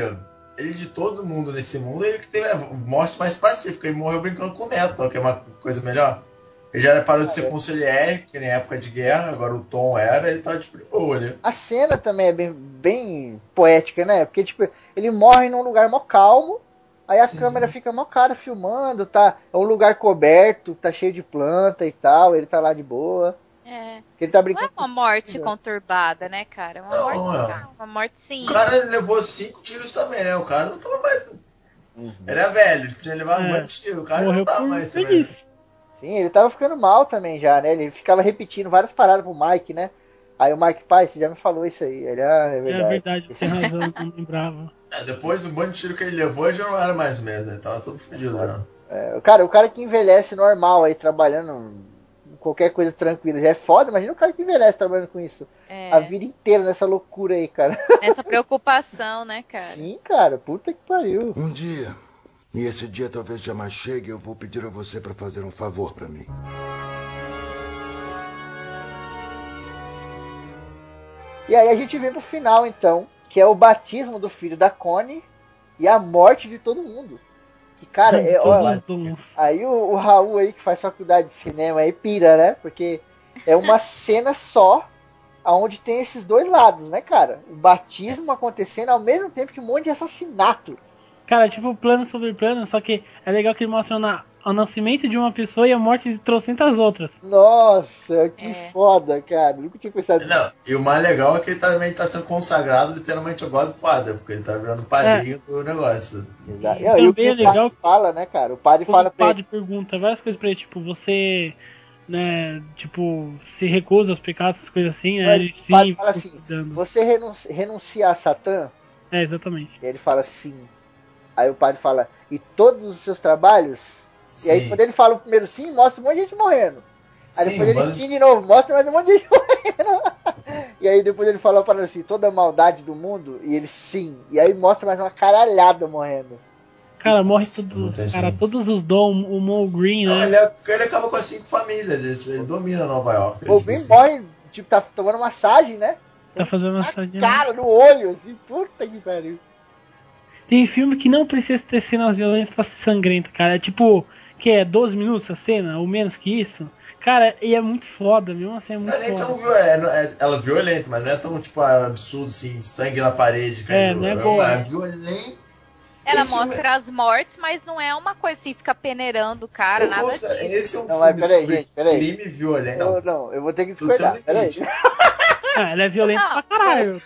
D: ele de todo mundo nesse mundo, ele que teve a morte mais pacífica. Ele morreu brincando com o neto, que é uma coisa melhor. Ele já parou de ser conciliar, que nem época de guerra, agora o Tom era, ele tá tipo de boa ali.
A: A cena também é bem, bem poética, né? Porque, tipo, ele morre num lugar mó calmo, aí a
D: Sim.
A: câmera fica mó cara filmando, tá? É um lugar coberto, tá cheio de planta e tal, ele tá lá de boa.
I: É.
A: Ele tá
I: Não é
A: brincando.
I: uma morte conturbada, né, cara? É uma
D: Não,
I: morte,
D: é.
I: uma morte sim.
D: O cara levou cinco tiros também, né? O cara não tava mais.
A: Uhum.
D: Ele é velho, tinha levado
B: É.
D: um monte de tiro. O cara
B: Morreu
D: não tava mais também.
A: Sim, ele tava ficando mal também já, né? Ele ficava repetindo várias paradas pro Mike, né? Aí o Mike, pai, você já me falou isso aí. Ele, ah, é
B: É
A: verdade.
B: verdade, tem razão, não lembrava.
D: É, depois do monte de tiro que ele levou, já não era mais mesmo, ele tava todo fudido já.
A: É, cara, o cara que envelhece normal aí, trabalhando em qualquer coisa tranquila, já é foda. Imagina o cara que envelhece trabalhando com isso.
I: É,
A: A vida inteira nessa loucura aí, cara.
I: Essa preocupação, né, cara?
A: Sim, cara, puta que pariu.
G: Um dia, e esse dia talvez jamais chegue, eu vou pedir a você para fazer um favor para mim.
A: E aí a gente vem pro final, então, que é o batismo do filho da Connie e a morte de todo mundo. Que, cara, é,
B: dons.
A: aí o, o Raul aí que faz faculdade de cinema aí pira, né? Porque é uma cena só aonde tem esses dois lados, né, cara? O batismo acontecendo ao mesmo tempo que um monte de assassinato.
B: Cara, tipo plano sobre plano, só que é legal que ele mostra na- o nascimento de uma pessoa e a morte de trocentas outras.
A: Nossa, que
I: É.
A: foda, cara. Nunca tinha pensado nisso.
D: Não, e o mais legal é que ele também tá sendo consagrado literalmente ao Godfather, porque ele tá virando padrinho do negócio.
A: Exato.
B: E
A: Não, e o
B: também
A: que
B: é
A: o padre
B: legal-
A: fala, né, cara? O padre fala
B: o
A: pra
B: padre
A: ele.
B: pergunta várias coisas pra ele, tipo, você, né, tipo, se recusa aos pecados, essas coisas assim, né?
A: É,
B: Ele
A: o padre
B: sim,
A: fala assim. Você renuncia, renuncia a Satã?
B: É, exatamente.
A: E ele fala sim. Aí o padre fala, e todos os seus trabalhos? E aí
D: Sim.
A: quando ele fala o primeiro sim, mostra um monte de gente morrendo. Aí
D: Sim,
A: depois ele
D: mas-
A: sim de novo, mostra mais um monte de gente morrendo. e aí depois ele fala para assim, toda a maldade do mundo, e ele sim. E aí mostra mais uma caralhada morrendo.
B: Cara, morre tudo, cara,
D: gente.
B: todos os dons, o Mo Green,
D: Não,
B: né?
D: ele, é- ele acaba com as cinco famílias, ele, ele domina Nova York.
A: O
D: Ele,
A: Green
D: tipo,
A: morre, tipo, tá tomando massagem, né?
B: Tá fazendo massagem.
A: cara, no olho, assim, puta que pariu.
B: Tem filme que não precisa ter cenas violentas pra ser sangrento, cara. É tipo que é 12 minutos a cena, ou menos que isso. Cara, e é muito foda, mesmo assim é muito
D: Ela é,
B: foda.
D: tão, é, é- ela é violenta, mas não é tão tipo absurdo assim, sangue na parede.
B: É,
D: caindo.
B: não é
D: Ela
B: boa.
D: é violenta.
C: Ela
D: Esse filme-
C: mostra as mortes, mas não é uma coisa assim, fica peneirando o cara,
D: Eu
C: nada
D: gosto-
C: disso.
D: Esse é um
A: Não, mas
D: filme
A: peraí,
D: sobre
A: gente, peraí.
D: crime violento. Não,
A: não, eu vou ter que discordar. Peraí.
B: Ah, ela é violenta
C: Não.
B: pra caralho.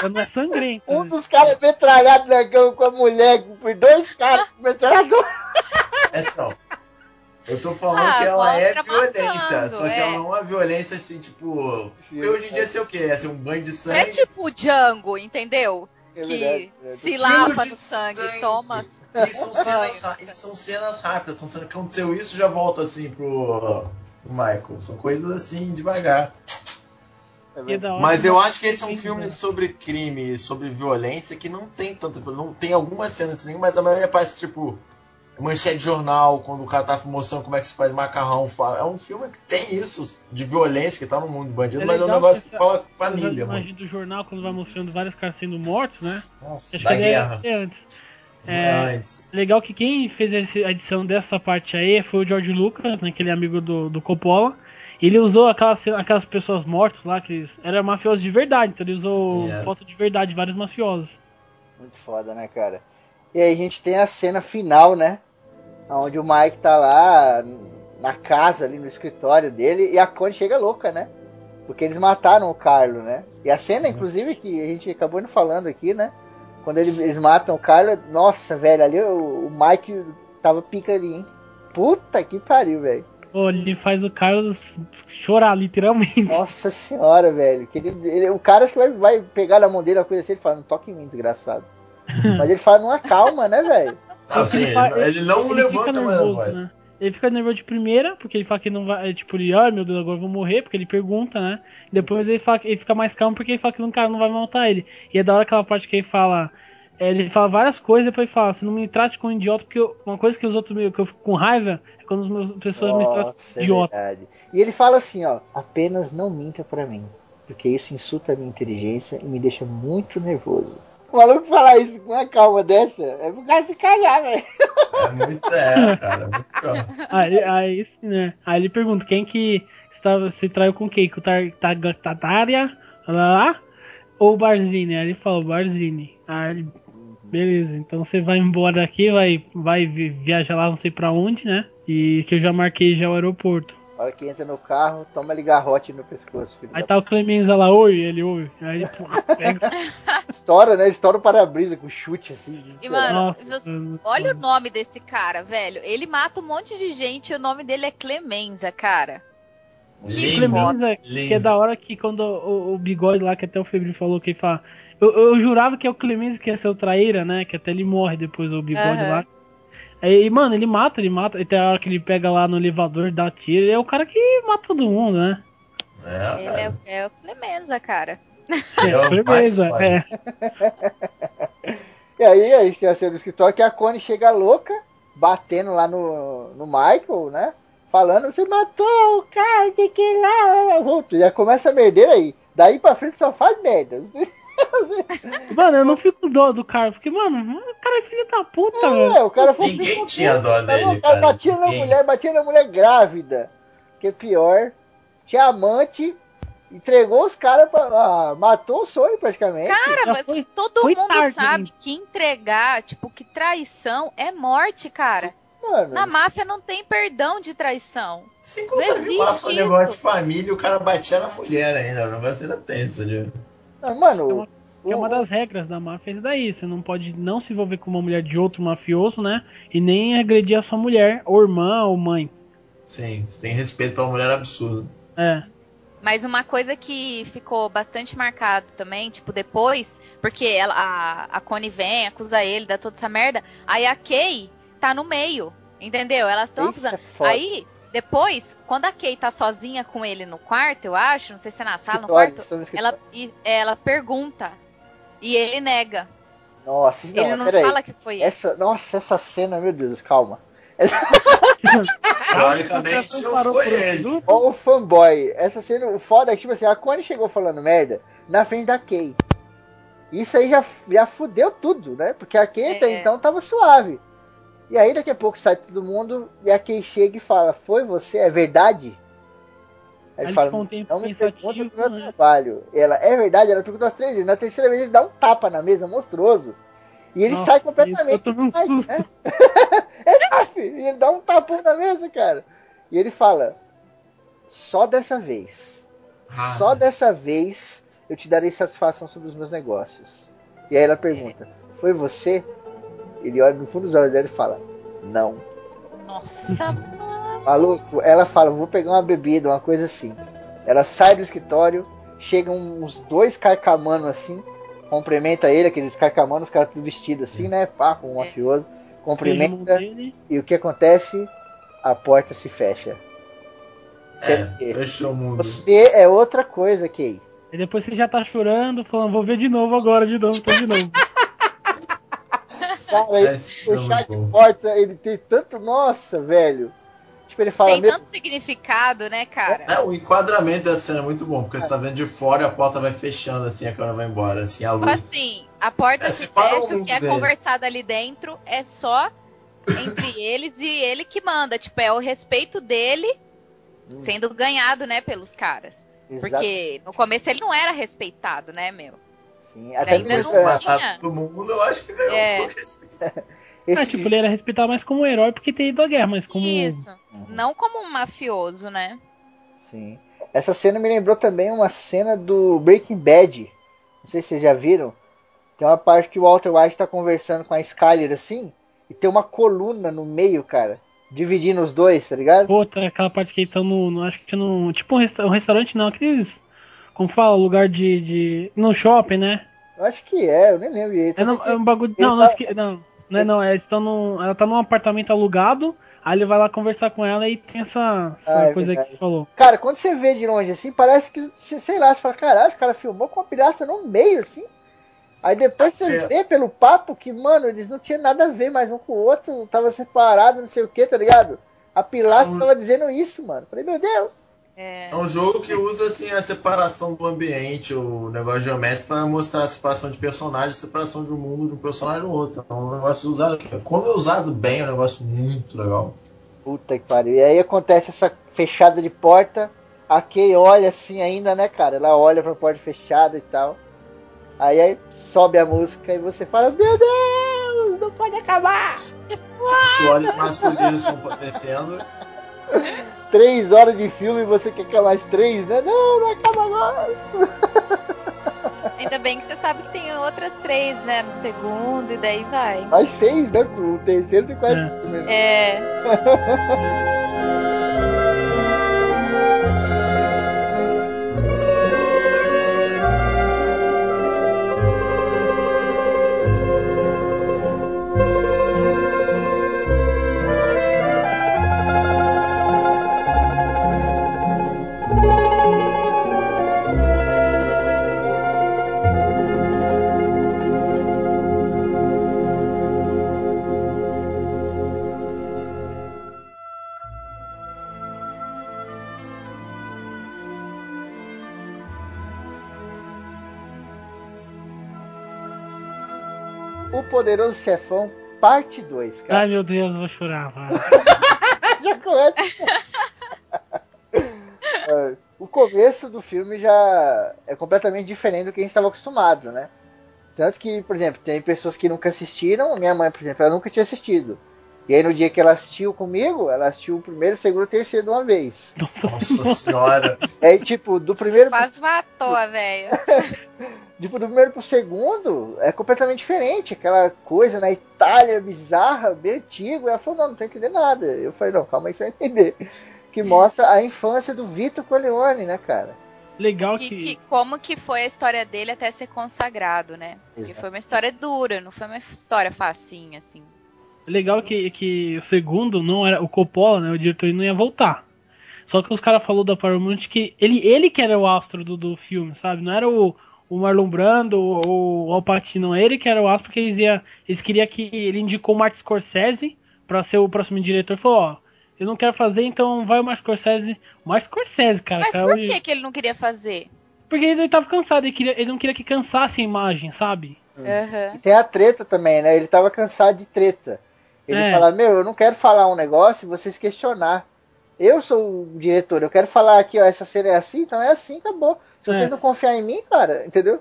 B: Pô, Não é sangrenta.
A: Um
B: né?
A: dos caras metralhado na cama com a mulher, por dois caras com metralhador.
D: é só. Eu tô falando
C: Ah,
D: que ela é
C: mostra
D: violenta,
C: matando,
D: só que
C: é.
D: ela não é uma violência assim, tipo.
A: Sim,
D: hoje em dia ser o quê? É ser um banho de
C: Não é
D: sangue.
C: tipo o Django, entendeu?
A: É
C: que
A: é
C: se lava no sangue,
D: sangue.
C: toma.
D: E são cenas, e são cenas rápidas, são cenas que aconteceu isso já volta assim pro, pro Michael. São coisas assim, devagar.
A: É
B: é
D: Mas eu acho que esse é um filme sobre crime, sobre violência, que não tem tanto. Não tem algumas cenas assim, mas a maioria parece tipo. Manchete de jornal, quando o cara tá mostrando como é que se faz macarrão. É um filme que tem isso de violência, que tá no mundo bandido,
B: É
D: mas é um negócio
B: que
D: que fala família, mano.
B: do jornal, quando vai mostrando vários caras sendo mortos, né?
D: Nossa,
B: Acho
D: da
B: que é
D: guerra.
B: até antes. É,
D: é antes.
B: Legal que quem fez a edição dessa parte aí foi o George Lucas, né, aquele amigo do, do Coppola. Ele usou aquelas, aquelas pessoas mortas lá, que eles, era mafioso de verdade, então ele usou
D: Sim,
B: foto de verdade de vários mafiosos.
A: Muito foda, né, cara? E aí a gente tem a cena final, né? Onde o Mike tá lá na casa, ali no escritório dele, e a Connie chega louca, né? Porque eles mataram o Carlo, né? E a cena, inclusive, que a gente acabou indo falando aqui, né? Quando ele- eles matam o Carlo, nossa, velho, ali o, o Mike tava pica ali, hein? Puta que pariu, velho.
B: Pô, ele faz o Carlos chorar, literalmente.
A: Nossa senhora, velho. Que ele, ele- o cara acho que vai, vai pegar na mão dele uma coisa assim, ele fala, não toque em mim, desgraçado. Mas ele fala numa calma, né, velho?
D: Assim, ele,
B: fa-
D: ele não
B: ele
D: levanta
B: fica
D: mais a
B: nervoso,
D: voz.
B: né? Ele fica nervoso de primeira, porque ele fala que não vai. é, Tipo, ele, ai meu Deus, agora eu vou morrer, porque ele pergunta, né? Depois ele, fala, ele fica mais calmo porque ele fala que o cara não vai matar ele. E é da hora aquela parte que ele fala. Ele fala várias coisas, depois ele fala, você não me trate como um idiota, porque eu- uma coisa que os outros me, que eu fico com raiva é quando as meus- pessoas me tratam
A: Nossa,
B: como
A: é
B: idiota.
A: verdade. E ele fala assim, ó, apenas não minta pra mim, porque isso insulta a minha inteligência e me deixa muito nervoso. O maluco falar isso com uma calma dessa, é pro cara se cagar, velho.
D: É muito, é, cara. é muito calmo.
B: Aí, aí, sim, né? Aí ele pergunta quem que estava, se traiu com quem? Com o Tar- Tar- Tartária? Lá, lá? Ou o Barzini? Aí ele fala, o Barzini. Aí ele, beleza, então você vai embora daqui, vai, vai vi- viajar lá não sei pra onde, né? E que eu já marquei já o aeroporto.
A: A hora que entra no carro, toma ele garrote no pescoço, filho
B: Aí
A: da
B: tá o Clemenza lá, oi, ele, oi. Aí, porra, pega.
A: Estoura, né? Estoura o para-brisa com chute, assim.
C: E, mano,
B: Nossa,
C: você- olha o nome desse cara, velho. Ele mata um monte de gente e o nome dele é Clemenza, cara. Que
D: Lindo.
B: Clemenza, que é da hora que quando o, o bigode lá, que até o Febril falou, que ele fala. Eu, eu jurava que é o Clemenza que ia ser o traíra, né? Que até ele morre depois, o bigode
C: Aham.
B: lá. Aí, mano, ele mata, ele mata. E tem a hora que ele pega lá no elevador, dá tiro. Ele é o cara que mata todo mundo, né?
D: É,
C: Ele é, o- é o Clemenza, cara.
D: É o
B: Clemenza, é.
A: E aí a gente tem a cena do escritório que a Connie chega louca, batendo lá no, no Michael, né? Falando, você matou o cara, que que lá, volta. Já começa a merdeira aí. Daí pra frente só faz merda.
B: Mano, eu não fico com dó do cara, porque, mano, o cara é filho da puta,
A: É,
B: velho.
A: o cara foi
D: Ninguém
A: filho
D: tinha
A: puta.
D: dó dele,
A: O cara
D: cara.
A: batia na
D: Ninguém.
A: mulher, batia na mulher grávida. Que é pior. Tinha amante, entregou os caras pra. Ah, matou o sonho praticamente.
C: Cara,
B: Já
C: mas
B: foi-
C: todo
B: foi
C: mundo
B: tarde,
C: sabe
B: né?
C: que entregar, tipo, que traição é morte, cara.
A: Mano,
C: Na máfia não tem perdão de traição.
D: Sem
C: Não
D: contar que
C: existe
D: foi um
C: isso.
D: negócio de família e o cara batia na mulher ainda. O negócio ainda tenso, né?
A: Não, mano.
B: Que é uma das regras da máfia, é isso daí. Você não pode não se envolver com uma mulher de outro mafioso, né? E nem agredir a sua mulher, ou irmã, ou mãe.
D: Sim, você tem respeito pela mulher absurdo.
B: É.
C: Mas uma coisa que ficou bastante marcado também, tipo, depois, porque ela, a, a Connie vem, acusa ele, dá toda essa merda, aí a Kay tá no meio, entendeu? Elas estão
A: é
C: acusando.
A: foda.
C: aí, depois, quando a Kay tá sozinha com ele no quarto, eu acho, não sei se é na sala, no quarto, ela, e- ela pergunta. E ele nega.
A: Nossa, não,
C: ele não
A: peraí.
C: fala que foi ele.
A: Essa, nossa, essa cena, meu Deus, calma.
D: Teoricamente não foi ele.
A: Ó o fanboy. Essa cena, o foda é que, tipo assim, a Connie chegou falando merda na frente da Kay. Isso aí já, já fudeu tudo, né? Porque a Kay até
C: É.
A: então tava suave. E aí daqui a pouco sai todo mundo e a Kay chega e fala: Foi você? É verdade? Aí ele fala:
B: um
A: Não me pergunta do meu
B: né?
A: trabalho. Ela: É verdade? Ela perguntou as três vezes. Na terceira vez ele dá um tapa na mesa monstruoso. E ele
B: Nossa,
A: sai completamente.
B: Eu tomei um susto.
A: né? é! E ele dá um tapão na mesa, cara. E ele fala: Só dessa vez.
D: Ah,
A: Só dessa vez eu te darei satisfação sobre os meus negócios. E aí ela pergunta: Foi você? Ele olha no fundo dos olhos dela e fala: Não.
I: Nossa,
A: Maluco, ela fala: Vou pegar uma bebida, uma coisa assim. Ela sai do escritório, chegam uns dois carcamanos assim, cumprimenta ele, aqueles carcamanos, os caras tudo vestido assim, né? Pá, com um
I: É.
A: mafioso. Cumprimenta e o que acontece? A porta se fecha.
D: É, fechou o mundo.
A: Você é outra coisa, Kay.
B: E depois você já tá chorando, falando, vou ver de novo agora, de novo, tô de novo.
A: Cara, ele
D: é
A: de porta, ele tem tanto. Nossa, velho. Tipo, ele fala
I: tem
A: meu,
I: tanto significado, né, cara?
D: É, o enquadramento da cena é muito bom, porque você tá vendo de fora e a porta vai fechando, assim, a câmera vai embora, assim, a
I: Tipo
D: luz.
I: assim, a porta
D: É,
I: se fecha, o que é
D: dele.
I: conversado ali dentro é só entre eles e ele que manda. Tipo, é o respeito dele
A: Hum.
I: sendo ganhado, né, pelos caras.
A: exato,
I: Porque no começo ele não era respeitado, né, meu?
A: Sim, até
I: ainda
D: Depois
I: não
D: de
A: porque,
I: tinha.
D: matar todo mundo, eu acho que ganhou
I: É.
D: um pouco
A: esse,
B: Ah, tipo, ele era respeitado mais como herói porque tem ido à guerra, mas como.
I: Isso.
A: Uhum.
I: Não como um mafioso, né?
A: Sim. Essa cena me lembrou também uma cena do Breaking Bad. Não sei se vocês já viram. Tem uma parte que o Walter White tá conversando com a Skyler assim. E tem uma coluna no meio, cara. Dividindo os dois, tá ligado?
B: Outra, aquela parte que eles estão no, no- Acho que no. Tipo um, resta- um restaurante, não, aqueles. Como fala? Lugar de. de no shopping, né?
A: Eu acho que é, eu nem lembro direito.
B: É, não, é um bagulho. Não, não,
A: tá-
B: esque- não, não é não. É, eles estão num, ela tá num apartamento alugado. Aí ele vai lá conversar com ela e tem essa, essa
A: Ah, é
B: coisa que você falou.
A: Cara, quando você vê de longe assim, parece que, sei lá, você fala, caralho, esse cara filmou com uma pilhaça no meio, assim. Aí depois você
D: É.
A: vê pelo papo que, mano, eles não tinham nada a ver mais um com o outro, tava separado, não sei o que, tá ligado? A pilastra
D: Não.
A: tava dizendo isso, mano. Falei, meu Deus.
I: É.
D: É um jogo que usa assim a separação do ambiente, o negócio geométrico, pra mostrar a separação de personagem, a separação de um mundo de um personagem do outro. Então, é um negócio usado. Quando é usado bem, é um negócio muito legal.
A: Puta que pariu. E aí acontece essa fechada de porta. A Kay olha assim ainda, né, cara? Ela olha pra porta fechada e tal. Aí, aí sobe a música e você fala, meu Deus, não pode acabar.
D: Os suores masculinos estão acontecendo.
A: Três horas de filme e você quer que é mais três, né? Não, não acaba agora.
I: Ainda bem que você sabe que tem outras três, né? No segundo, e daí vai.
A: Mais seis, né? O terceiro tem quase
B: É.
A: isso mesmo.
I: É.
A: Poderoso Chefão, parte 2, cara.
B: Ai meu Deus, eu vou chorar,
A: já começa. É, o começo do filme já é completamente diferente do que a gente estava acostumado, né? Tanto que, por exemplo, tem pessoas que nunca assistiram. Minha mãe, por exemplo, ela nunca tinha assistido. E aí no dia que ela assistiu comigo, ela assistiu o primeiro, o segundo e o terceiro de uma vez.
D: Nossa senhora.
A: Aí, tipo, do primeiro
I: Quase matou a velha.
A: Tipo, do primeiro pro segundo é completamente diferente. Aquela coisa na Itália bizarra, bem antigo. Ela falou, não, não tô entendendo nada. Eu falei, não, calma aí que você vai entender. Que mostra a infância do Vitor Corleone, né, cara?
B: Legal
I: Que,
B: que.
I: que- como que foi a história dele até ser consagrado, né? Porque foi uma história dura, não foi uma história facinha, assim.
B: Legal que, que o segundo não era. O Coppola, né? O diretor ele não ia voltar. Só que os caras falaram da Paramount que ele, ele que era o astro do, do filme, sabe? Não era o, o Marlon Brando ou o Al Pacino, ele que era o astro, porque eles, ia, eles queriam que. Ele indicou o Martin Scorsese pra ser o próximo diretor. Falou: Ó, eu não quero fazer, então vai o Martin Scorsese. O Martin Scorsese, cara.
I: Mas
B: cara,
I: por
B: ele-
I: que, que ele não queria fazer?
B: Porque ele tava cansado, ele, queria, ele não queria que cansasse a imagem, sabe?
A: Hum.
I: Aham.
A: E tem a treta também, né? Ele tava cansado de treta. Ele
B: É.
A: fala, meu, eu não quero falar um negócio e vocês questionar. Eu sou o diretor, eu quero falar aqui, ó, essa cena é assim, então é assim, acabou. Se vocês
B: É.
A: não confiarem em mim, cara, entendeu?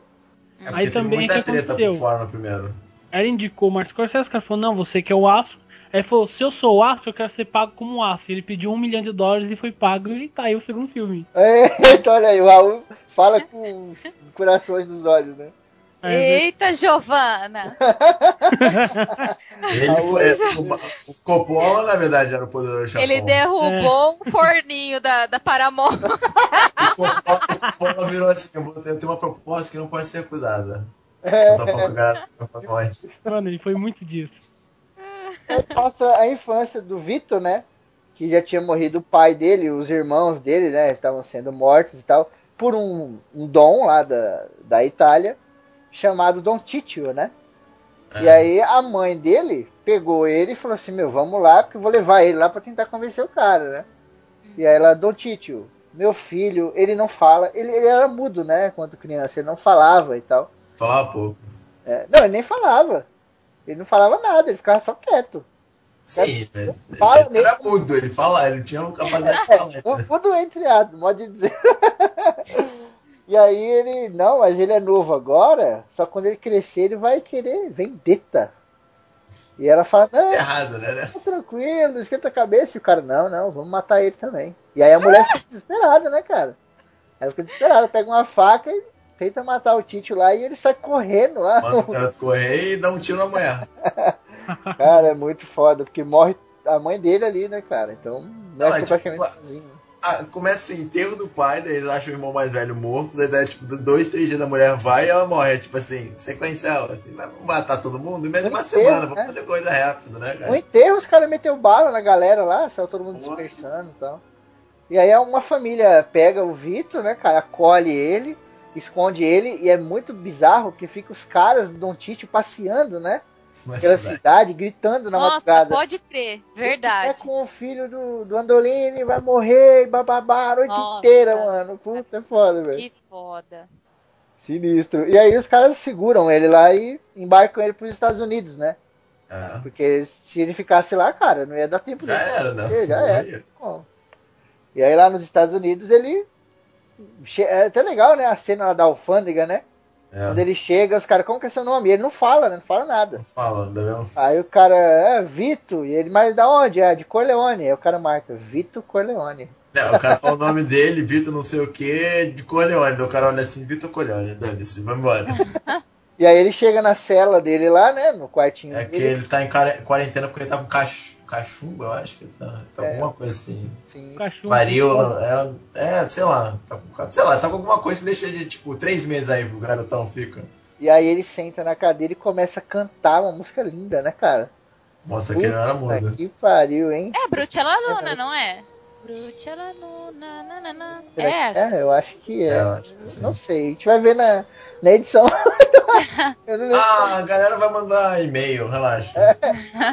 D: É
B: Aí também
D: muita
B: que
D: treta
B: aconteceu?
D: por fora no primeiro.
B: Ele indicou o Martin Scorsese, o cara falou, não, você que é o astro. Aí ele falou, se eu sou o astro, eu quero ser pago como um astro. Ele pediu um milhão de dólares e foi pago e tá aí o segundo filme.
A: É, então olha aí, o Raul fala com os corações nos olhos, né?
B: É,
I: Eita, Giovana!
D: Ele foi, o, o Coppola, na verdade, era o poderoso chefão.
I: Ele derrubou um forninho da, da Paramount.
D: O Coppola, o Coppola virou assim, eu vou ter- eu tenho uma proposta que não pode ser recusada.
A: É.
B: Mano, ele foi muito disso.
A: Mostra a infância do Vitor, né? Que já tinha morrido o pai dele, os irmãos dele, né? Estavam sendo mortos e tal, por um, um dom lá da, da Itália, chamado Dom Titio, né? E aí a mãe dele pegou ele e falou assim, meu, vamos lá, porque eu vou levar ele lá pra tentar convencer o cara, né? E aí ela, Dom Titio, meu filho, ele não fala, ele, ele era mudo, né? Quando criança, ele não falava e tal.
D: Falava pouco.
A: É, não, ele nem falava. Ele não falava nada, ele ficava só quieto.
D: Sim, mas
A: Fala
D: ele era mudo, ele falava, ele não tinha capacidade de falar.
A: É, tudo entre aspas, pode dizer. e aí ele, não, mas ele é novo agora, só quando ele crescer ele vai querer vendetta. E ela fala, não,
D: Errado, né? né?
A: tá tranquilo, não esquenta a cabeça. E o cara, não, não, vamos matar ele também. E aí a mulher fica desesperada, né, cara? Ela fica desesperada, pega uma faca e tenta matar o Tite lá e ele sai correndo lá.
D: Manda o cara correr e dá um tiro na mulher.
A: Cara, é muito foda, porque morre a mãe dele ali, né, cara? Então, não é
D: é
A: praticamente
D: tipo,
A: sozinho.
D: Ah, começa assim, enterro do pai, daí eles acham o irmão mais velho morto, daí dá, tipo, dois, três dias da mulher vai e ela morre. É tipo assim, sequencial, assim, vai matar todo mundo em menos de uma
A: Enterro,
D: semana,
A: né?
D: vamos fazer coisa rápido, né, cara?
A: enterro, os caras meteu bala na galera lá, saiu todo mundo
D: Boa.
A: dispersando e tal. E aí uma família pega o Vitor, né, cara, acolhe ele, esconde ele, e é muito bizarro que fica os caras do Don Tite passeando, né? Pela cidade, gritando na
I: Nossa,
A: madrugada.
I: pode crer.
A: É
I: Verdade.
A: com o filho do, do Andolini, vai morrer, bababá, a noite
I: Nossa.
A: inteira, mano. Puta, é foda, velho.
I: Que foda.
A: Sinistro. E aí os caras seguram ele lá e embarcam ele pros Estados Unidos, né?
D: É,
A: Porque se ele ficasse lá, cara, não ia dar tempo
D: já
A: dele.
D: era, né?
A: Já era. Bom. E aí lá nos Estados Unidos ele. É até legal, né? A cena lá da alfândega, né?
D: É,
A: Quando ele chega, os caras, como que é seu nome? E ele não fala, né? Não fala nada.
D: não fala, entendeu?
A: Aí o cara, é, Vito, e ele, mas da onde? É, de Corleone. Aí o cara marca, Vito Corleone.
D: Não, o cara fala o nome dele, Vitor não sei o que, de Corleone. Daí o cara olha assim, Vitor Corleone, dane-se, vai embora.
A: E aí ele chega na cela dele lá, né? No quartinho
D: É que
A: dele.
D: ele tá em quare- quarentena porque ele tá com cach... cachumba, eu acho que tá, tá
A: É.
D: alguma coisa assim.
B: Cachorro.
D: Varíola, é, é, sei lá, tá com, sei lá, tá com alguma coisa que deixa ele, tipo, três meses aí, o garotão fica.
A: E aí ele senta na cadeira e começa a cantar uma música linda, né, cara?
D: Mostra que ele não era
A: Puta
D: mudo.
A: que pariu, hein?
I: É Brucella Luna, não é? É essa?
A: é? Eu acho que é.
D: É, eu acho que sim.
A: Não sei, a gente vai ver na, na edição.
D: Ah, a galera vai mandar e-mail, relaxa.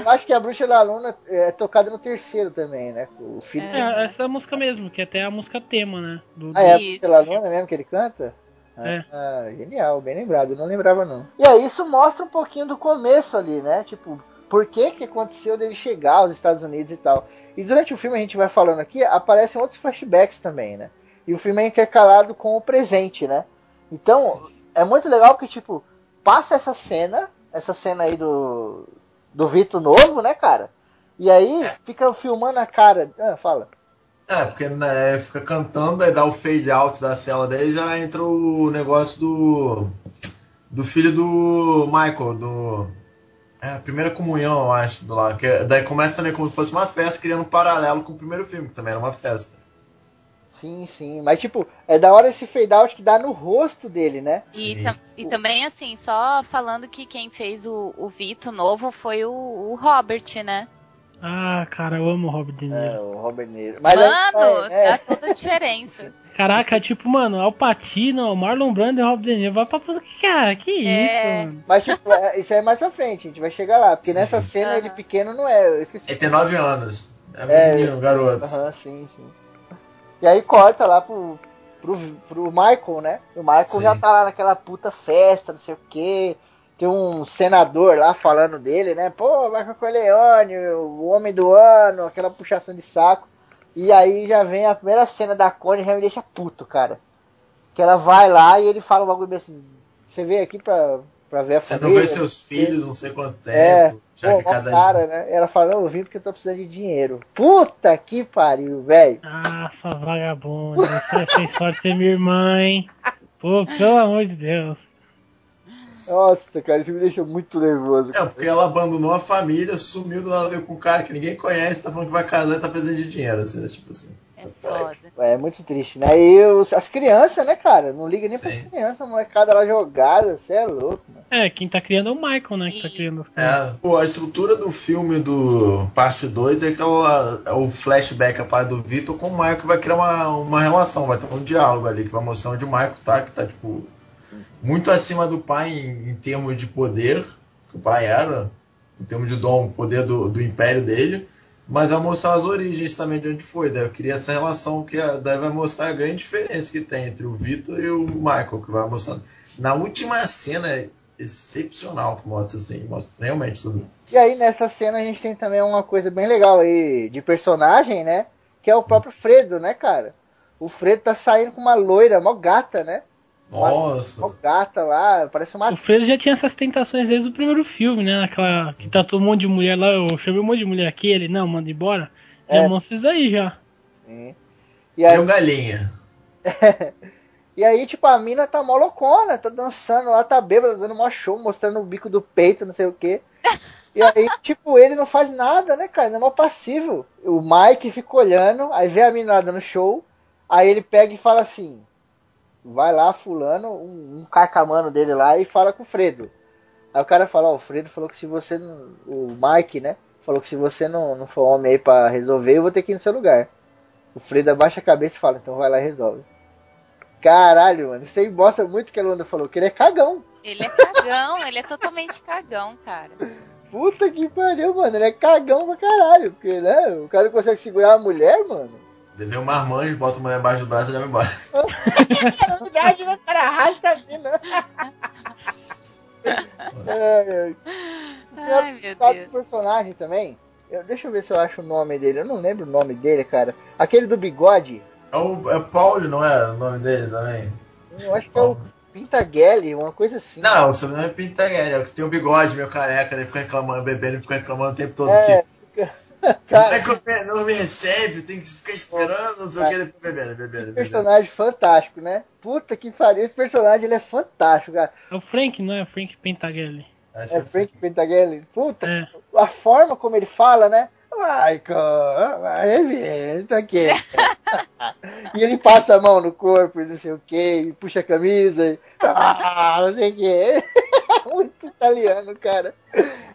A: Eu acho que a Bruxa da Luna é tocada no terceiro também, né? O filho
B: É, essa é a música mesmo, que é até a música tema, né? Do,
A: Ah, é a
I: Isso.
A: Bruxa da Luna mesmo que ele canta? Ah,
B: É.
A: ah, genial, bem lembrado, eu não lembrava não. E aí isso mostra um pouquinho do começo ali, né? Tipo, por que que aconteceu dele chegar aos Estados Unidos e tal. E durante o filme a gente vai falando aqui, aparecem outros flashbacks também, né? E o filme é intercalado com o presente, né? Então, é muito legal porque, tipo, passa essa cena, essa cena aí do, do Vitor novo, né, cara? E aí fica filmando a cara. Ah, fala.
D: É, porque né, fica cantando, aí dá o fade out da cela dele já entra o negócio do. Do filho do Michael, do. É, a primeira comunhão, eu acho, do lá. Que, é- daí começa né, como se fosse uma festa, criando um paralelo com o primeiro filme, que também era uma festa.
A: Sim, sim. Mas, tipo, é da hora esse fade out que dá no rosto dele, né?
I: E,
D: Sim.
I: tam- e também, assim, só falando que quem fez o, o Vito novo foi o, o Robert, né?
B: Ah, cara, eu amo o Robert De Niro.
A: É, o Robert Niro. Mas
I: Mano,
A: é,
I: dá toda a diferença.
B: Caraca, tipo, mano, Al Pacino, Marlon Brando e Robert De Niro. Vai pra puta que cara, que
I: É.
B: isso, mano.
A: Mas, tipo, é- isso aí é mais pra frente, a gente vai chegar lá. Porque
D: Sim.
A: nessa cena
I: Aham.
A: ele pequeno não é. Eu esqueci.
D: Ele tem 9 anos. É,
A: É,
D: menino, garoto.
A: Aham, sim, sim. E aí corta lá pro, pro, pro Michael, né? O Michael
D: Sim.
A: já tá lá naquela puta festa, não sei o quê. tem um senador lá falando dele, né? Pô, Michael Corleone, o homem do ano, aquela puxação de saco. E aí já vem a primeira cena da Connie e já me deixa puto, cara. Que ela vai lá e ele fala um bagulho assim, você veio aqui pra, pra ver a
D: Você
A: família?
D: não vê seus filhos não sei quanto tempo.
A: É,
D: já
A: pô,
D: que casa
A: cara, né? Ela fala, não, eu vim porque eu tô precisando de dinheiro. Puta que pariu, velho.
B: Ah, sua vagabunda. Você fez sorte de ser minha irmã, hein? Pô, pelo amor de Deus.
A: Nossa, cara, isso me deixou muito nervoso.
D: É, porque ela abandonou a família, sumiu do nada veio com um cara que ninguém conhece, tá falando que vai casar e tá precisando de dinheiro, assim, né? Tipo assim.
C: É foda.
A: É muito triste, né? E os, as crianças, né, cara? Não liga nem
D: Sim.
A: pras crianças, a molecada lá jogada, você é louco, mano.
B: É, quem tá criando é o Michael, né? Que tá criando as crianças.
D: É, pô, a estrutura do filme do parte 2 é aquela, é o flashback, a parte do Vitor com o Michael que vai criar uma, uma relação, vai ter um diálogo ali que vai mostrar onde o Michael tá, que tá, tipo, muito acima do pai em, em termos de poder, que o pai era, em termos de dom, poder do, do império dele, mas vai mostrar as origens também de onde foi, daí eu queria essa relação que é- daí vai mostrar a grande diferença que tem entre o Vitor e o Michael, que vai mostrando. Na última cena é excepcional que mostra assim, mostra realmente tudo.
A: E aí nessa cena a gente tem também uma coisa bem legal aí de personagem, né? Que é o próprio Fredo, né, cara? O Fredo tá saindo com uma loira, mó gata, né?
D: Nossa.
A: Mó gata lá, parece uma.
B: O Fredo já tinha essas tentações desde o primeiro filme, né? Aquela que tá todo um monte de mulher lá, eu chamei um monte de mulher aqui, ele, não, manda embora.
A: É.
B: mostra isso aí já.
A: Sim. E aí,
D: o galinha.
A: e aí, tipo, a mina tá mó loucona, tá dançando lá, tá bêbada, dando mó show, mostrando o bico do peito, não sei o quê. E aí, tipo, ele não faz nada, né, cara? Ele é mó passivo. O Mike fica olhando, aí vê a mina lá dando show, aí ele pega e fala assim: vai lá, fulano, um, um carcamano dele lá e fala com o Fredo. Aí o cara fala, ó, o Fredo falou que se você não. O Mike, né? Falou que se você não, não for homem aí pra resolver, eu vou ter que ir no seu lugar. O Fredo abaixa a cabeça e fala, então vai lá e resolve. Caralho, mano, isso aí mostra muito o que a Luanda falou, que ele é cagão.
C: Ele é cagão, ele é totalmente cagão, cara.
A: Puta que pariu, mano, ele é cagão pra caralho. Porque, né, o cara não consegue segurar a mulher, mano.
D: Deve um marmanjo, bota a mulher embaixo do braço e leva embora.
A: É verdade, né, cara? Arrasta assim, né? Filme é
C: Ai,
A: do personagem também. Eu- deixa eu ver se eu acho o nome dele. Eu não lembro o nome dele, cara. Aquele do bigode.
D: É o é Paulo, não é o nome dele também?
A: Eu acho que é o Pintagelli, uma coisa assim.
D: Não, o sobrenome é Pintaguelli, é o que tem o bigode, meu careca, ele fica reclamando, bebendo e fica reclamando o tempo todo
A: É,
D: que.
A: Cara,
D: Não, é que não me recebe, tem que ficar esperando, não sei o que, ele fica bebendo, bebendo, bebendo.
A: personagem fantástico, né? Puta que pariu, esse personagem ele é fantástico, cara.
B: É o Frank, não é? O Frank Pentagelli.
D: Acho
A: É
D: que
A: Frank Pentagelli. Puta,
B: É.
A: a forma como ele fala, né? Michael, vai ver, isso aqui. e ele passa a mão no corpo e não sei o que, puxa a camisa, e, ah, não sei o que. Muito italiano, cara.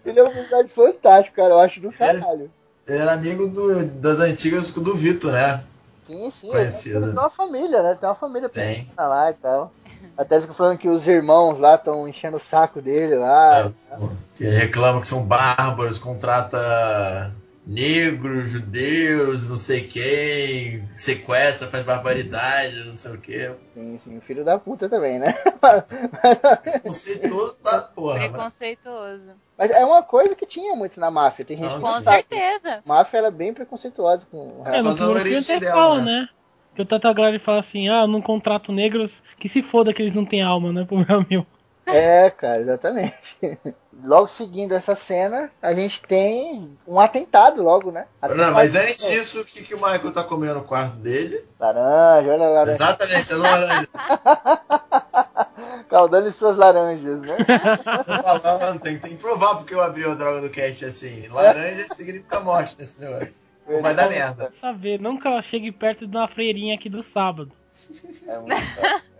A: Ele é um personagem fantástico, cara. Eu acho do caralho.
D: Ele era amigo do- das antigas do Vitor, né?
A: Sim, sim.
D: Conhecido.
A: ele tem uma família, né? Tem uma família
D: Tem.
A: pequena lá e tal. Até fica falando que os irmãos lá estão enchendo o saco dele lá.
D: É, que ele reclama que são bárbaros, contrata negros, judeus, não sei quem, sequestra, faz barbaridade, não sei o que.
A: Sim, sim, o filho da puta também, né?
D: Conceituoso da porra. mas-
C: Preconceituoso.
A: Mas é uma coisa que tinha muito na máfia. Tem gente
C: Com certeza.
A: A máfia era bem preconceituosa com o
B: É, no filme até
D: dela,
B: fala,
D: né?
B: né? Que o Tata Grave fala assim, ah, eu não contrato negros, que se foda que eles não têm alma, né? Problema meu.
A: É, cara, exatamente. Logo seguindo essa cena, a gente tem um atentado logo, né?
D: Não, mas antes disso, o que, que o Michael tá comendo no quarto dele?
A: Laranja, olha a laranja.
D: Exatamente, as laranjas.
A: Caudando suas laranjas, né?
D: Tô falando, tem, tem que provar porque eu abri a droga do cast assim. Laranja significa morte nesse negócio. Ou vai dar merda.
B: Saber, ela chegue perto de uma freirinha aqui do sábado.
A: É muito fácil.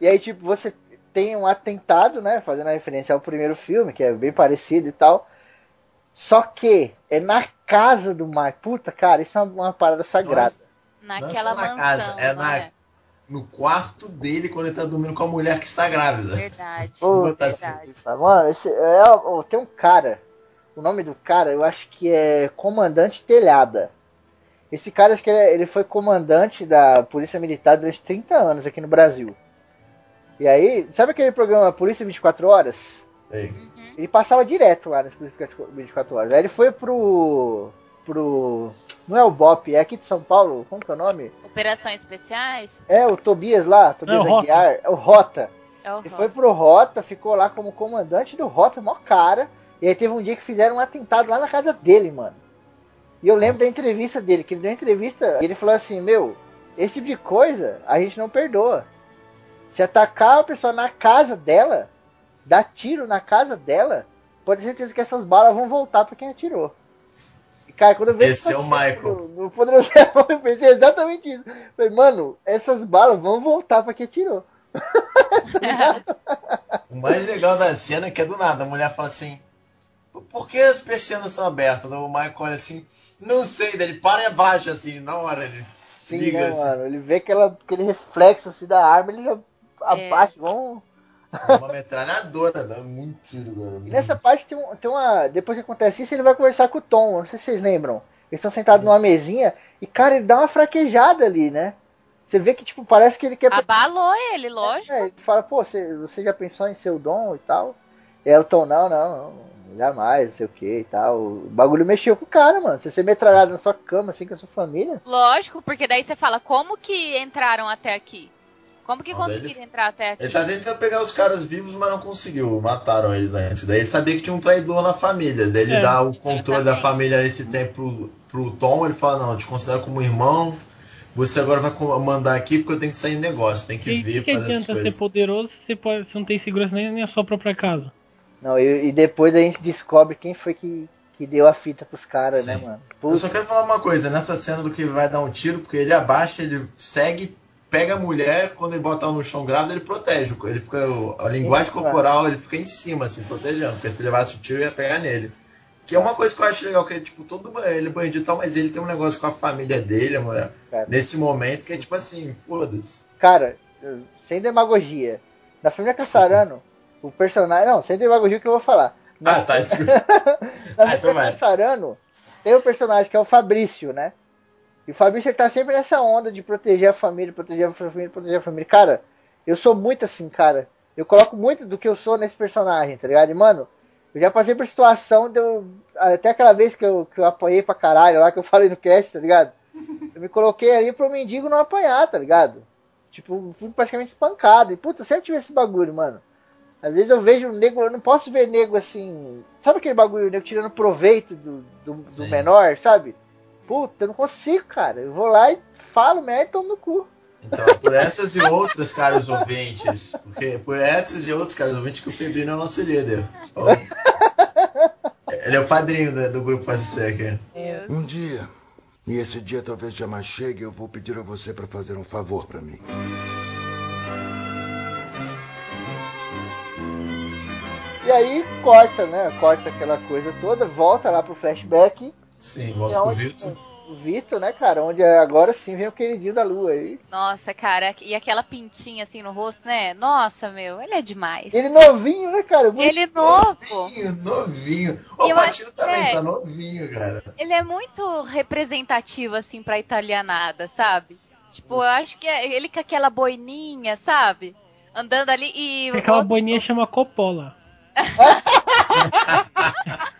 A: E aí, tipo, você tem um atentado, né? Fazendo a referência ao primeiro filme, que é bem parecido e tal. Só que é na casa do Mike. Puta, cara, isso é uma, uma parada sagrada.
D: Nossa,
C: Naquela
D: Não é na
C: mansão.
D: casa, é na-
C: é?
D: no quarto dele quando ele tá dormindo com a mulher que está grávida.
C: Verdade.
A: Puta,
C: verdade.
A: Mano, esse é, ó, tem um cara. O nome do cara, eu acho que é Comandante Telhada. Esse cara, acho que ele, é- ele foi comandante da Polícia Militar durante 30 anos aqui no Brasil. E aí, sabe aquele programa Polícia 24 Horas?
D: Ei.
A: Ele passava direto lá nas 24 horas. Aí ele foi pro. pro. Não é o Bop, é aqui de São Paulo, como que é o nome?
C: Operações especiais?
A: É, o Tobias lá, Tobias
B: Não,
A: Aguiar, é o Rota.
C: É o
A: Ele
C: Rock.
A: foi pro Rota, ficou lá como comandante do Rota, mó cara. E aí teve um dia que fizeram um atentado lá na casa dele, mano. E eu lembro da entrevista dele, que ele deu uma entrevista e ele falou assim, meu, esse tipo de coisa a gente não perdoa. Se atacar a pessoa na casa dela, dar tiro na casa dela, pode ter certeza que essas balas vão voltar pra quem atirou. E, cara, quando eu vejo
D: Esse é o Michael.
A: No, no Poderoso Chefão, eu pensei exatamente isso. Falei, mano, essas balas vão voltar pra quem atirou.
D: O mais legal da cena é que é do nada. A mulher fala assim: "Por- que as persianas são abertas? O Michael olha assim: Não sei. Daí ele para e abaixa assim, na hora. Ele
A: Sim,
D: liga
A: né,
D: assim.
A: mano? Ele vê aquela, aquele reflexo assim da arma, ele já vamos.
D: É uma metralhadora, dá muito tiro.
A: E nessa parte tem, um, tem uma. Depois que acontece isso, ele vai conversar com o Tom. Não sei se vocês lembram. Eles estão sentados numa mesinha e, cara, ele dá uma fraquejada ali, né? Você vê que, tipo, parece que ele quer.
C: Abalou ele, lógico.
A: É, ele fala, pô, você, você já pensou em ser o Dom e tal? E aí o Tom, não, não, não, jamais, não sei o que e tal. O bagulho mexeu com o cara, mano. Você ser metralhado na sua cama, assim, com a sua família.
C: Lógico, porque daí você fala, como que entraram até aqui? Como que
D: daí
C: conseguiram
D: ele-
C: entrar até aqui?
D: Ele tá tentando pegar os caras vivos, mas não conseguiu. Mataram eles antes. Daí ele sabia que tinha um traidor na família. Daí ele
B: É,
D: dá o controle da família nesse tempo pro, pro Tom. Ele fala: Não, eu te considero como irmão. Você agora vai mandar aqui porque eu tenho que sair em negócio. Tem que
B: E
D: ver,
B: que, que
D: fazer essas
B: adianta ser
D: coisas.
B: poderoso se você, pode, se não tem segurança nem na sua própria casa?
A: Não, e, e depois a gente descobre quem foi que, que deu a fita pros caras, né, mano?
D: Eu
A: Putz,
D: só quero falar uma coisa, nessa cena do que vai dar um tiro, porque ele abaixa, ele segue, pega a mulher, quando ele bota ela no chão grávida, ele protege. Ele fica. A linguagem corporal, ele fica em cima, assim, protegendo. Porque se levasse o tiro, ia pegar nele. Que é uma coisa que eu acho legal, que ele, tipo, todo ele é bandido e tal, mas ele tem um negócio com a família dele, a mulher,
A: Cara.
D: nesse momento, que é tipo assim, foda-se.
A: Cara, sem demagogia. Na família Caçarano, o personagem. Não, sem demagogia que eu vou falar. Na,
D: Ah, tá, desculpa.
A: na
D: Ah, então
A: família. Caçarano, tem um personagem que é o Fabrício, né? E o Fabrício ele tá sempre nessa onda de proteger a família, proteger a família, proteger a família. Cara, eu sou muito assim, cara. Eu coloco muito do que eu sou nesse personagem, tá ligado? E, mano, eu já passei por situação de eu. Até aquela vez que eu, que eu apanhei pra caralho lá, que eu falei no cast, tá ligado? Eu me coloquei ali pro mendigo não apanhar, tá ligado? Tipo, fui praticamente espancado. E puta, eu sempre tive esse bagulho, mano. Às vezes eu vejo o nego, eu não posso ver nego assim. Sabe aquele bagulho, o nego tirando proveito do, do, do menor, sabe? Puta, eu não consigo, cara. Eu vou lá e falo merda e tomo no cu.
D: Então, por essas e outras, caros ouvintes, porque por essas e outros, caros ouvintes, que o Febrino é o nosso líder. Ele é o padrinho do, do grupo Faz aqui.
G: Um dia, e esse dia talvez jamais chegue, eu vou pedir a você para fazer um favor para mim.
A: E aí corta, né? Corta aquela coisa toda, volta lá pro flashback.
D: Sim,
A: É
D: volta pro
A: onde-
D: Vitor.
A: O Vitor, né, cara? Onde agora sim vem o queridinho da lua aí.
C: Nossa, cara, e aquela pintinha assim no rosto, né? Nossa, meu, ele é demais.
A: Ele novinho, né, cara? Muito-
C: Ele novo.
D: Novinho, novinho. O
C: Eu
D: Patino também
C: que é.
D: tá novinho, cara.
C: Ele é muito representativo, assim, pra italianada, sabe? Tipo, eu acho que é ele com aquela boininha, sabe? Andando ali e.
B: Aquela
C: outro-
B: boininha chama Coppola.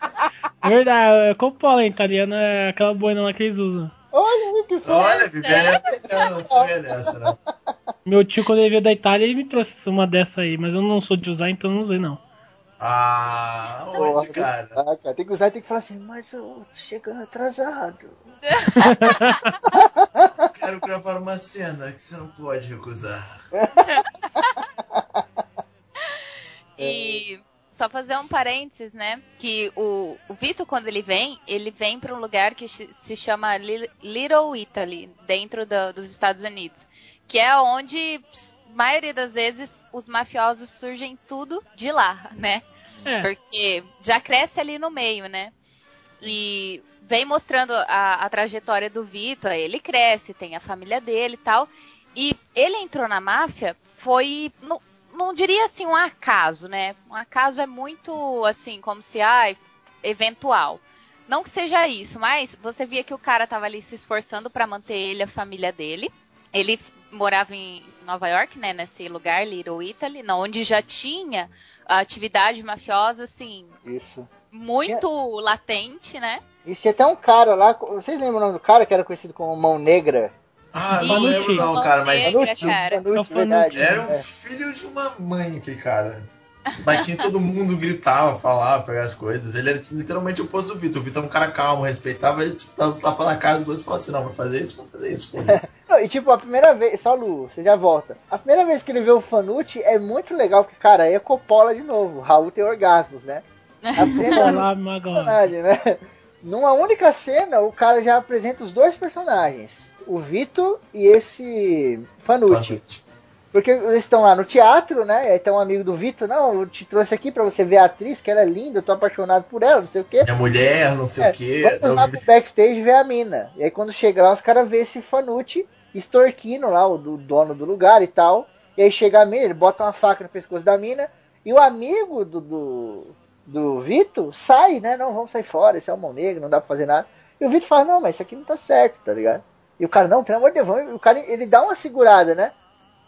B: Verdade, é Coppola em italiano é aquela boina lá que eles usam.
A: Olha que foi.
D: Olha, Viviane é africana, não sabia dessa, não.
B: Meu tio, quando ele veio da Itália, ele me trouxe uma dessa aí, mas eu não sou de usar, então eu não usei não.
D: Ah,
A: Porra,
D: onde, cara?
A: Ah, cara, tem que usar e tem que falar assim, mas eu tô chegando atrasado.
D: Quero gravar uma cena que você não pode recusar.
C: E só fazer um parênteses, né? Que o, o Vitor, quando ele vem, ele vem pra um lugar que se chama Li- Little Italy, dentro da- dos Estados Unidos. Que é onde, maioria das vezes, os mafiosos surgem tudo de lá, né?
B: É,
C: Porque já cresce ali no meio, né? E vem mostrando a, a trajetória do Vitor, ele cresce, tem a família dele e tal. E ele entrou na máfia, foi. Não, não diria assim um acaso, né? Um acaso é muito assim, como se, ai, eventual. Não que seja isso, mas você via que o cara tava ali se esforçando pra manter ele, a família dele. Ele
I: morava em Nova York, né? Nesse lugar, Little Italy, não, onde já tinha a atividade mafiosa, assim,
A: Isso.
I: muito latente, né?
A: E tinha até um cara lá, vocês lembram o nome do cara que era conhecido como Mão Negra?
D: Ah, não
B: Fanucci.
D: lembro não, cara, mas
I: Negra, cara.
A: Fanucci,
B: É o Fanucci.
A: verdade.
D: era um
A: É.
D: filho de uma mãe aquele cara. Batia em todo mundo, gritava, falava, pegava as coisas. Ele era literalmente o oposto do Vitor. O Vitor é um cara calmo, respeitava, ele tipo, dava tapa na cara dos outros e falava assim, não, vai fazer isso, vai fazer isso, foda-se.
A: Não, e tipo, a primeira vez, só Lu, você já volta. A primeira vez que ele vê o Fanucci é muito legal, porque, cara, aí é Coppola de novo. Raul tem orgasmos, né?
B: Olá, Magão.
A: personagem, né? Numa única cena, o cara já apresenta os dois personagens. O Vito e esse Fanucci. Porque eles estão lá no teatro, né? E aí tem um amigo do Vitor, não, eu te trouxe aqui pra você ver a atriz, que ela é linda, eu tô apaixonado por ela, não sei o quê.
D: Minha mulher, não sei
A: É,
D: o quê.
A: Vamos lá pro backstage ver a mina. E aí quando chega lá, os caras vê esse Fanucci extorquindo lá o do dono do lugar e tal. E aí chega a mina, ele bota uma faca no pescoço da mina. E o amigo do, do, do Vitor sai, né? Não, vamos sair fora, esse é o mão negra, não dá pra fazer nada. E o Vitor fala, não, mas isso aqui não tá certo, tá ligado? E o cara, não, pelo amor de Deus, vamos. O cara, ele dá uma segurada, né?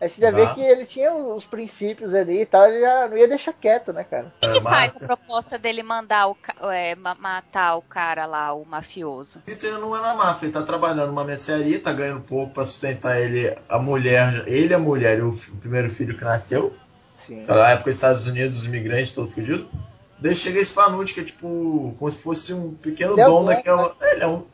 A: Aí você já vê
D: Dá.
A: que ele tinha os princípios ali e tal, ele já não ia deixar quieto, né, cara?
I: O que, que faz a proposta dele mandar o, é, ma- matar o cara lá, o mafioso?
D: Vitor ele não é na máfia, ele tá trabalhando numa mercearia, tá ganhando pouco pra sustentar ele, a mulher, ele, a mulher e o, o primeiro filho que nasceu.
A: Sim.
D: Naquela época, os Estados Unidos, os imigrantes, todo fudido. Daí chega esse Fanucci, que é tipo, como se fosse um pequeno
A: Ele é
D: dono
A: dono,
D: daquela. Ele é um.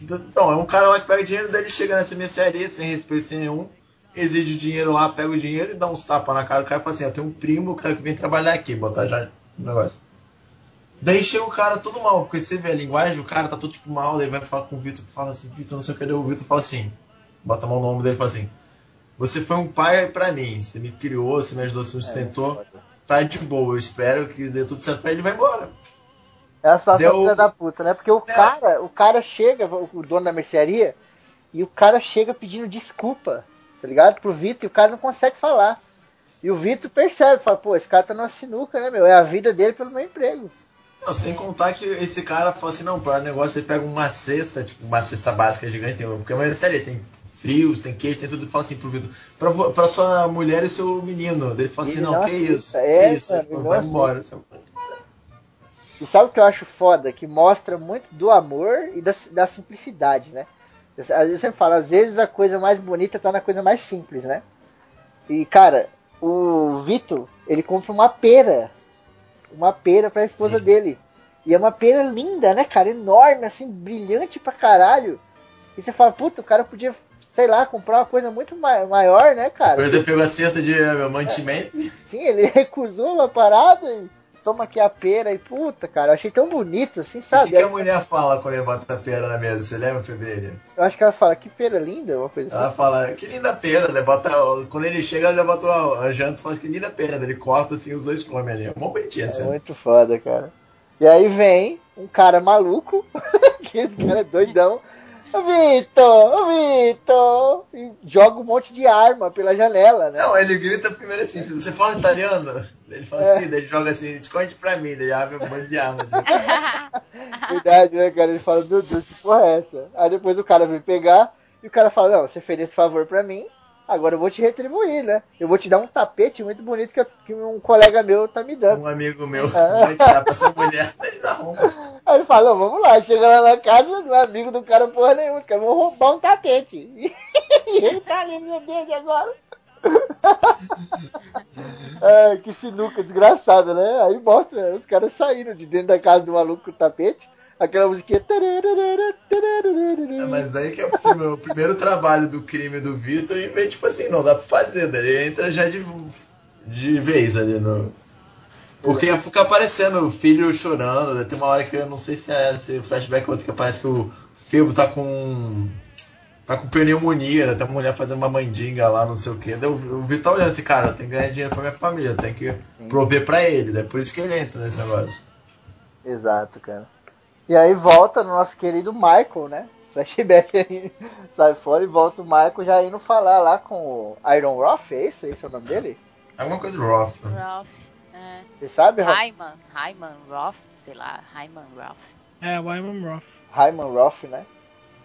D: Então, é um cara lá que pega dinheiro, daí ele chega nessa mercearia sem respeito sem nenhum, exige dinheiro lá, pega o dinheiro e dá uns tapas na cara do cara fala assim: Eu tenho um primo, cara que vem trabalhar aqui, botar já no negócio. Daí chega o cara todo mal, porque você vê a linguagem, o cara tá todo tipo mal, daí vai falar com o Vitor, fala assim: Vitor, não sei o que, daí o Vitor fala assim: Bota a mão no ombro dele e fala assim: Você foi um pai pra mim, você me criou, você me ajudou, você me sustentou, tá de boa, eu espero que dê tudo certo pra ele e vai embora.
A: É a situação
D: Deu-
A: filha da puta, né? Porque o
D: É.
A: cara, o cara chega, o dono da mercearia, e o cara chega pedindo desculpa, tá ligado? Pro Vitor, e o cara não consegue falar. E o Vitor percebe, fala, pô, esse cara tá numa sinuca, né, meu? É a vida dele pelo meu emprego.
D: Não, sem contar que esse cara fala assim, não, para negócio ele pega uma cesta, tipo, uma cesta básica gigante, tem, porque é sério, tem frios, tem queijo, tem tudo, e fala assim pro Vitor, pra, pra sua mulher e seu menino. Ele fala assim,
A: Ele
D: não,
A: não
D: que isso,
A: É,
D: que isso, vai embora. seu-
A: E sabe o que eu acho foda? Que mostra muito do amor e da, da simplicidade, né? Eu, às vezes eu sempre falo, às vezes a coisa mais bonita tá na coisa mais simples, né? E, cara, o Vitor, ele compra uma pera. Uma pera pra esposa
D: Sim.
A: dele. E é uma pera linda, né, cara? Enorme, assim, brilhante pra caralho. E você fala, puta, o cara podia, sei lá, comprar uma coisa muito ma- maior, né, cara?
D: Ele pegou a cesta de mantimento.
A: Sim, ele recusou uma parada e toma aqui a pera e puta, cara, eu achei tão bonito assim,
D: O que,
A: sabe?
D: que a mulher fala quando ele bota a pera na mesa? Você lembra, Fevereiro?
A: Eu acho que ela fala, que pera linda, uma coisa
D: Ela
A: assim.
D: fala, que linda pera, né? Bota, quando ele chega, ela já bota a, janta e fala, que linda pera. Daí Ele corta assim, os dois comem ali. É uma bonitinha
A: É
D: assim.
A: muito foda, cara. E aí vem um cara maluco, que esse cara é doidão. Ô Vitor, ô Vitor! E joga um monte de arma pela janela, né?
D: Não, ele grita primeiro assim, você fala italiano? Ele fala
A: É.
D: assim, daí ele joga assim, esconde pra mim, daí ele abre um monte de armas. Assim.
A: Verdade, né, cara? Ele fala, meu Deus, que porra é essa? Aí depois o cara vem pegar e o cara fala, não, você fez esse favor pra mim, agora eu vou te retribuir, né? Eu vou te dar um tapete muito bonito que, eu- que um colega meu tá me dando.
D: Um amigo meu
A: Ah.
D: vai tirar pra sua mulher, ele dá.
A: Aí ele fala, não, vamos lá, chega lá na casa, não é amigo do cara porra nenhuma, os caras vão roubar um tapete. E ele tá ali, meu Deus, agora? Que sinuca desgraçada, né? Aí mostra os caras saindo de dentro da casa do maluco com o tapete, aquela musiquinha.
D: É, mas daí que é o, o primeiro trabalho do crime do Vitor e vê, tipo assim, não dá pra fazer, daí entra já de, de vez ali no. Porque ia ficar aparecendo o filho chorando, tem uma hora que eu não sei se é esse flashback ou outro que aparece que o Febo tá com. tá com pneumonia, né? tem uma mulher fazendo uma mandinga lá, não sei o que. Daí o, Vitor tá olhando assim, cara, eu tenho que ganhar dinheiro pra minha família, eu tenho que prover pra ele, daí por isso que ele entra nesse negócio.
A: Exato, cara. E aí volta no nosso querido Michael, né? Flashback aí, sai fora e volta o Michael já indo falar lá com o Iron Roth, é isso? Esse é o nome dele?
D: Alguma coisa rough.
I: Ralph. É.
A: Você sabe, Ra-
I: Hyman, Hyman Roth, sei lá, Hyman Roth.
B: É, o Wyman Roth.
A: Hyman Roth, né?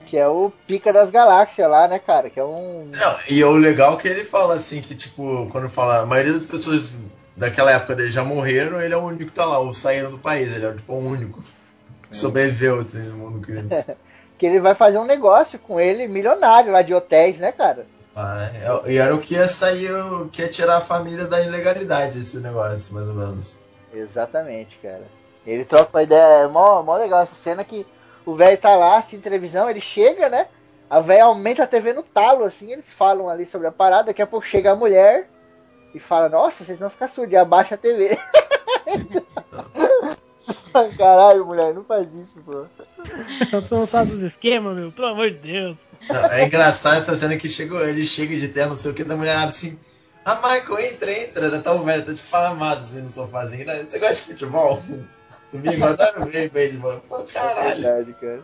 A: Que é o Pica das Galáxias lá, né, cara? Que é um.
D: Não, e o legal é que ele fala assim, que tipo, quando fala, a maioria das pessoas daquela época dele já morreram, ele é o único que tá lá, ou saíram do país, ele é tipo o único sobreviveu assim no mundo crime.
A: que ele vai fazer um negócio com ele milionário lá de hotéis, né, cara?
D: Ah, é- e era o que ia sair, o que ia tirar a família da ilegalidade, esse negócio, mais ou menos.
A: Exatamente, cara. Ele troca uma ideia, é mó, mó legal essa cena que o velho tá lá assistindo televisão, ele chega, né? A velha aumenta a TV no talo, assim, eles falam ali sobre a parada, daqui a pouco chega a mulher e fala, nossa, vocês vão ficar surdos, e abaixa a TV. Caralho, mulher, não faz isso, pô.
B: Eu tô montado dos esquemas, meu, pelo amor de Deus.
D: Não, é engraçado essa cena que chegou, ele chega de terno, não sei o que, da mulher abre assim. Ah, Michael, entra, entra. Tá o velho, tá esfalamado assim no sofazinho. né? Você gosta de futebol? Domingo, eu adoro ver beisebol. Pô,
A: É
D: caralho.
A: verdade, cara.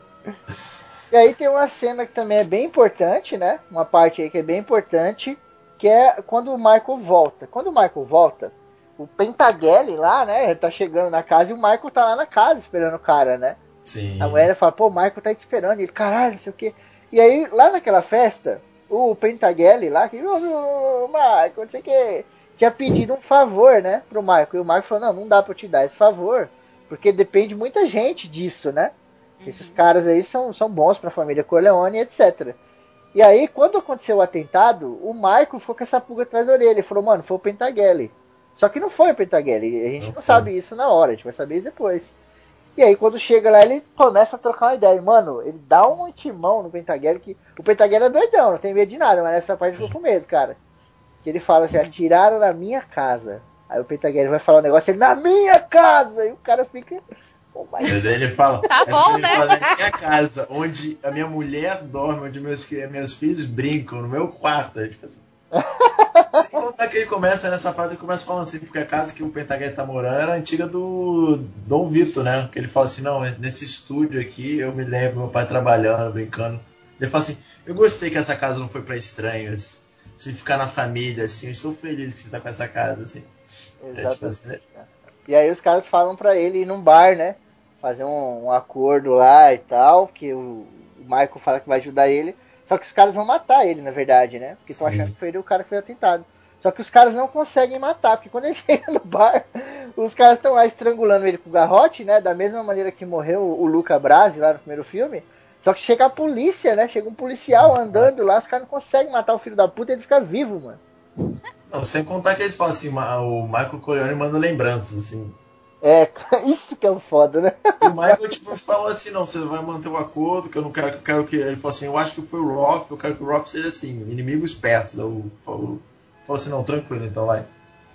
A: E aí tem uma cena que também é bem importante, né? Uma parte aí que é bem importante, que é quando o Michael volta. Quando o Michael volta, o Pentagelli lá, né? Tá chegando na casa e o Michael tá lá na casa esperando o cara, né?
D: Sim.
A: A mulher fala, pô, o Michael tá te esperando. E ele, caralho, não sei o quê. E aí, lá naquela festa, o Pentagelli lá, que, ô, ô, ô, Michael, não sei o quê, tinha pedido um favor, né, pro Michael. E o Michael falou, não, não dá pra eu te dar esse favor, porque depende muita gente disso, né? Esses caras aí são, são bons pra família Corleone, etc. E aí, quando aconteceu o atentado, o Michael ficou com essa pulga atrás da orelha. Ele falou, mano, foi o Pentagelli. Só que não foi o Pentagelli. A gente
D: Não
A: não, sabe isso na hora, a gente vai saber isso depois. E aí, quando chega lá, ele começa a trocar uma ideia. E, Mano, ele dá um timão no Pentagelli que. O Pentagelli é doidão, não tem medo de nada, mas nessa parte ficou com medo, cara. Que ele fala assim: atiraram na minha casa. Aí o Pentagelli vai falar um negócio, ele, na minha casa! E o cara fica. Oh, mas...
D: E daí ele fala,
I: Tá
D: essa
I: bom,
D: ele
I: né?
D: fala, na minha casa, onde a minha mulher dorme, onde meus, meus filhos brincam, no meu quarto. Aí, tipo assim. Sem contar que ele começa nessa fase, ele começa falando assim, porque a casa que o Pentagon tá morando era antiga do Dom Vitor, né? Que ele fala assim, não, nesse estúdio aqui eu me lembro meu pai trabalhando, brincando. Ele fala assim, eu gostei que essa casa não foi pra estranhos. Se ficar na família, assim, eu estou feliz que você tá com essa casa, assim. É, tipo assim, né?
A: Exatamente. E aí os caras falam pra ele ir num bar, né? Fazer um, um acordo lá e tal, que o, o Michael fala que vai ajudar ele. Só que os caras vão matar ele, na verdade, né? Porque estão achando que foi ele o cara que foi atentado. Só que os caras não conseguem matar, porque quando ele chega no bar, os caras estão lá estrangulando ele com o garrote, né? Da mesma maneira que morreu o Luca Brasi lá no primeiro filme. Só que chega a polícia, né? Chega um policial andando lá, os caras não conseguem matar o filho da puta e ele fica vivo, mano.
D: Não, sem contar que eles falam assim, o Michael Corleone manda lembranças, assim.
A: É, isso que é o foda, né?
D: O Michael, tipo, falou assim, não, você vai manter o acordo, que eu não quero que eu quero que. Ele falou assim, eu acho que foi o Roth, eu quero que o Roth seja assim, inimigo esperto. Daí o- falou, falou assim, não, tranquilo, então vai.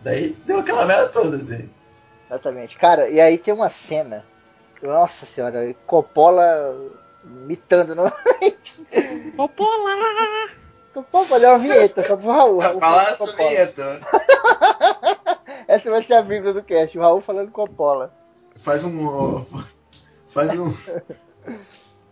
D: Daí deu aquela merda toda, assim.
A: Exatamente. Cara, e aí tem uma cena. Nossa senhora, Coppola mitando no.
B: Popola!
A: Coppola fazer uma vinheta só pro Raul.
D: Vai falar
A: falando
D: essa
A: Coppola.
D: vinheta.
A: Essa vai ser a vírgula do cast, o Raul falando Coppola.
D: Faz um. Faz um.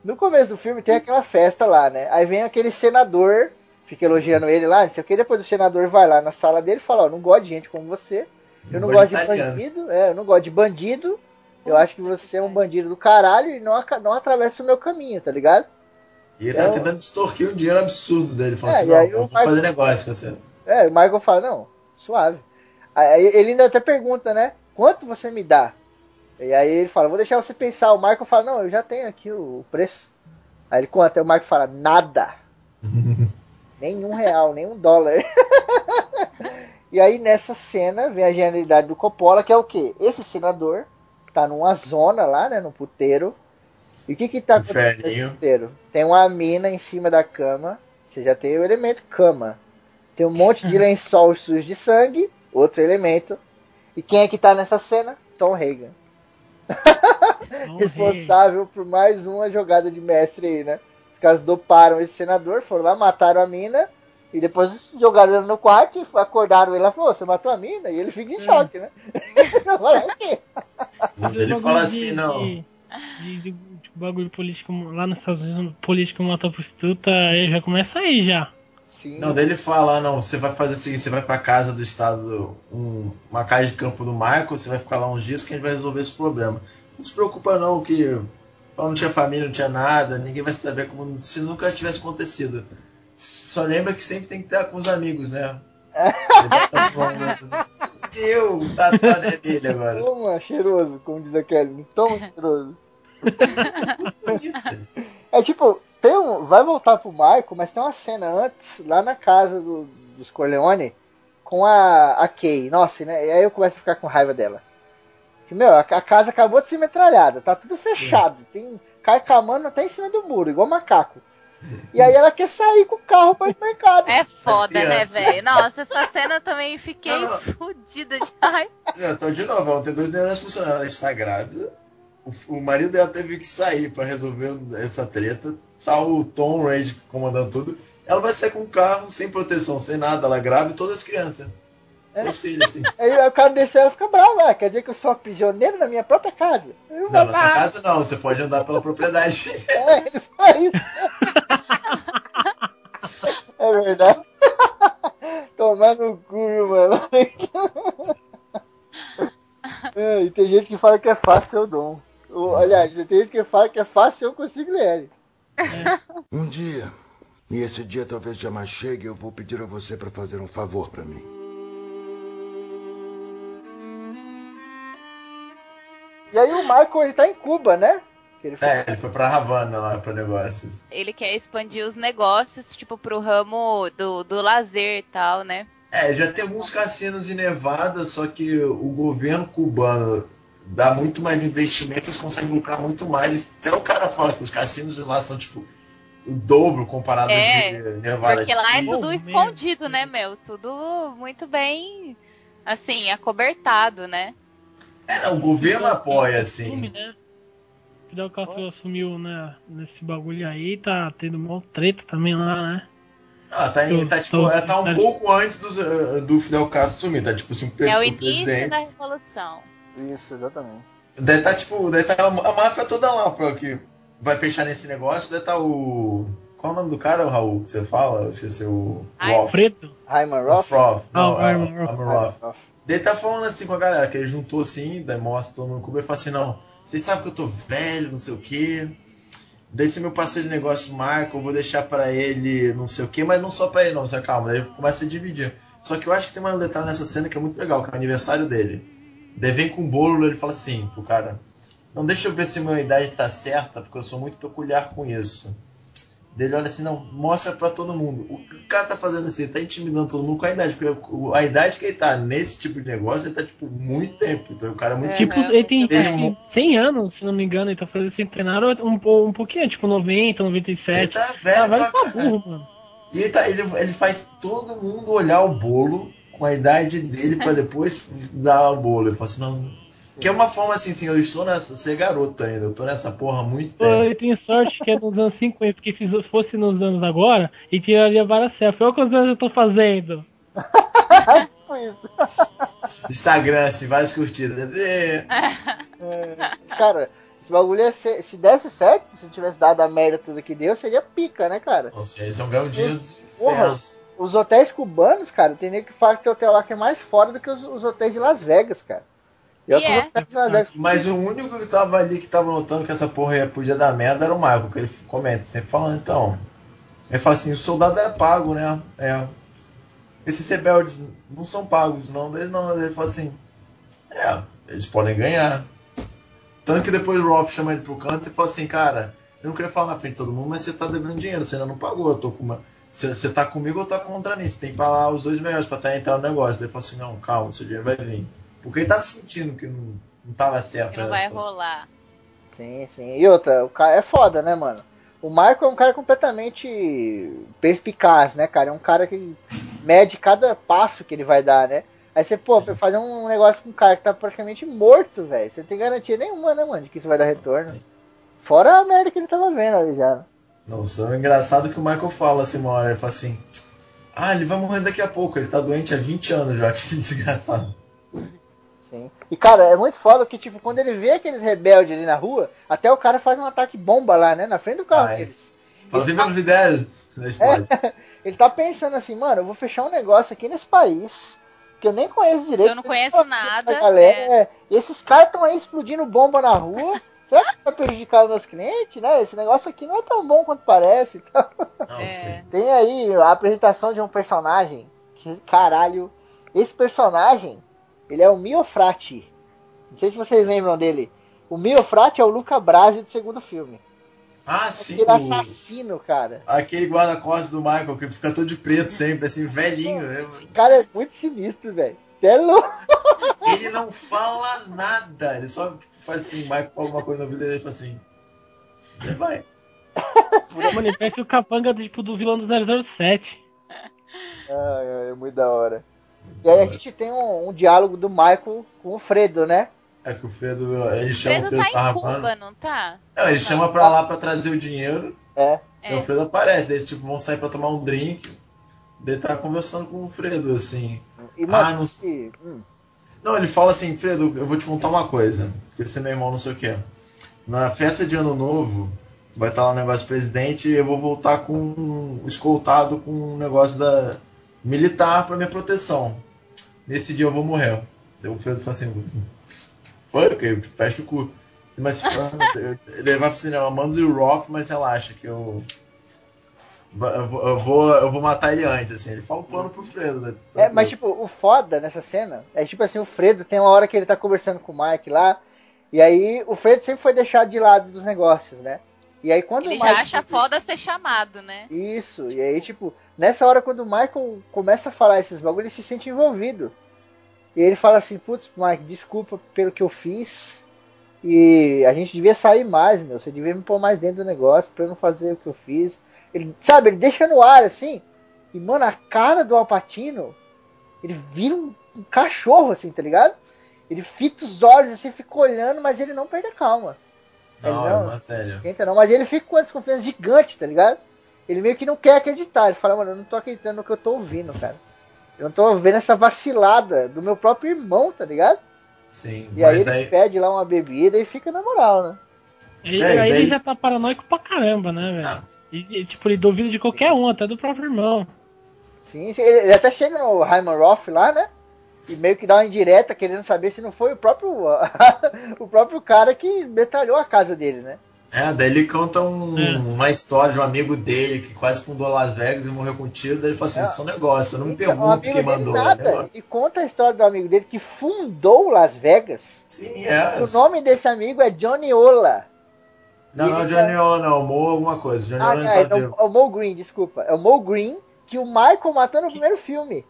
A: No começo do filme tem aquela festa lá, né? Aí vem aquele senador, fica elogiando ele lá, não sei o que, depois o senador vai lá na sala dele e fala, ó, não gosto de gente como você, eu não,
D: Não
A: gosto de
D: italiano."
A: bandido, é, eu não gosto de bandido, eu acho que você é um bandido do caralho e não, não atravessa o meu caminho, tá ligado?
D: E ele tá
A: Eu-
D: tentando extorquir um dinheiro absurdo dele. Falou
A: É,
D: assim, não,
A: aí
D: eu vou fazer
A: Michael-
D: negócio com você.
A: É, o Michael fala, não, suave. Aí ele ainda até pergunta, né? Quanto você me dá? E aí ele fala, vou deixar você pensar. O Michael fala, não, eu já tenho aqui o preço. Aí ele conta, o Michael fala, nada. nenhum real, nenhum dólar. e aí nessa cena vem a genialidade do Coppola, que é o quê? Esse senador tá numa zona lá, né, no puteiro. E o que que tá acontecendo
D: Inferninho.
A: puteiro? Tem uma mina em cima da cama. Você já tem o elemento cama. Tem um monte de lençol sujo de sangue, outro elemento. E quem é que tá nessa cena? Tom Hagen. Responsável por mais uma jogada de mestre aí, né? Os caras doparam esse senador, foram lá, mataram a mina. E depois jogaram ele no quarto e acordaram ele lá e falou, você matou a mina? E ele fica em choque, né? Agora o quê?
D: Ele fala assim, não.
B: De, de, de- de bagulho político lá nos Estados Unidos, político matou prostituta, aí já começa aí já.
A: Sim.
D: Não, daí ele fala, ah, não, você vai fazer o seguinte, você vai pra casa do estado, um- uma casa de campo do Michael, você vai ficar lá uns dias que a gente vai resolver esse problema. Não se preocupa não que não tinha família, não tinha nada, ninguém vai saber como se nunca tivesse acontecido. Só lembra que sempre tem que estar com os amigos, né? Eu, tá, tá dele agora.
A: Toma, cheiroso, como diz a Kelly. Toma, cheiroso. é tipo, tem um, vai voltar pro Marco, mas tem uma cena antes, lá na casa do, dos Corleone, com a, a Kay. Nossa, né? E aí eu começo a ficar com raiva dela. Que, meu, a, a casa acabou de ser metralhada, tá tudo fechado. Sim. Tem carcamano até em cima do muro, igual macaco. E aí ela quer sair com o carro para o mercado.
I: É foda, né, velho? Nossa, essa cena eu também fiquei fodida de raiva.
D: Então, de novo, ela tem dois neurônios funcionando. Ela está grávida. O, o marido dela teve que sair para resolver essa treta. Tá o Tom Rage comandando tudo. Ela vai sair com o carro sem proteção, sem nada. Ela grávida e todas as crianças. É. Os filhos, assim.
A: Aí o cara desceu ela fica bravo, ah, quer dizer que eu sou prisioneiro na minha própria casa.
D: Não, na sua casa não, você pode andar pela propriedade.
A: É, ele foi isso. é verdade. Tomar no cu, mano. é, e tem gente que fala que é fácil o dom. Aliás, tem gente que fala que é fácil eu consigo ele.
G: É. Um dia, e esse dia talvez jamais chegue, eu vou pedir a você para fazer um favor para mim.
A: E aí o Michael, ele tá em Cuba, né?
D: Ele foi... É, ele foi pra Havana lá pra negócios.
I: Ele quer expandir os negócios, tipo, pro ramo do, do lazer e tal, né?
D: É, já tem alguns cassinos em Nevada, só que o governo cubano dá muito mais investimento, eles conseguem lucrar muito mais. Até o cara fala que os cassinos de lá são, tipo, o dobro comparado é, de Nevada.
I: Porque lá é tudo oh, escondido, né, meu? Tudo muito bem, assim, acobertado, né?
D: É, o governo apoia, assim. Assume, né?
B: Fidel Castro assumiu né, nesse bagulho aí, tá tendo uma treta também lá, né?
D: Ah, tá, em, tá, tipo, tô, tá um tá... pouco antes do, eh, do Fidel Castro assumir, tá tipo assim,
I: o É o início presidente. da Revolução.
A: Isso, exatamente.
D: Deve tá tipo, deve tá a, a máfia toda lá, pra que vai fechar nesse negócio, deve tá o. Qual é o nome do cara, Raul, que você fala? Eu esqueci o.
B: Roth. Preto?
A: Hyman Roth?
D: Roth. Não, oh, Hyman Roth. Ele tá falando assim com a galera, que ele juntou assim, daí mostra todo mundo no Cuba e fala assim, não, vocês sabem que eu tô velho, não sei o quê. Daí se meu parceiro de negócio Marco, eu vou deixar para ele não sei o quê, mas não só para ele não, você calma, daí ele começa a dividir. Só que eu acho que tem uma letra nessa cena que é muito legal, que é o aniversário dele. Daí vem com o bolo, ele fala assim pro cara, não deixa eu ver se minha idade tá certa, porque eu sou muito peculiar com isso dele olha assim, não, mostra para todo mundo. O que o cara tá fazendo assim, ele tá intimidando todo mundo com a idade, porque a idade que ele tá nesse tipo de negócio, ele tá, tipo, muito tempo. Então o cara é muito
B: é, Tipo, ele tem, tem 100 anos, se não me engano, ele tá fazendo sem treinar um, um pouquinho, tipo, 90, 97. Ele
D: tá velho, ah, vai pra burro, mano. E ele, tá, ele, ele faz todo mundo olhar o bolo com a idade dele para depois dar o bolo. Ele fala assim, não, que é uma forma assim, assim, eu estou nessa, ser garoto ainda, eu tô nessa porra há muito tempo.
B: Eu tenho sorte que é nos anos 50, porque se fosse nos anos agora, ele tiraria várias selfies. Olha quantos anos eu tô fazendo.
A: isso.
D: Instagram, assim, várias curtidas. É.
A: cara, esse bagulho ia ser, se desse certo, se tivesse dado a merda tudo que deu, seria pica, né, cara?
D: Seja, eles vão ganhar um dinheiro
A: Os hotéis cubanos, cara, tem nem que falar que o hotel lá que é mais fora do que os, os hotéis de Las Vegas, cara.
I: Yeah.
D: É. Mas o único que tava ali que tava notando que essa porra podia dar merda era o Michael, que ele comenta, sempre falando, então. Ele fala assim, o soldado é pago, né? É. Esses rebeldes não são pagos, não. Ele não, ele fala assim, é, eles podem ganhar. Tanto que depois o Rolf chama ele pro canto e fala assim, cara, eu não queria falar na frente de todo mundo, mas você tá devendo dinheiro, você ainda não pagou, eu tô com uma. Você, você tá comigo ou tá contra mim? Você tem que falar os dois melhores pra tá entrar no negócio. Ele fala assim, não, calma, seu dinheiro vai vir. Porque ele tava sentindo que não, não tava certo.
I: Que não vai rolar.
A: Sim, sim. E outra, o cara é foda, né, mano? O Marco é um cara completamente perspicaz, né, cara? É um cara que mede cada passo que ele vai dar, né? Aí você, pô, fazer um negócio com um cara que tá praticamente morto, velho. Você não tem garantia nenhuma, né, mano, de que isso vai dar retorno. Fora a merda que ele tava vendo ali já.
D: Não, só é engraçado que o Michael fala assim uma hora, ele fala assim. Ah, ele vai morrer daqui a pouco, ele tá doente há 20 anos já, que desgraçado.
A: Sim. E, cara, é muito foda que, tipo, quando ele vê aqueles rebeldes ali na rua, até o cara faz um ataque bomba lá, né? Na frente do carro ah, deles.
D: Fala, viva ideias!
A: É, ele tá pensando assim, mano, eu vou fechar um negócio aqui nesse país que eu nem conheço direito.
I: Eu não conheço nada.
A: Galera, é. Esses caras estão aí explodindo bomba na rua. Será que vai prejudicar os meus clientes, né? Esse negócio aqui não é tão bom quanto parece. Então,
D: Não,
I: É.
A: tem aí a apresentação de um personagem que, caralho, esse personagem, ele é o Miofrati. Não sei se vocês lembram dele. O Miofrati é o Luca Brasi do segundo filme.
D: Ah, sim.
A: Aquele
D: o-
A: assassino, cara.
D: Aquele guarda-costas do Michael, que fica todo de preto sempre, assim, velhinho. né?
A: Esse cara é muito sinistro, velho. É louco.
D: Ele não fala nada. Ele só tipo, faz assim, o Michael fala alguma coisa na vida dele e fala assim. Vai.
B: Mano, ele parece o capanga do, tipo, do vilão do 007.
A: Ai, ai, é muito da hora. E aí a gente tem um, um diálogo do Michael com o Fredo, né?
D: É que o Fredo, ele chama
C: Fredo
D: o Fredo
C: tá em
D: Tarrafano.
C: Cuba, não tá?
D: Não, ele chama pra lá pra trazer o dinheiro.
A: É.
D: E o Fredo aparece. Daí eles tipo, vão sair pra tomar um drink. Daí tá conversando com o Fredo, assim.
A: E,
D: Ah,
A: mano,
D: não
A: e- hum,
D: Não, ele fala assim, Fredo, eu vou te contar uma coisa. Porque você é meu irmão, não sei o quê. Na festa de ano novo, vai estar lá o negócio do presidente e eu vou voltar com escoltado com um negócio da militar pra minha proteção. Nesse dia eu vou morrer. O Fredo fala assim, foi o quê? Fecha o cu. Mas ele vai não, eu mando o Roth, mas relaxa que eu. Eu vou, eu, vou, eu vou matar ele antes, assim. Ele fala o plano pro Fredo, né?
A: É, mas tipo, o foda nessa cena é tipo assim, o Fredo tem uma hora que ele tá conversando com o Mike lá, e aí o Fredo sempre foi deixado de lado dos negócios, né? E aí quando
C: Ele
A: o Mike
C: já acha foda ser chamado, né?
A: Isso, e aí, tipo, nessa hora quando o Michael começa a falar esses bagulho, ele se sente envolvido. E ele fala assim, putz, Mike, desculpa pelo que eu fiz. E a gente devia sair mais, meu. Você devia me pôr mais dentro do negócio pra eu não fazer o que eu fiz. Ele, sabe, ele deixa no ar assim. E, mano, a cara do Alpatino, ele vira um, um cachorro, assim, tá ligado? Ele fita os olhos assim, fica olhando, mas ele não perde a calma.
D: Não,
A: Ele
D: é
A: não-
D: matéria.
A: Entra não, mas ele fica com uma desconfiança gigante, tá ligado? Ele meio que não quer acreditar. Ele fala, mano, eu não tô acreditando no que eu tô ouvindo, cara. Eu não tô vendo essa vacilada do meu próprio irmão, tá ligado?
D: Sim,
A: E aí ele
D: daí.
A: pede lá uma bebida e fica na moral, né?
B: Ele,
D: É,
B: aí
D: daí-
B: ele já tá paranoico pra caramba, né, velho?
D: Ah.
B: E, e, tipo, ele duvida de qualquer um, até do próprio irmão.
A: Sim, sim, ele, ele até chega no Hyman Roth lá, né? E meio que dá uma indireta querendo saber se não foi o próprio o próprio cara que metralhou a casa dele, né?
D: É, daí ele conta um-
B: É.
D: uma história de um amigo dele que quase fundou Las Vegas e morreu com tiro. Daí ele fala assim:
A: É.
D: Isso é um negócio, eu não me
A: Então, o
D: pergunto quem mandou.
A: nada.
D: negócio.
A: Ele conta a história do amigo dele que fundou Las Vegas.
D: Sim, é.
A: O nome desse amigo é Johnny Ola.
D: Não, não,
A: ele
D: Johnny Ola não, Mo alguma coisa. Johnny
A: Ah, não é,
D: tá
A: é,
D: vivo.
A: o, é o Mo Green, desculpa. É o Mo Green que o Michael matou no primeiro filme.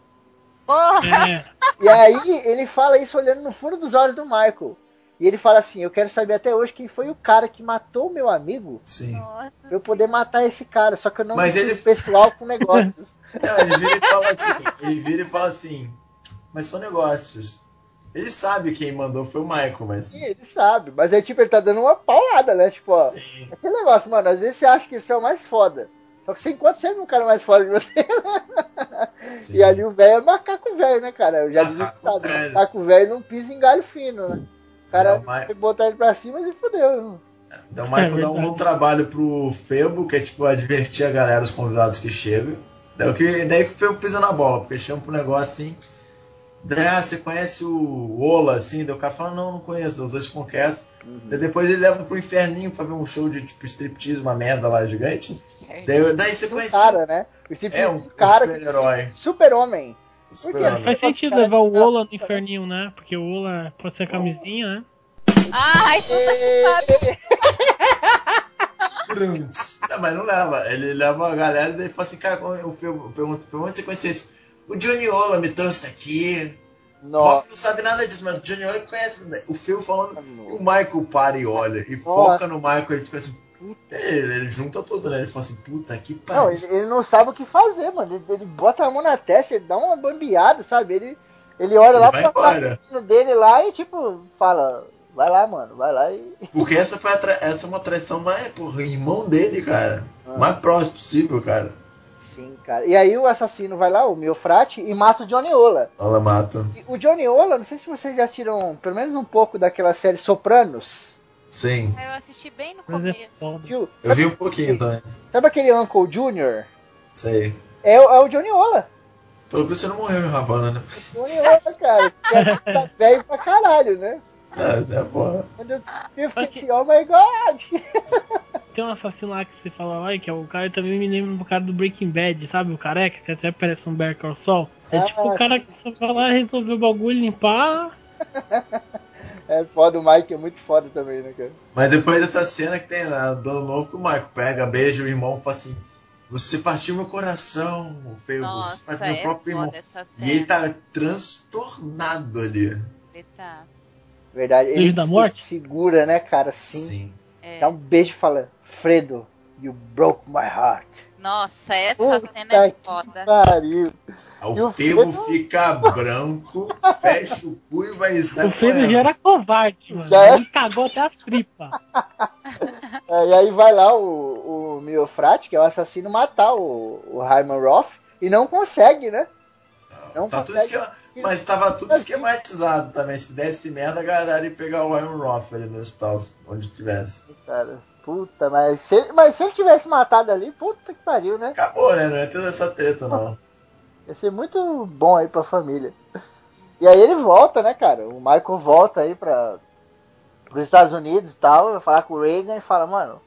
C: Porra!
B: É,
A: E aí ele fala isso olhando no fundo dos olhos do Michael. E ele fala assim: Eu quero saber até hoje quem foi o cara que matou o meu amigo
D: Sim.
C: Nossa.
A: pra eu poder matar esse cara. Só que eu não
D: Mas ele-
A: pessoal com negócios.
D: Não, ele vira e fala assim, ele vira e fala assim, mas são negócios. Ele sabe quem mandou foi o Michael, mas.
A: Sim, ele sabe. Mas aí, tipo, ele tá dando uma paulada, né? Tipo, ó.
D: Sim.
A: Aquele negócio, mano, às vezes você acha que você é o mais foda. Só que você encontra sempre um cara mais foda que você.
D: sim.
A: E ali o velho é macaco velho, né, cara? Eu já disse
D: Macaco
A: que tá,
D: velho.
A: macaco velho não pisa em galho fino, né? O cara
D: Não, mas-
A: foi botar ele pra cima e fudeu.
D: Então o Michael
B: É
D: dá um bom trabalho pro Febo, que é tipo advertir a galera, os convidados que chegam. Daí, o que, daí que o Febo pisa na bola, porque chama pro negócio assim. Ah, você conhece o Ola, assim? Daí o cara fala, não, não conheço, os dois conquistam. Daí depois ele leva pro inferninho pra ver um show de tipo striptease, uma merda lá gigante. Daí, daí você
A: Um
D: conhece.
A: cara, né? O
D: É
A: um,
D: um,
A: cara
D: super-herói.
A: super-homem.
D: Super-homem.
B: faz sentido levar o Ola no inferninho, né? Porque o Ola pode ser camisinha, né?
C: Ai, puta que pariu.
D: Trunks. Não, mas não leva. Ele leva a galera e daí fala assim, cara, o Febo pergunta, onde você conheceu isso? O Johnny Ola me trouxe aqui. O
A: Nossa.
D: Não sabe nada disso, mas o Johnny Ola conhece. né? O Phil falando.
A: Nossa.
D: E o Michael para e olha. E foca no Michael, ele fica assim. puta, Ele, ele junta tudo, né? Ele fala assim, puta que
A: Não,
D: pariu.
A: ele, ele não sabe o que fazer, mano. Ele, ele bota a mão na testa, ele dá uma bambeada, sabe? Ele, ele olha lá
D: embora.
A: assassino dele lá e tipo, fala, vai lá, mano, vai lá e.
D: Porque essa foi essa é uma traição mais, porra, irmão dele, cara.
A: Ah.
D: Mais próximo possível, cara.
A: Sim, cara. E aí o assassino vai lá, o Miofrate, e mata o Johnny Ola.
D: Ela mata.
A: E o Johnny Ola, não sei se vocês já assistiram pelo menos um pouco daquela série Sopranos.
D: Sim.
C: Eu assisti bem no
B: é
C: começo.
D: Eu vi um pouquinho também.
A: Sabe aquele Uncle Junior?
D: Sei.
A: É, o- é o Johnny Ola.
D: Pelo visto você não morreu em Havana, né?
A: Johnny Ola, cara. Que é- tá velho pra caralho, né?
D: É, é porra.
A: Quando eu fiquei assim, oh my god!
B: Tem um assassino lá que você fala lá, que é o cara também me lembra do cara do Breaking Bad, sabe? O careca, que até parece um Bear Saul. É
A: Ah,
B: tipo o cara que só vai lá resolver o bagulho, limpar.
A: É foda, o Mike é muito foda também, né, cara?
D: Mas depois dessa cena que tem lá, do ano novo, que o Michael pega, beija o irmão e fala assim: Você partiu meu coração, o feio,
I: Nossa,
D: você partiu meu
I: é
D: próprio irmão. E ele tá transtornado ali.
I: Ele tá.
A: Verdade, ele
B: Beijo da
A: se
B: morte?
A: segura, né, cara, assim.
D: Sim.
I: É.
A: Dá um beijo e fala, Fredo, you broke my heart.
I: Nossa, essa
A: Puta
I: cena é
A: que
I: foda.
A: pariu.
D: O Febo
A: Fredo-
D: fica branco, fecha o cu e vai sair
B: o Fredo
D: correndo.
B: já era covarde, mano.
A: Já é?
B: Ele cagou até as tripas.
A: É, e aí vai lá o, o Miofrate, que é o assassino, matar o, o Hyman Roth e não consegue, né? Não
D: Tá tudo esquema... Mas tava tudo esquematizado também. Se desse merda, a galera ia pegar o Ryan Roth ali no hospital, onde tivesse.
A: Cara, puta, mas se, ele, mas se ele tivesse matado ali, puta que pariu, né?
D: Acabou, né? Não ia ter essa treta, não.
A: Ia ser muito bom aí pra família. E aí ele volta, né, cara? O Michael volta aí pra, pros Estados Unidos e tal, vai falar com o Reagan e fala, mano,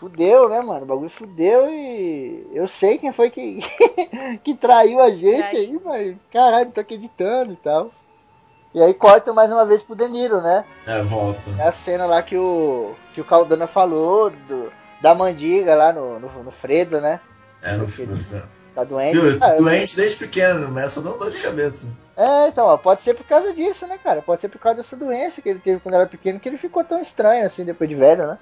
A: fudeu, né, mano? O bagulho fudeu e eu sei quem foi que, que traiu a gente aí, mas caralho, não tô acreditando e tal. E aí corta mais uma vez pro De Niro, né?
D: É, volta.
A: É a cena lá que o, que o Caldana falou do, da mandiga lá no, no, no Fredo, né?
D: É, no filme.
A: Tá doente.
D: Viu?
A: Ah,
D: Doente desde pequeno, mas só dando dor de cabeça.
A: É, então, ó, pode ser por causa disso, né, cara? Pode ser por causa dessa doença que ele teve quando era pequeno, que ele ficou tão estranho assim depois de velho, né?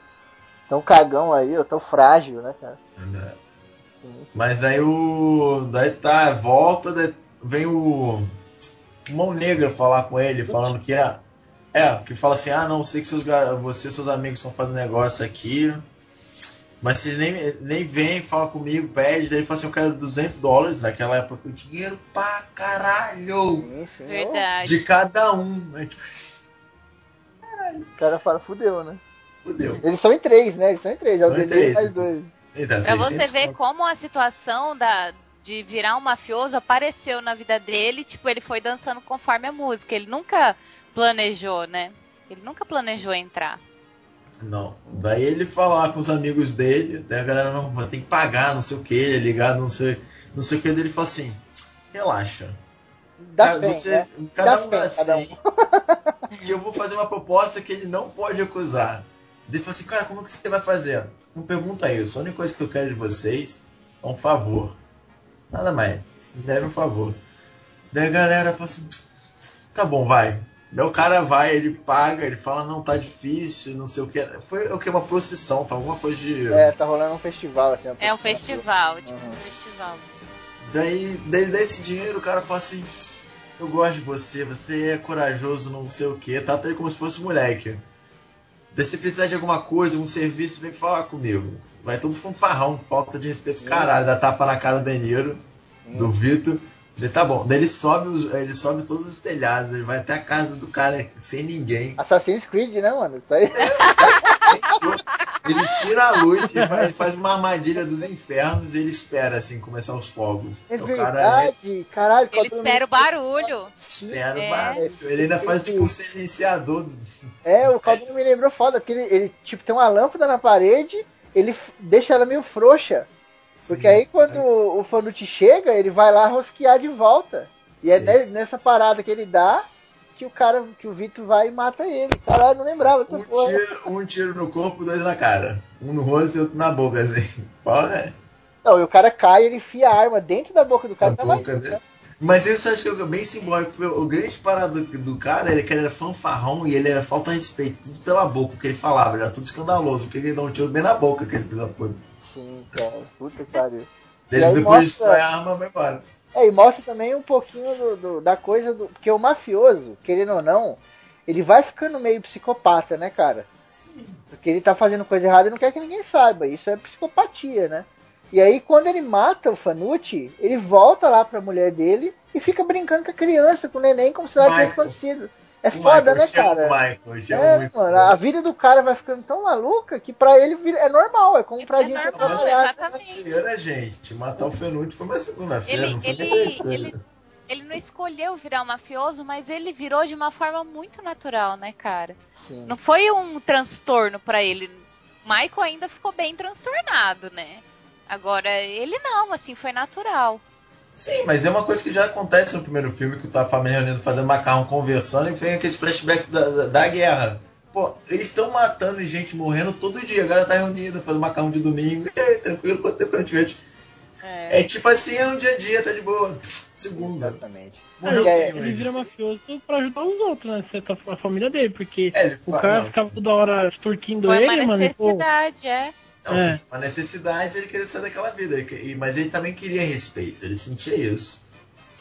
A: Tão cagão aí, ó, tão frágil, né, cara? Sim, sim.
D: Mas aí o. Daí tá, volta, daí vem o. o Mão Negra falar com ele, falando que é. É, que fala assim, ah não, sei que seus, você e seus amigos estão fazendo negócio aqui. Mas vocês nem, nem vêm, fala comigo, pede, daí ele fala assim, eu quero 200 dólares, naquela época, dinheiro pra caralho!
A: Sim.
I: Verdade.
D: De cada um. Aí, tipo,
A: O cara fala, fudeu, né?
D: Fudeu.
A: Eles são em três, né? Eles são em três, é o
D: São
A: dele
D: três.
A: mais dois.
D: Eita,
I: Pra você
D: 600
I: ver como a situação da, de virar um mafioso apareceu na vida dele, tipo, ele foi dançando conforme a música. Ele nunca planejou, né? Ele nunca planejou entrar.
D: Não. Daí ele falar com os amigos dele, daí a galera não vai ter que pagar, não sei o que, ele é ligado, não sei, não sei o que, daí ele fala assim, relaxa.
A: Dá
D: Cara,
A: 100,
D: você-
A: né?
D: Cada
A: Dá
D: um dá
A: 100, cada um.
D: 100. E eu vou fazer uma proposta que ele não pode recusar. Daí ele falou assim, cara, como que você vai fazer? Não pergunta isso. A única coisa que eu quero de vocês é um favor. Nada mais. Me deram um favor. Daí a galera fala assim, tá bom, vai. Daí o cara vai, ele paga, ele fala, não, tá difícil, não sei o que. Foi o que? Uma procissão, tá? Alguma coisa de.
A: É, tá rolando um festival, assim.
I: É um festival, tipo
A: Uhum.
I: um festival.
D: Daí, daí desse dinheiro o cara fala assim: Eu gosto de você, você é corajoso, não sei o que. Trata ele como se fosse moleque. Se precisar de alguma coisa, um serviço, vem falar comigo. Vai todo fanfarrão, falta de respeito, caralho, dá tapa na cara do Danilo, do Vitor. Daí tá bom. Daí ele sobe, os- ele sobe todos os telhados, ele vai até a casa do cara sem ninguém.
A: Assassin's Creed, né, mano? Isso aí.
D: Ele tira a luz e faz, uma armadilha dos infernos e ele espera assim começar os fogos.
A: É
D: o cara é
A: verdade, caralho.
I: Ele espera o barulho.
D: Espera o
I: É.
D: barulho. Ele ainda faz tipo um silenciador dos.
A: É, o Caldano me lembrou foda, porque ele, ele, tipo, tem uma lâmpada na parede, ele deixa ela meio frouxa. Porque aí quando o Fanucci chega, ele vai lá rosquear de volta. E é
D: Sim.
A: ne- nessa parada que ele dá que o cara, que o Vitor vai e mata ele. Caralho, não lembrava dessa
D: Um
A: porra.
D: tiro, um tiro no corpo, dois na cara. Um no rosto e outro na boca, assim. Porra,
A: Não, e o cara cai, ele enfia a arma dentro da boca do cara. tá
D: boca
A: mais,
D: dele. Mas isso eu acho que é bem simbólico. porque O grande parado do, do cara era que ele era fanfarrão e ele era falta de respeito, tudo pela boca, o que ele falava, ele era tudo escandaloso, porque ele dá um tiro bem na boca, aquele filho da puta.
A: Sim, cara. Puta que pariu.
D: Ele
A: E
D: depois
A: mostra-
D: destrói a arma vai embora.
A: É, e mostra também um pouquinho do, do- da coisa do. Porque o mafioso, querendo ou não, ele vai ficando meio psicopata, né, cara?
D: Sim.
A: Porque ele tá fazendo coisa errada e não quer que ninguém saiba. Isso é psicopatia, né? E aí, quando ele mata o Fanucci, ele volta lá pra mulher dele e fica brincando com a criança, com o neném, como se nada tivesse acontecido. É
D: O
A: foda,
D: Michael,
A: né, cara?
D: O Michael,
A: É,
D: muito.
A: mano, a vida do cara vai ficando tão maluca que pra ele é normal, é como pra
I: É
A: gente
I: normal,
A: trabalhar.
I: exatamente.
D: Segunda-feira, gente. Matar o Fenute foi uma segunda-feira,
I: Ele,
D: não foi
I: ele, ele, ele não escolheu virar um mafioso, mas ele virou de uma forma muito natural, né, cara?
A: Sim.
I: Não foi um transtorno pra ele. Michael ainda ficou bem transtornado, né? Agora, ele não, assim, foi natural.
D: Sim, mas é uma coisa que já acontece no primeiro filme, que tá a família reunida fazendo macarrão, conversando, e vem aqueles flashbacks da, da, da guerra. Pô, eles estão matando gente morrendo todo dia, a galera tá reunida, fazendo macarrão de domingo, e aí, tranquilo, quanto tempo a gente vê? É. tipo assim, é um dia a dia, tá de boa. Segunda.
A: Exatamente.
D: Morreu
B: ele,
D: quem
B: ele vira mafioso pra ajudar os outros, né? Você tá a família dele, porque
D: É,
B: o cara
D: não,
B: ficava toda hora extorquindo ele, mano. pô,
I: necessidade, é.
D: Não,
B: É.
D: uma necessidade ele queria sair daquela vida, mas ele também queria respeito, ele sentia isso.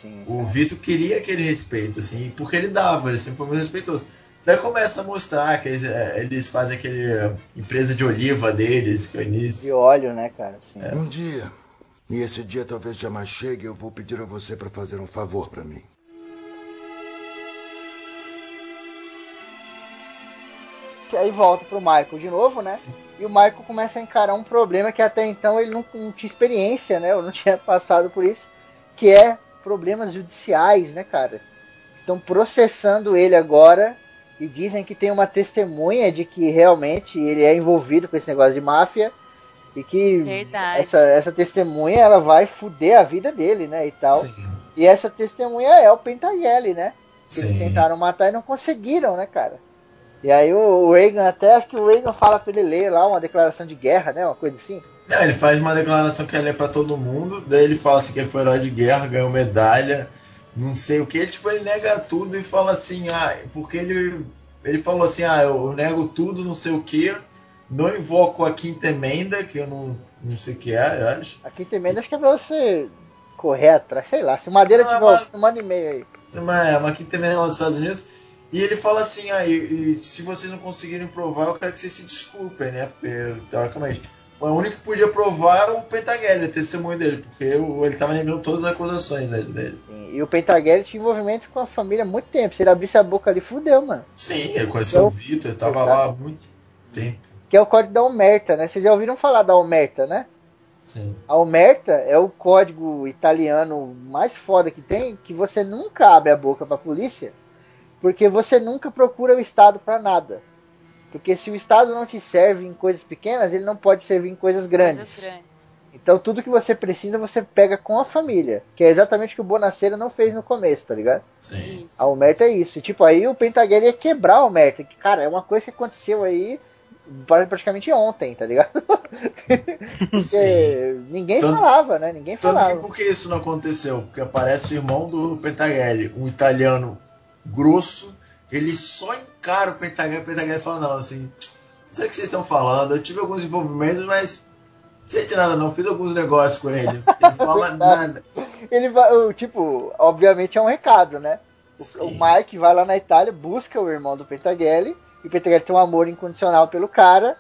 A: Sim,
D: O. Vitor queria aquele respeito, assim, porque ele dava, ele sempre foi muito respeitoso. Daí começa a mostrar que eles, é, eles fazem aquele é, empresa de oliva deles, que é o
A: De
D: início.
A: óleo, né, cara? Sim.
G: Um dia, e esse dia talvez jamais chegue, eu vou pedir a você para fazer um favor para mim.
A: Que aí volta pro Michael de novo, né? E o Michael começa a encarar um problema que até então ele não, não tinha experiência, né? Ou não tinha passado por isso, que é problemas judiciais, né, cara? Estão processando ele agora e dizem que tem uma testemunha de que realmente ele é envolvido com esse negócio de máfia e que
I: Verdade.
A: essa, essa testemunha ela vai fuder a vida dele, né, e tal.
D: Sim,
A: E essa testemunha é o Pentagelli, né? Que eles tentaram matar e não conseguiram, né, cara? E aí o Reagan, até acho que o Reagan fala pra ele ler lá uma declaração de guerra, né? Uma coisa assim.
D: Não, ele faz uma declaração que ele é pra todo mundo, daí ele fala assim que ele foi herói de guerra, ganhou medalha, não sei o que, ele, tipo, ele nega tudo e fala assim, ah, porque ele, ele falou assim, ah, eu nego tudo, não sei o que, não invoco a quinta emenda, que eu não, não sei o que é, eu acho.
A: Aqui também acho que é pra você correr atrás, sei lá. Se Madeira
D: Não,
A: tiver,
D: mas-
A: manda e-mail aí.
D: Uma, uma quinta emenda lá nos Estados Unidos. E ele fala assim, ah, e, e se vocês não conseguirem provar, eu quero que vocês se desculpem, né? Porque, teoricamente, o único que podia provar é o Pentagelli, a testemunho dele, porque ele tava negando todas as acusações dele.
A: Sim, E o Pentagelli tinha envolvimento com a família há muito tempo. Se ele abrisse a boca ali, fudeu, mano.
D: Sim, ele conheceu
A: Eu-
D: o Vitor, ele tava lá há muito tempo.
A: Que é o código da Omerta, né? Vocês já ouviram falar da Omerta, né?
D: Sim.
A: A Omerta é o código italiano mais foda que tem, que você nunca abre a boca pra polícia, porque você nunca procura o Estado pra nada. Porque se o Estado não te serve em coisas pequenas, ele não pode servir em coisas grandes.
I: Coisas grandes.
A: Então tudo que você precisa, você pega com a família. Que é exatamente o que o Bonaceira não fez no começo, tá ligado?
D: Sim.
I: Isso.
A: A Omerta é isso. E, tipo, aí o Pentagueira ia quebrar a Omerta. Que, cara, é uma coisa que aconteceu aí pra- praticamente ontem, tá ligado? Porque
D: Sim.
A: ninguém
D: Tanto-
A: falava, né? Ninguém
D: Tanto que
A: falava.
D: por que isso não aconteceu? Porque aparece o irmão do Pentagelli, um italiano grosso, ele só encara o Pentagelli, o Pentagelli fala, não, assim, não sei o que vocês estão falando, eu tive alguns envolvimentos, mas não sei de nada não, fiz alguns negócios com ele. Ele fala nada.
A: Ele vai, o, tipo, obviamente é um recado, né? O, o Mike vai lá na Itália, busca o irmão do Pentagelli, e o Pentagelli tem um amor incondicional pelo cara.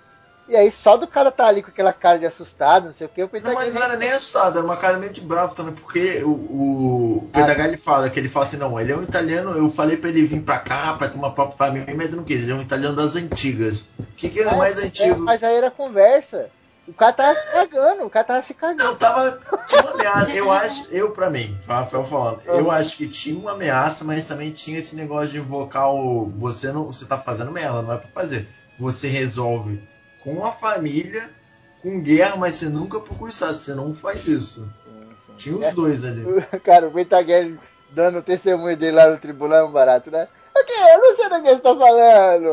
A: E aí só do cara tá ali com aquela cara de assustado, não sei o que, o
D: Não,
A: Pentagelli.
D: mas não era nem assustado, era uma cara meio de bravo também, porque o, o Pentagelli fala que ele fala assim, não, ele é um italiano, eu falei pra ele vir pra cá, pra ter uma própria família, mas eu não quis, ele é um italiano das antigas. O que, que é, mais
A: É,
D: antigo?
A: mas aí era conversa. O cara tava se cagando, o cara tava se cagando.
D: Não, tava. Tinha uma ameaça. Eu acho, eu pra mim, Rafael falando,
A: Ah.
D: eu acho que tinha uma ameaça, mas também tinha esse negócio de invocar o. Você não. Você tá fazendo merda, não é pra fazer. Você resolve com a família, com guerra, mas você nunca procura o Estado, você não faz isso. Tinha os dois ali.
A: Cara, o Pentagelli dando o testemunho dele lá no tribunal é um barato, né? Ok, eu não sei do que você tá falando.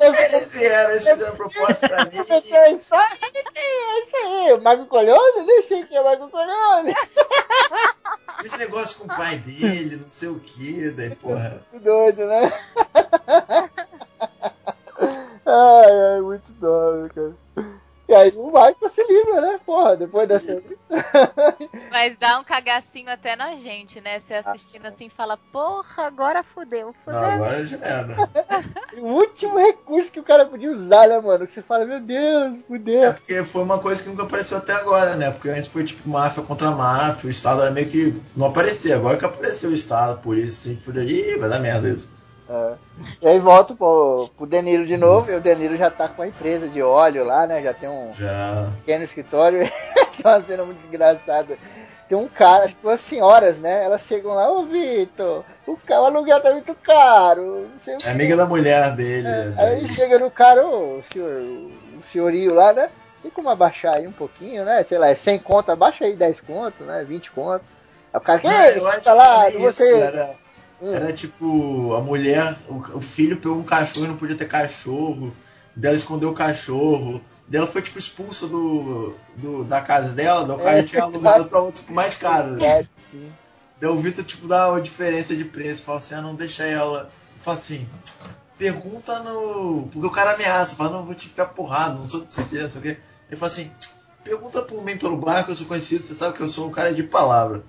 D: Eles vieram, eles fizeram proposta pra mim.
A: É isso aí, é isso aí. O Marco Corleone? Nem sei quem é Marco Corleone.
D: Esse negócio com o pai dele, não sei o que, daí, porra.
A: Muito doido, né? ai, ai, muito doido, cara. E aí o Michael se livra, né? Porra, depois dessa.
I: Mas dá um cagacinho até na gente, né? Você assistindo assim fala, porra, agora fudeu.
D: Não,
I: Fudeu.
D: agora já era.
A: o último recurso que o cara podia usar, né, mano? Que você fala, meu Deus,
D: É
A: fudeu.
D: porque foi uma coisa que nunca apareceu até agora, né? Porque antes foi tipo máfia contra máfia, o Estado era meio que não aparecia. Agora que apareceu o Estado, por isso assim, foi Ih, vai dar merda isso.
A: É. E aí volta pro, pro Danilo de novo, e o Danilo já tá com a empresa de óleo lá, né? Já tem um
D: Já.
A: pequeno escritório. é uma cena muito engraçada. tem um cara, acho que duas senhoras, né? Elas chegam lá, ô Vitor, o, o aluguel tá muito caro. Não sei
D: É amiga da mulher dele.
A: É, aí chega no cara, ô senhor, o senhorio lá, né? Tem como abaixar aí um pouquinho, né? Sei lá, é 100 conto, abaixa aí 10 conto, né? 20 conto. Aí o cara, que
D: Ah,
A: é Tá lá,
D: isso,
A: você.
D: Era, era tipo, a mulher, o, o filho pegou um cachorro e não podia ter cachorro. Dela escondeu o cachorro. Dela foi tipo expulsa do, do- da casa dela, daí o cara
A: É,
D: tinha alugado pra outro tipo, mais caro.
A: É, sim.
D: Daí o Vitor, tipo, dá uma diferença de preço. Fala assim, ah, não deixa ela. Fala assim, pergunta no. Porque o cara ameaça, fala, não, vou te enfiar porrada, não sou de Sicília, não sei o quê. Ele fala assim, pergunta por mim pelo barco, eu sou conhecido, você sabe que eu sou um cara de palavra.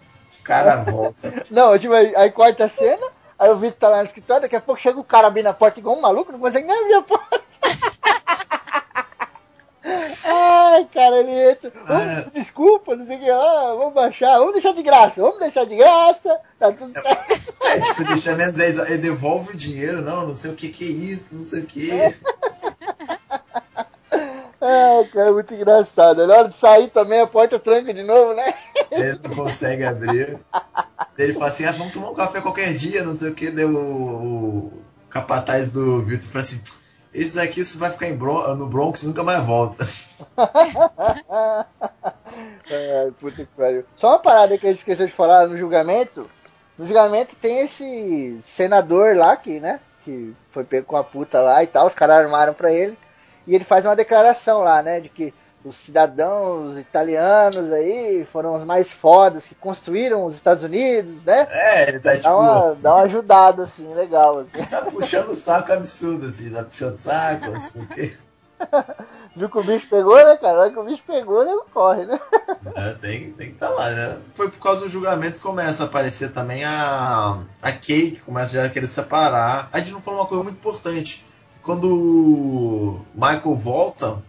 D: Cara volta.
A: Não, tipo, aí, aí corta a cena, aí o Vitor tá lá no escritório, daqui a pouco chega o cara abrindo a porta igual um maluco, não consegue nem abrir a porta. Ai, cara, ele entra.
D: Cara.
A: "Ô, desculpa, não sei o que, ah, vamos baixar, vamos deixar de graça, vamos deixar de graça, tá tudo certo.
D: É, tipo, deixa menos 10 horas. Ele devolve o dinheiro, não, não sei o que que é isso, não sei o que.
A: Ai, cara, muito engraçado. Na hora de sair também a porta tranca de novo, né?
D: Ele não consegue abrir. Ele fala assim, ah, vamos tomar um café qualquer dia, não sei o que. Deu o, o capataz do Vitor fala assim, esse daqui você vai ficar no Bronx e nunca mais volta.
A: Ai, puta que pariu. Só uma parada que a gente esqueceu de falar no julgamento. No julgamento tem esse senador lá que, né? Que foi pego com a puta lá e tal, os caras armaram pra ele. E ele faz uma declaração lá, né? De que os cidadãos italianos aí foram os mais fodas que construíram os Estados Unidos, né?
D: É, ele tá tipo.
A: Dá uma, dá uma ajudada, assim, legal. Assim.
D: Tá puxando o saco absurdo, assim, tá puxando o saco, não sei o que.
A: Viu que o bicho pegou, né, cara? Hora que o bicho pegou, ele corre, né?
D: É, tem, tem que estar lá, né? Foi por causa do julgamento que começa a aparecer também a, a Kay, que começa já a querer separar. A gente não falou uma coisa muito importante. Quando o Michael volta,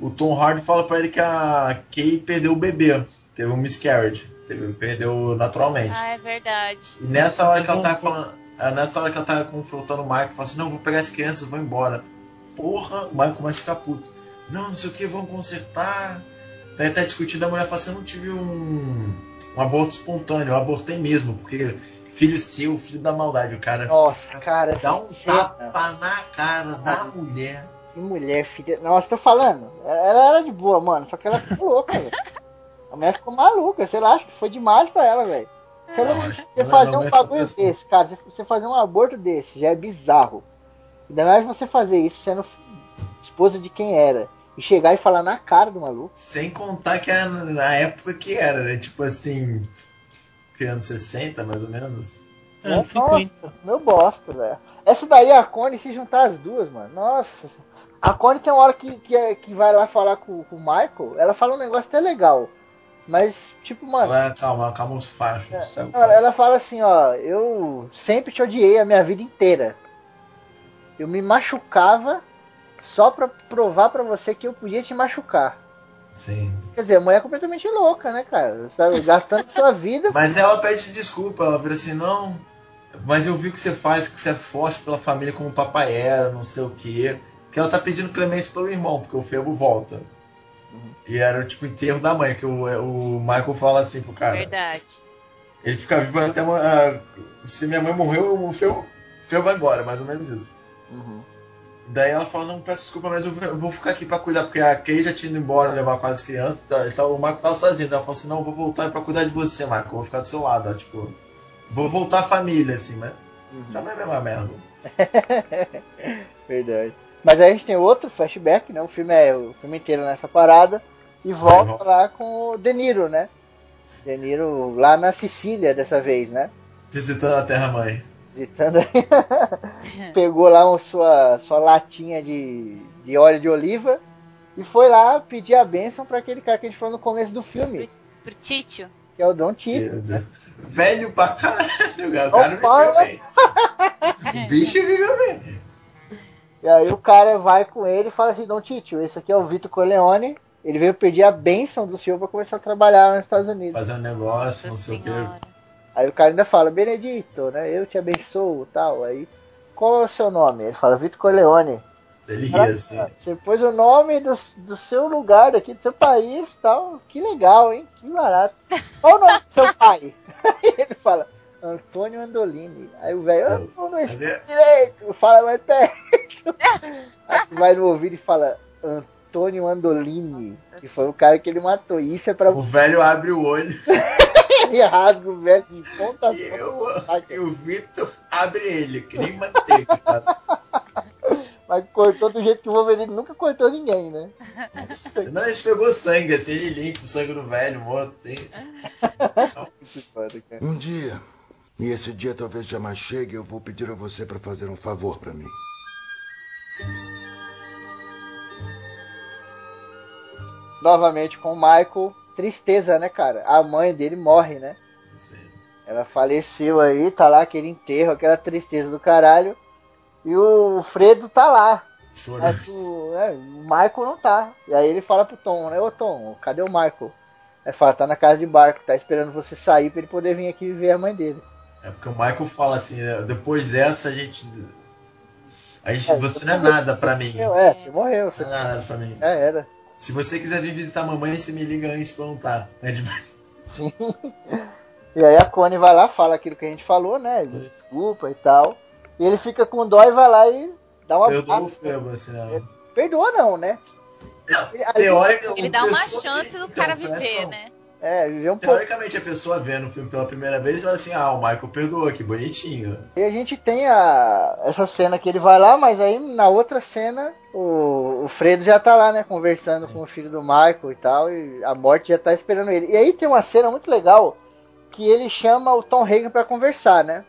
D: o Tom Hardy fala pra ele que a Kay perdeu o bebê. Teve um miscarriage. Teve, perdeu naturalmente.
C: Ah, é verdade.
D: E nessa hora que ela tava falando. é, Nessa hora que ela tava confrontando o Michael, fala assim, não, vou pegar as crianças, vou embora. Porra, o Michael começa a ficar puto. Não, não sei o que, vamos consertar. Daí tá discutindo, a mulher fala assim, eu não tive um, um aborto espontâneo, eu abortei mesmo, porque filho seu, filho da maldade, o cara
A: Nossa, cara.
D: dá um tapa na cara da mulher.
A: Que mulher, filha. Nossa, tô falando. Ela era de boa, mano. Só que ela ficou louca, velho. A mulher ficou maluca. Sei lá, acho que foi demais pra ela, velho. Você, não- você
D: não,
A: fazer um
D: é
A: bagulho desse, cara. você- Você fazer um aborto desse já é bizarro. Ainda mais você fazer isso sendo esposa de quem era. E chegar e falar na cara do maluco.
D: Sem contar que era na época que era, né? Tipo assim, que anos 60, mais ou menos.
A: É, Nossa,
B: 50.
A: meu bosta, velho. Essa daí é a Connie se juntar as duas, mano. Nossa. A Connie tem uma hora que, que, é- que vai lá falar com, com o Michael. Ela fala um negócio até legal. Mas, tipo, mano.
D: Ela, calma, calma os fachos. sabe?
A: Ela, ela fala assim, ó, eu sempre te odiei a minha vida inteira. Eu me machucava só pra provar pra você que eu podia te machucar.
D: Sim.
A: Quer dizer, a mulher é completamente louca, né, cara? Sabe, gastando sua vida.
D: Mas ela pede desculpa, ela vira assim, não. Mas eu vi o que você faz, que você é forte pela família como o papai era, não sei o quê. Que ela tá pedindo clemência pelo irmão, porque o Febo volta. E era tipo o enterro da mãe, que o, o Michael fala assim pro cara.
C: Verdade.
D: Ele fica vivo até uma. se minha mãe morreu, o Febo, Febo vai embora, mais ou menos isso.
A: Uhum.
D: Daí ela fala, não, peço desculpa, mas eu vou- ficar aqui pra cuidar, porque a Kay já tinha ido embora levar quase as crianças, tá, então o Marco tava sozinho. Daí ela falou assim, não, eu vou voltar pra cuidar de você, Marco, eu vou ficar do seu lado, ó, tipo. Vou voltar a família, assim, mas já não é a mesma merda.
A: Verdade. Mas aí a gente tem outro flashback, né? O filme é o filme inteiro nessa parada. E volta lá com o De Niro, né? De Niro lá na Sicília dessa vez, né?
D: Visitando a Terra-mãe.
A: Gritando aí. Pegou lá uma sua, sua latinha de, de óleo de oliva e foi lá pedir a bênção para aquele cara que a gente falou no começo do filme,
C: Pro Títio.
A: Que é o Don Tito.
D: Velho pra caralho, o cara bem. O bicho viveu bem.
A: E aí o cara vai com ele e fala assim, Don Tito, esse aqui é o Vitor Corleone, ele veio pedir a bênção do senhor para começar a trabalhar lá nos Estados Unidos.
D: Fazer um negócio, não sei o que.
A: Aí o cara ainda fala, Benedito, né? Eu te abençoo tal. Aí, qual é o seu nome? Ele fala, Vitor Corleone.
D: Ele ria assim.
A: Você pôs o nome do, do seu lugar daqui, do seu país tal. Que legal, hein? Que barato. Qual o nome do seu pai? Aí ele fala, Antônio Andolini. Aí o velho, eu não, não escuto direito. Fala mais perto. Aí tu vai no ouvido e fala, Antônio Andolini. Que foi o cara que ele matou. Isso é pra
D: O velho abre o olho
A: ele rasga o velho de ponta a
D: e,
A: ponta.
D: e o Vitor abre ele, que nem manteiga.
A: Mas cortou do jeito que o Wolverine nunca cortou ninguém, né?
D: Não, ele pegou sangue, assim, ele limpa o sangue do velho morto, assim.
A: Que foda, cara.
G: Um dia, e esse dia talvez jamais chegue, eu vou pedir a você para fazer um favor para mim.
A: Novamente com o Michael. Tristeza, né, cara? A mãe dele morre, né?
D: Sim.
A: Ela faleceu aí, tá lá aquele enterro, aquela tristeza do caralho. E o Fredo tá lá. O, é, o Michael não tá. E aí ele fala pro Tom, né? Ô Tom, cadê o Michael? Aí fala, tá na casa de barco, tá esperando você sair pra ele poder vir aqui ver a mãe dele.
D: É porque o Michael fala assim, né, depois dessa a gente. A gente
A: É,
D: você não é nada pra mim.
A: É, você morreu. Você...
D: Não é nada pra mim.
A: Já era.
D: Se você quiser vir visitar a mamãe, você me liga antes pra perguntar. É de...
A: Sim. E aí a Connie vai lá, fala aquilo que a gente falou, né? Ele Desculpa e tal. E ele fica com dó e vai lá e dá uma
D: Perdoa o. Febo, assim, né?
A: Perdoa não, né? Ele-
D: Teórico,
I: Ele dá uma chance
D: que-
I: do cara viver, né?
A: É, viver um pouco.
D: Teoricamente, a pessoa vendo o filme pela primeira vez fala assim: ah, o Michael perdoou, que bonitinho.
A: E a gente tem a, essa cena que ele vai lá, mas aí na outra cena o, o Fredo já tá lá, né, conversando com o filho do Michael e tal, e a morte já tá esperando ele. E aí tem uma cena muito legal que ele chama o Tom Hagen pra conversar, né?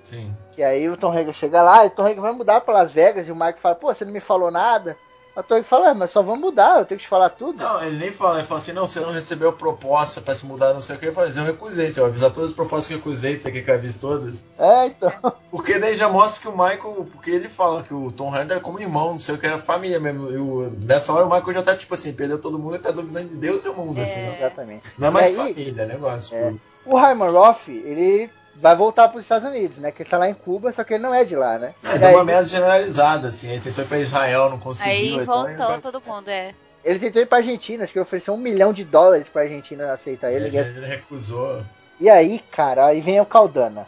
D: Sim.
A: Que aí o Tom Hagen chega lá, e o Tom Hagen vai mudar pra Las Vegas, e o Michael fala, pô, você não me falou nada. O Tom Hagen fala, é, mas só vamos mudar, eu tenho que te falar tudo.
D: Não, ele nem fala, ele fala assim: não, você não recebeu proposta pra se mudar, não sei o que. Ele fala, eu recusei, você vai avisar todas as propostas que eu recusei, você quer que eu avise todas?
A: É, então.
D: Porque daí já mostra que o Michael, porque ele fala que o Tom Hardy era como irmão, não sei o que, era família mesmo. E nessa hora o Michael já tá tipo assim, perdeu todo mundo e tá duvidando de Deus e o mundo, assim. Não,
A: Exatamente.
D: não é mais
A: E aí-
D: família, é negócio.
A: É. O Hyman Roth, ele vai voltar para os Estados Unidos, né? Que ele tá lá em Cuba, só que ele não é de lá, né?
D: É, deu
A: aí,
D: uma merda generalizada, assim. Aí tentou ir pra Israel, não conseguiu.
I: Aí
D: então ele
I: voltou
D: vai-
I: todo mundo, é.
A: ele tentou ir pra Argentina, acho que ele ofereceu um milhão de dólares pra Argentina aceitar ele.
D: ele, ele recusou.
A: E aí, cara, aí vem o Caldana.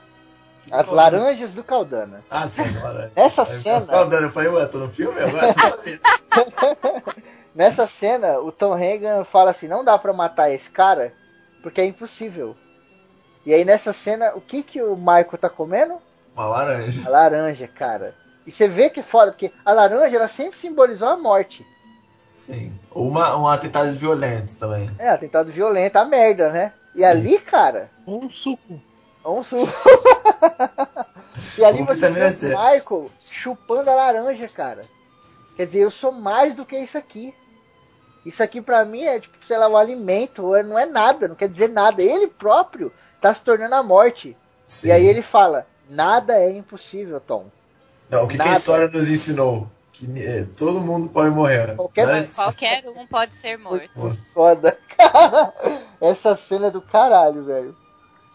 A: As laranjas do Caldana.
D: Ah, sim, agora.
A: Nessa
D: Aí,
A: cena-
D: Caldana, eu falei, ué, tô no filme agora?
A: Nessa cena, o Tom Hagen fala assim: não dá pra matar esse cara, porque é impossível. E aí nessa cena, o que que o Michael tá comendo?
D: Uma laranja.
A: A laranja, cara. E você vê que é foda, porque a laranja ela sempre simbolizou a morte.
D: Sim. Uma, um atentado violento também.
A: É, atentado violento, a merda, né? E
D: Sim.
A: ali, cara,
B: Ou um suco.
A: um suco. e ali
D: Como
A: você
D: vitamina
A: vê o Michael chupando a laranja, cara. Quer dizer, eu sou mais do que isso aqui. Isso aqui pra mim é tipo, sei lá, um alimento, não é nada, não quer dizer nada. Ele próprio tá se tornando a morte.
D: Sim.
A: E aí ele fala: nada é impossível, Tom.
D: Não, o que, que a história nos ensinou? Que eh, todo mundo pode morrer.
A: Qualquer
D: Não é-
I: Qualquer um pode ser morto.
A: Muito foda. Cara, essa cena é do caralho, velho.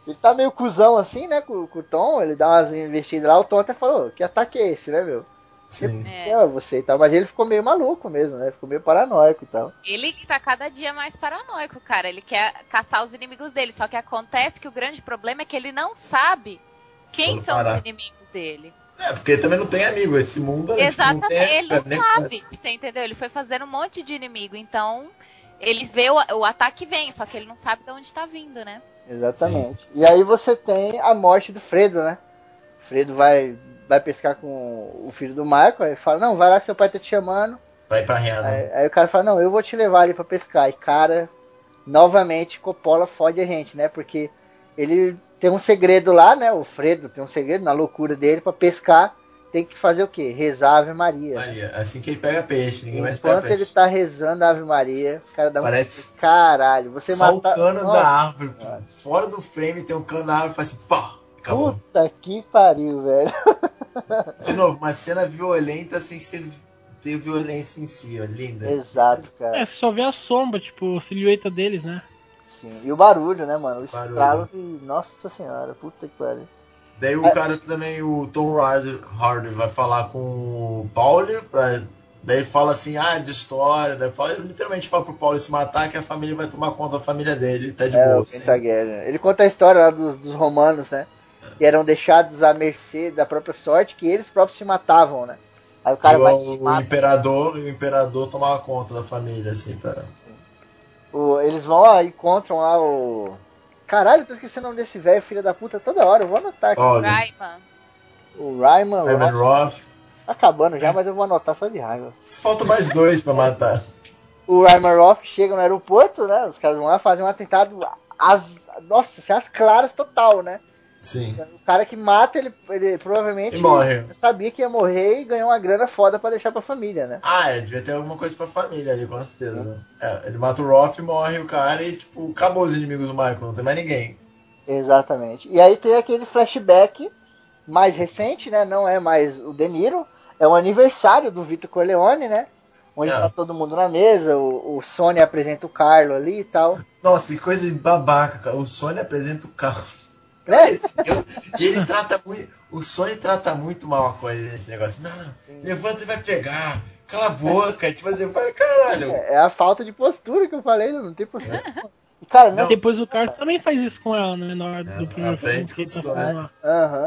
A: Ele tá meio cuzão assim, né, com, com o Tom, ele dá umas investidas lá, o Tom até falou, que ataque é esse, né, meu?
D: Sim.
I: É.
A: É, você e tal, mas ele ficou meio maluco mesmo, né, ficou meio paranoico e tal.
I: Ele tá cada dia mais paranoico, cara. Ele quer caçar os inimigos dele. Só que acontece que o grande problema é que ele não sabe quem são
D: parar.
I: os inimigos dele.
D: É, porque ele também não tem amigo. Esse mundo é, tipo,
I: Exatamente,
D: tem-
I: ele não sabe. Você entendeu? Ele foi fazendo um monte de inimigo. Então, eles vê o, o ataque vem, só que ele não sabe de onde tá vindo, né?
A: Exatamente. E aí você tem a morte do Fredo, né? Fredo vai, vai pescar com o filho do Michael, aí fala, não, vai lá que seu pai tá te chamando.
D: Vai pra renda.
A: Aí, aí o cara fala, não, eu vou te levar ali pra pescar. E cara, novamente Coppola fode a gente, né? Porque ele tem um segredo lá, né? O Fredo tem um segredo na loucura dele pra pescar. Tem que fazer o quê? Rezar a Ave Maria.
D: Maria, assim que ele pega peixe, ninguém mais pega
A: Enquanto ele
D: peixe.
A: tá rezando a Ave Maria, o cara dá
D: Parece-
A: um caralho. Você
D: Só
A: mata...
D: o cano
A: Nossa,
D: da árvore. Fora do frame tem um cano da árvore e faz assim, pá! Acabou.
A: Puta que pariu, velho.
D: De novo, uma cena violenta sem ser ter violência em si, ó, linda.
A: Exato, cara.
B: É, você só vê a sombra, tipo, a silhueta deles, né?
A: Sim. E o barulho, né, mano? O
D: Barulho.
A: estralo de. Nossa senhora, puta que pariu.
D: Daí o
A: É.
D: cara também, o Tom Hardy, vai falar com o Pauli pra Daí ele fala assim, ah, de história. Daí fala, ele literalmente fala pro Paulo se matar que a família vai tomar conta da família dele. Tá de
A: É,
D: boa.
A: o
D: assim.
A: Pentaguerra. Ele conta a história lá dos, dos romanos, né? Que eram deixados à mercê da própria sorte, que eles próprios se matavam, né? Aí o cara
D: E
A: vai
D: o,
A: e se
D: o imperador, o imperador tomava conta da família, assim, pra...
A: O- eles vão lá, encontram lá o. Caralho, eu tô esquecendo o nome desse velho, filho da puta, toda hora. Eu vou anotar aqui.
D: Olha,
I: Raiman.
A: O Ryman
D: Ivan
A: Roth.
D: Roth.
A: Tá acabando já, mas eu vou anotar só de raiva.
D: Falta mais dois pra matar.
A: O Ryman Roth chega no aeroporto, né? Os caras vão lá fazer um atentado às. Nossa, assim, às claras total, né?
D: Sim.
A: O cara que mata, ele, ele provavelmente
D: morre.
A: sabia que ia morrer e ganhou uma grana foda pra deixar pra família, né?
D: Ah, ele devia ter alguma coisa pra família ali, com certeza. É, ele mata o Roth, morre o cara e, tipo, acabou os inimigos do Michael, não tem mais ninguém.
A: Exatamente. E aí tem aquele flashback mais recente, né? Não é mais o De Niro, é o aniversário do Vitor Corleone, né? Onde
D: É.
A: tá todo mundo na mesa, o, o Sony apresenta o Carlo ali e tal.
D: Nossa, que coisa de babaca, cara. O Sony apresenta o carro.
A: Né?
D: Eu- e ele trata muito. O Sony trata muito mal a coisa nesse negócio. Não, não, levanta e vai pegar. Cala a boca. tipo assim, eu falei, caralho.
A: É é a falta de postura que eu falei, não tem postura. E, cara, não.
B: Depois o Carlos também faz isso com ela, né? Na hora do primeiro filme que ele tá falando.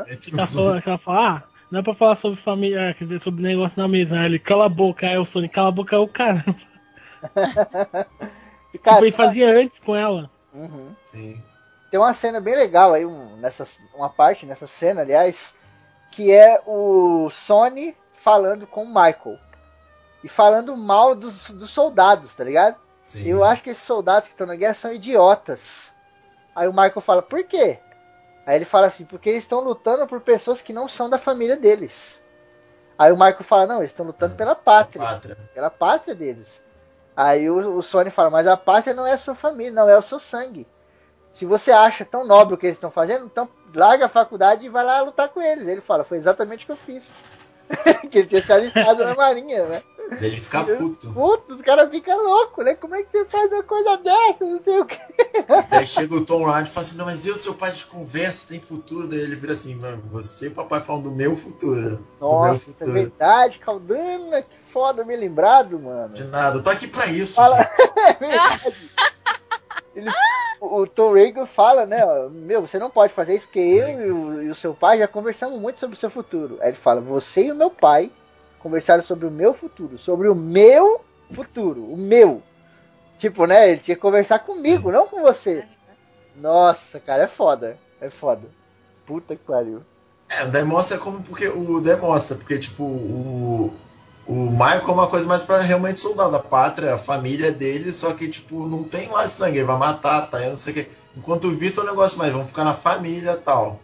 D: É tipo,
B: ela fala, ela fala, ah, não é pra falar sobre família, quer dizer, sobre negócio na mesa. Aí ele, cala a boca, aí o Sony, cala a boca, é o cara.
A: E, cara,
B: Tipo, ele fazia antes com ela.
A: Uhum.
D: Sim.
A: Tem uma cena bem legal aí, um, nessa, uma parte nessa cena, aliás, que é o Sony falando com o Michael. E falando mal dos, dos soldados, tá ligado?
D: Sim.
A: Eu acho que esses soldados que estão na guerra são idiotas. Aí o Michael fala, por quê? Aí ele fala assim, porque eles estão lutando por pessoas que não são da família deles. Aí o Michael fala, não, eles estão lutando pela pátria
D: Pátria.
A: pela pátria deles. Aí o, o Sony fala, mas a pátria não é a sua família, não é o seu sangue. Se você acha tão nobre o que eles estão fazendo, então larga a faculdade e vai lá lutar com eles. Ele fala, foi exatamente o que eu fiz. que ele tinha se alistado na marinha, né?
D: Ele fica puto.
A: Puto, os caras ficam loucos, né? Como é que você faz uma coisa dessa? Não sei o que.
D: Daí chega o Tom Hardy e fala assim, não, mas eu, seu pai, de conversa, tem futuro. Daí ele vira assim, "Mano, você e o papai falam do meu futuro. meu
A: Nossa, é
D: futuro.
A: verdade, Caldana, que foda, me lembrado, mano.
D: De nada, eu tô aqui pra isso,
A: Fala-
D: gente.
A: É verdade. Ele- o, Tom Reagan fala, né? Meu, você não pode fazer isso porque eu e o, e o seu pai já conversamos muito sobre o seu futuro. Aí ele fala: Você e o meu pai conversaram sobre o meu futuro, sobre o meu futuro, o meu. Tipo, né? Ele tinha que conversar comigo, não com você. Nossa, cara, é foda. É foda. Puta que pariu.
D: É, daí mostra como porque o demonstra, porque tipo, o, o Michael é uma coisa mais pra realmente soldado, a pátria, a família dele, só que tipo, não tem lá sangue, ele vai matar, tá? Eu não sei o que. Enquanto o Vitor é um negócio mais, vamos ficar na família e tal.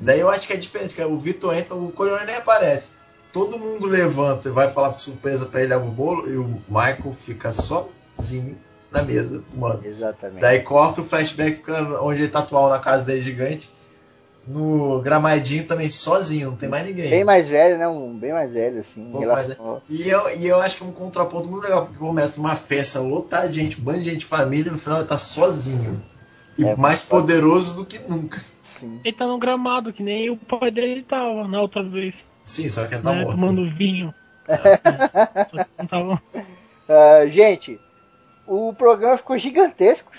D: Daí eu acho que é diferente, que o Vitor entra, o Corleone nem aparece. Todo mundo levanta e vai falar de surpresa pra ele, leva o bolo, e o Michael fica sozinho na mesa, fumando.
A: Exatamente.
D: Daí corta o flashback onde ele tá atual na casa dele gigante. No gramadinho também sozinho, não tem mais ninguém.
A: Bem mais velho, né? Um bem mais velho, assim, ao-
D: E eu, e eu acho que é um contraponto muito legal, porque começa uma festa lotada de gente, um bando de gente, família, e no final ele tá sozinho. E
A: É,
D: mais poderoso do que nunca.
A: Sim.
B: Ele tá no gramado, que nem o pai dele tava na outra vez,
D: Sim, só que ele tá
B: né?
D: morto.
B: Tomando vinho. É. Não tava-
A: Ah, gente, o programa ficou gigantesco.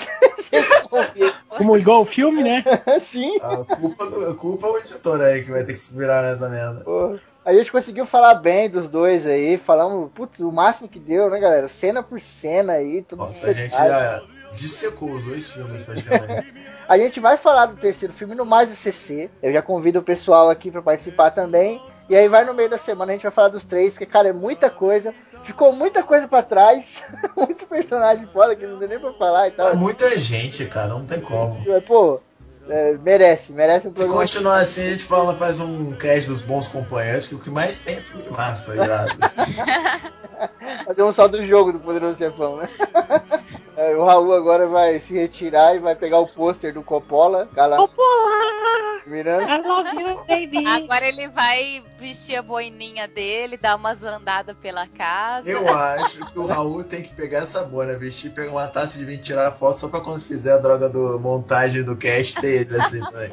B: Como igual o filme, né?
A: Sim.
D: A culpa, do, a culpa é o editor aí que vai ter que se virar nessa merda.
A: Pô, A gente conseguiu falar bem dos dois aí, falamos, putz, o máximo que deu, né, galera? Cena por cena aí, tudo
D: Nossa, a gente já dissecou os dois filmes praticamente.
A: A gente vai falar do terceiro filme no Mais CC. Eu já convido o pessoal aqui pra participar também. E aí vai no meio da semana a gente vai falar dos três, porque cara, é muita coisa. Ficou muita coisa pra trás. Muito personagem foda que não deu nem pra falar e tal.
D: É muita gente, cara, não tem como.
A: Mas, Pô, é, merece, merece um
D: Se continuar assim, a gente fala, faz um cast dos bons companheiros, que o que mais tem é filme de máfia, ligado?
A: Fazer um saldo do jogo do Poderoso Chefão, né? É, o Raul agora vai se retirar e vai pegar o pôster do Coppola. Cala
B: Coppola!
A: mirando.
B: You!
I: Agora ele vai vestir a boininha dele, dar umas andadas pela casa.
D: Eu acho que o Raul tem que pegar essa boina, vestir, pegar uma taça de vinho, tirar a foto só pra quando fizer a droga do montagem do cast ter ele assim também.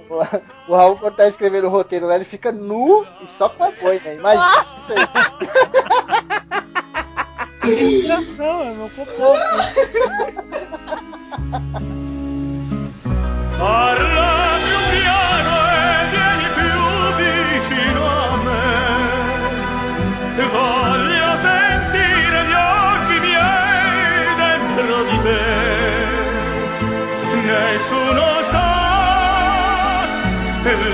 A: O Raul, quando tá escrevendo o roteiro lá, ele fica nu e só com a boina. Imagina isso aí.
B: respiração, é meu popô.
J: Parla più piano e vieni più vicino a me. Voglio sentire gli occhi miei dentro di te. Nessuno sa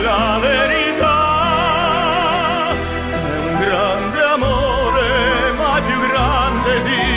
J: la verità. È un grande amore ma più grande sì.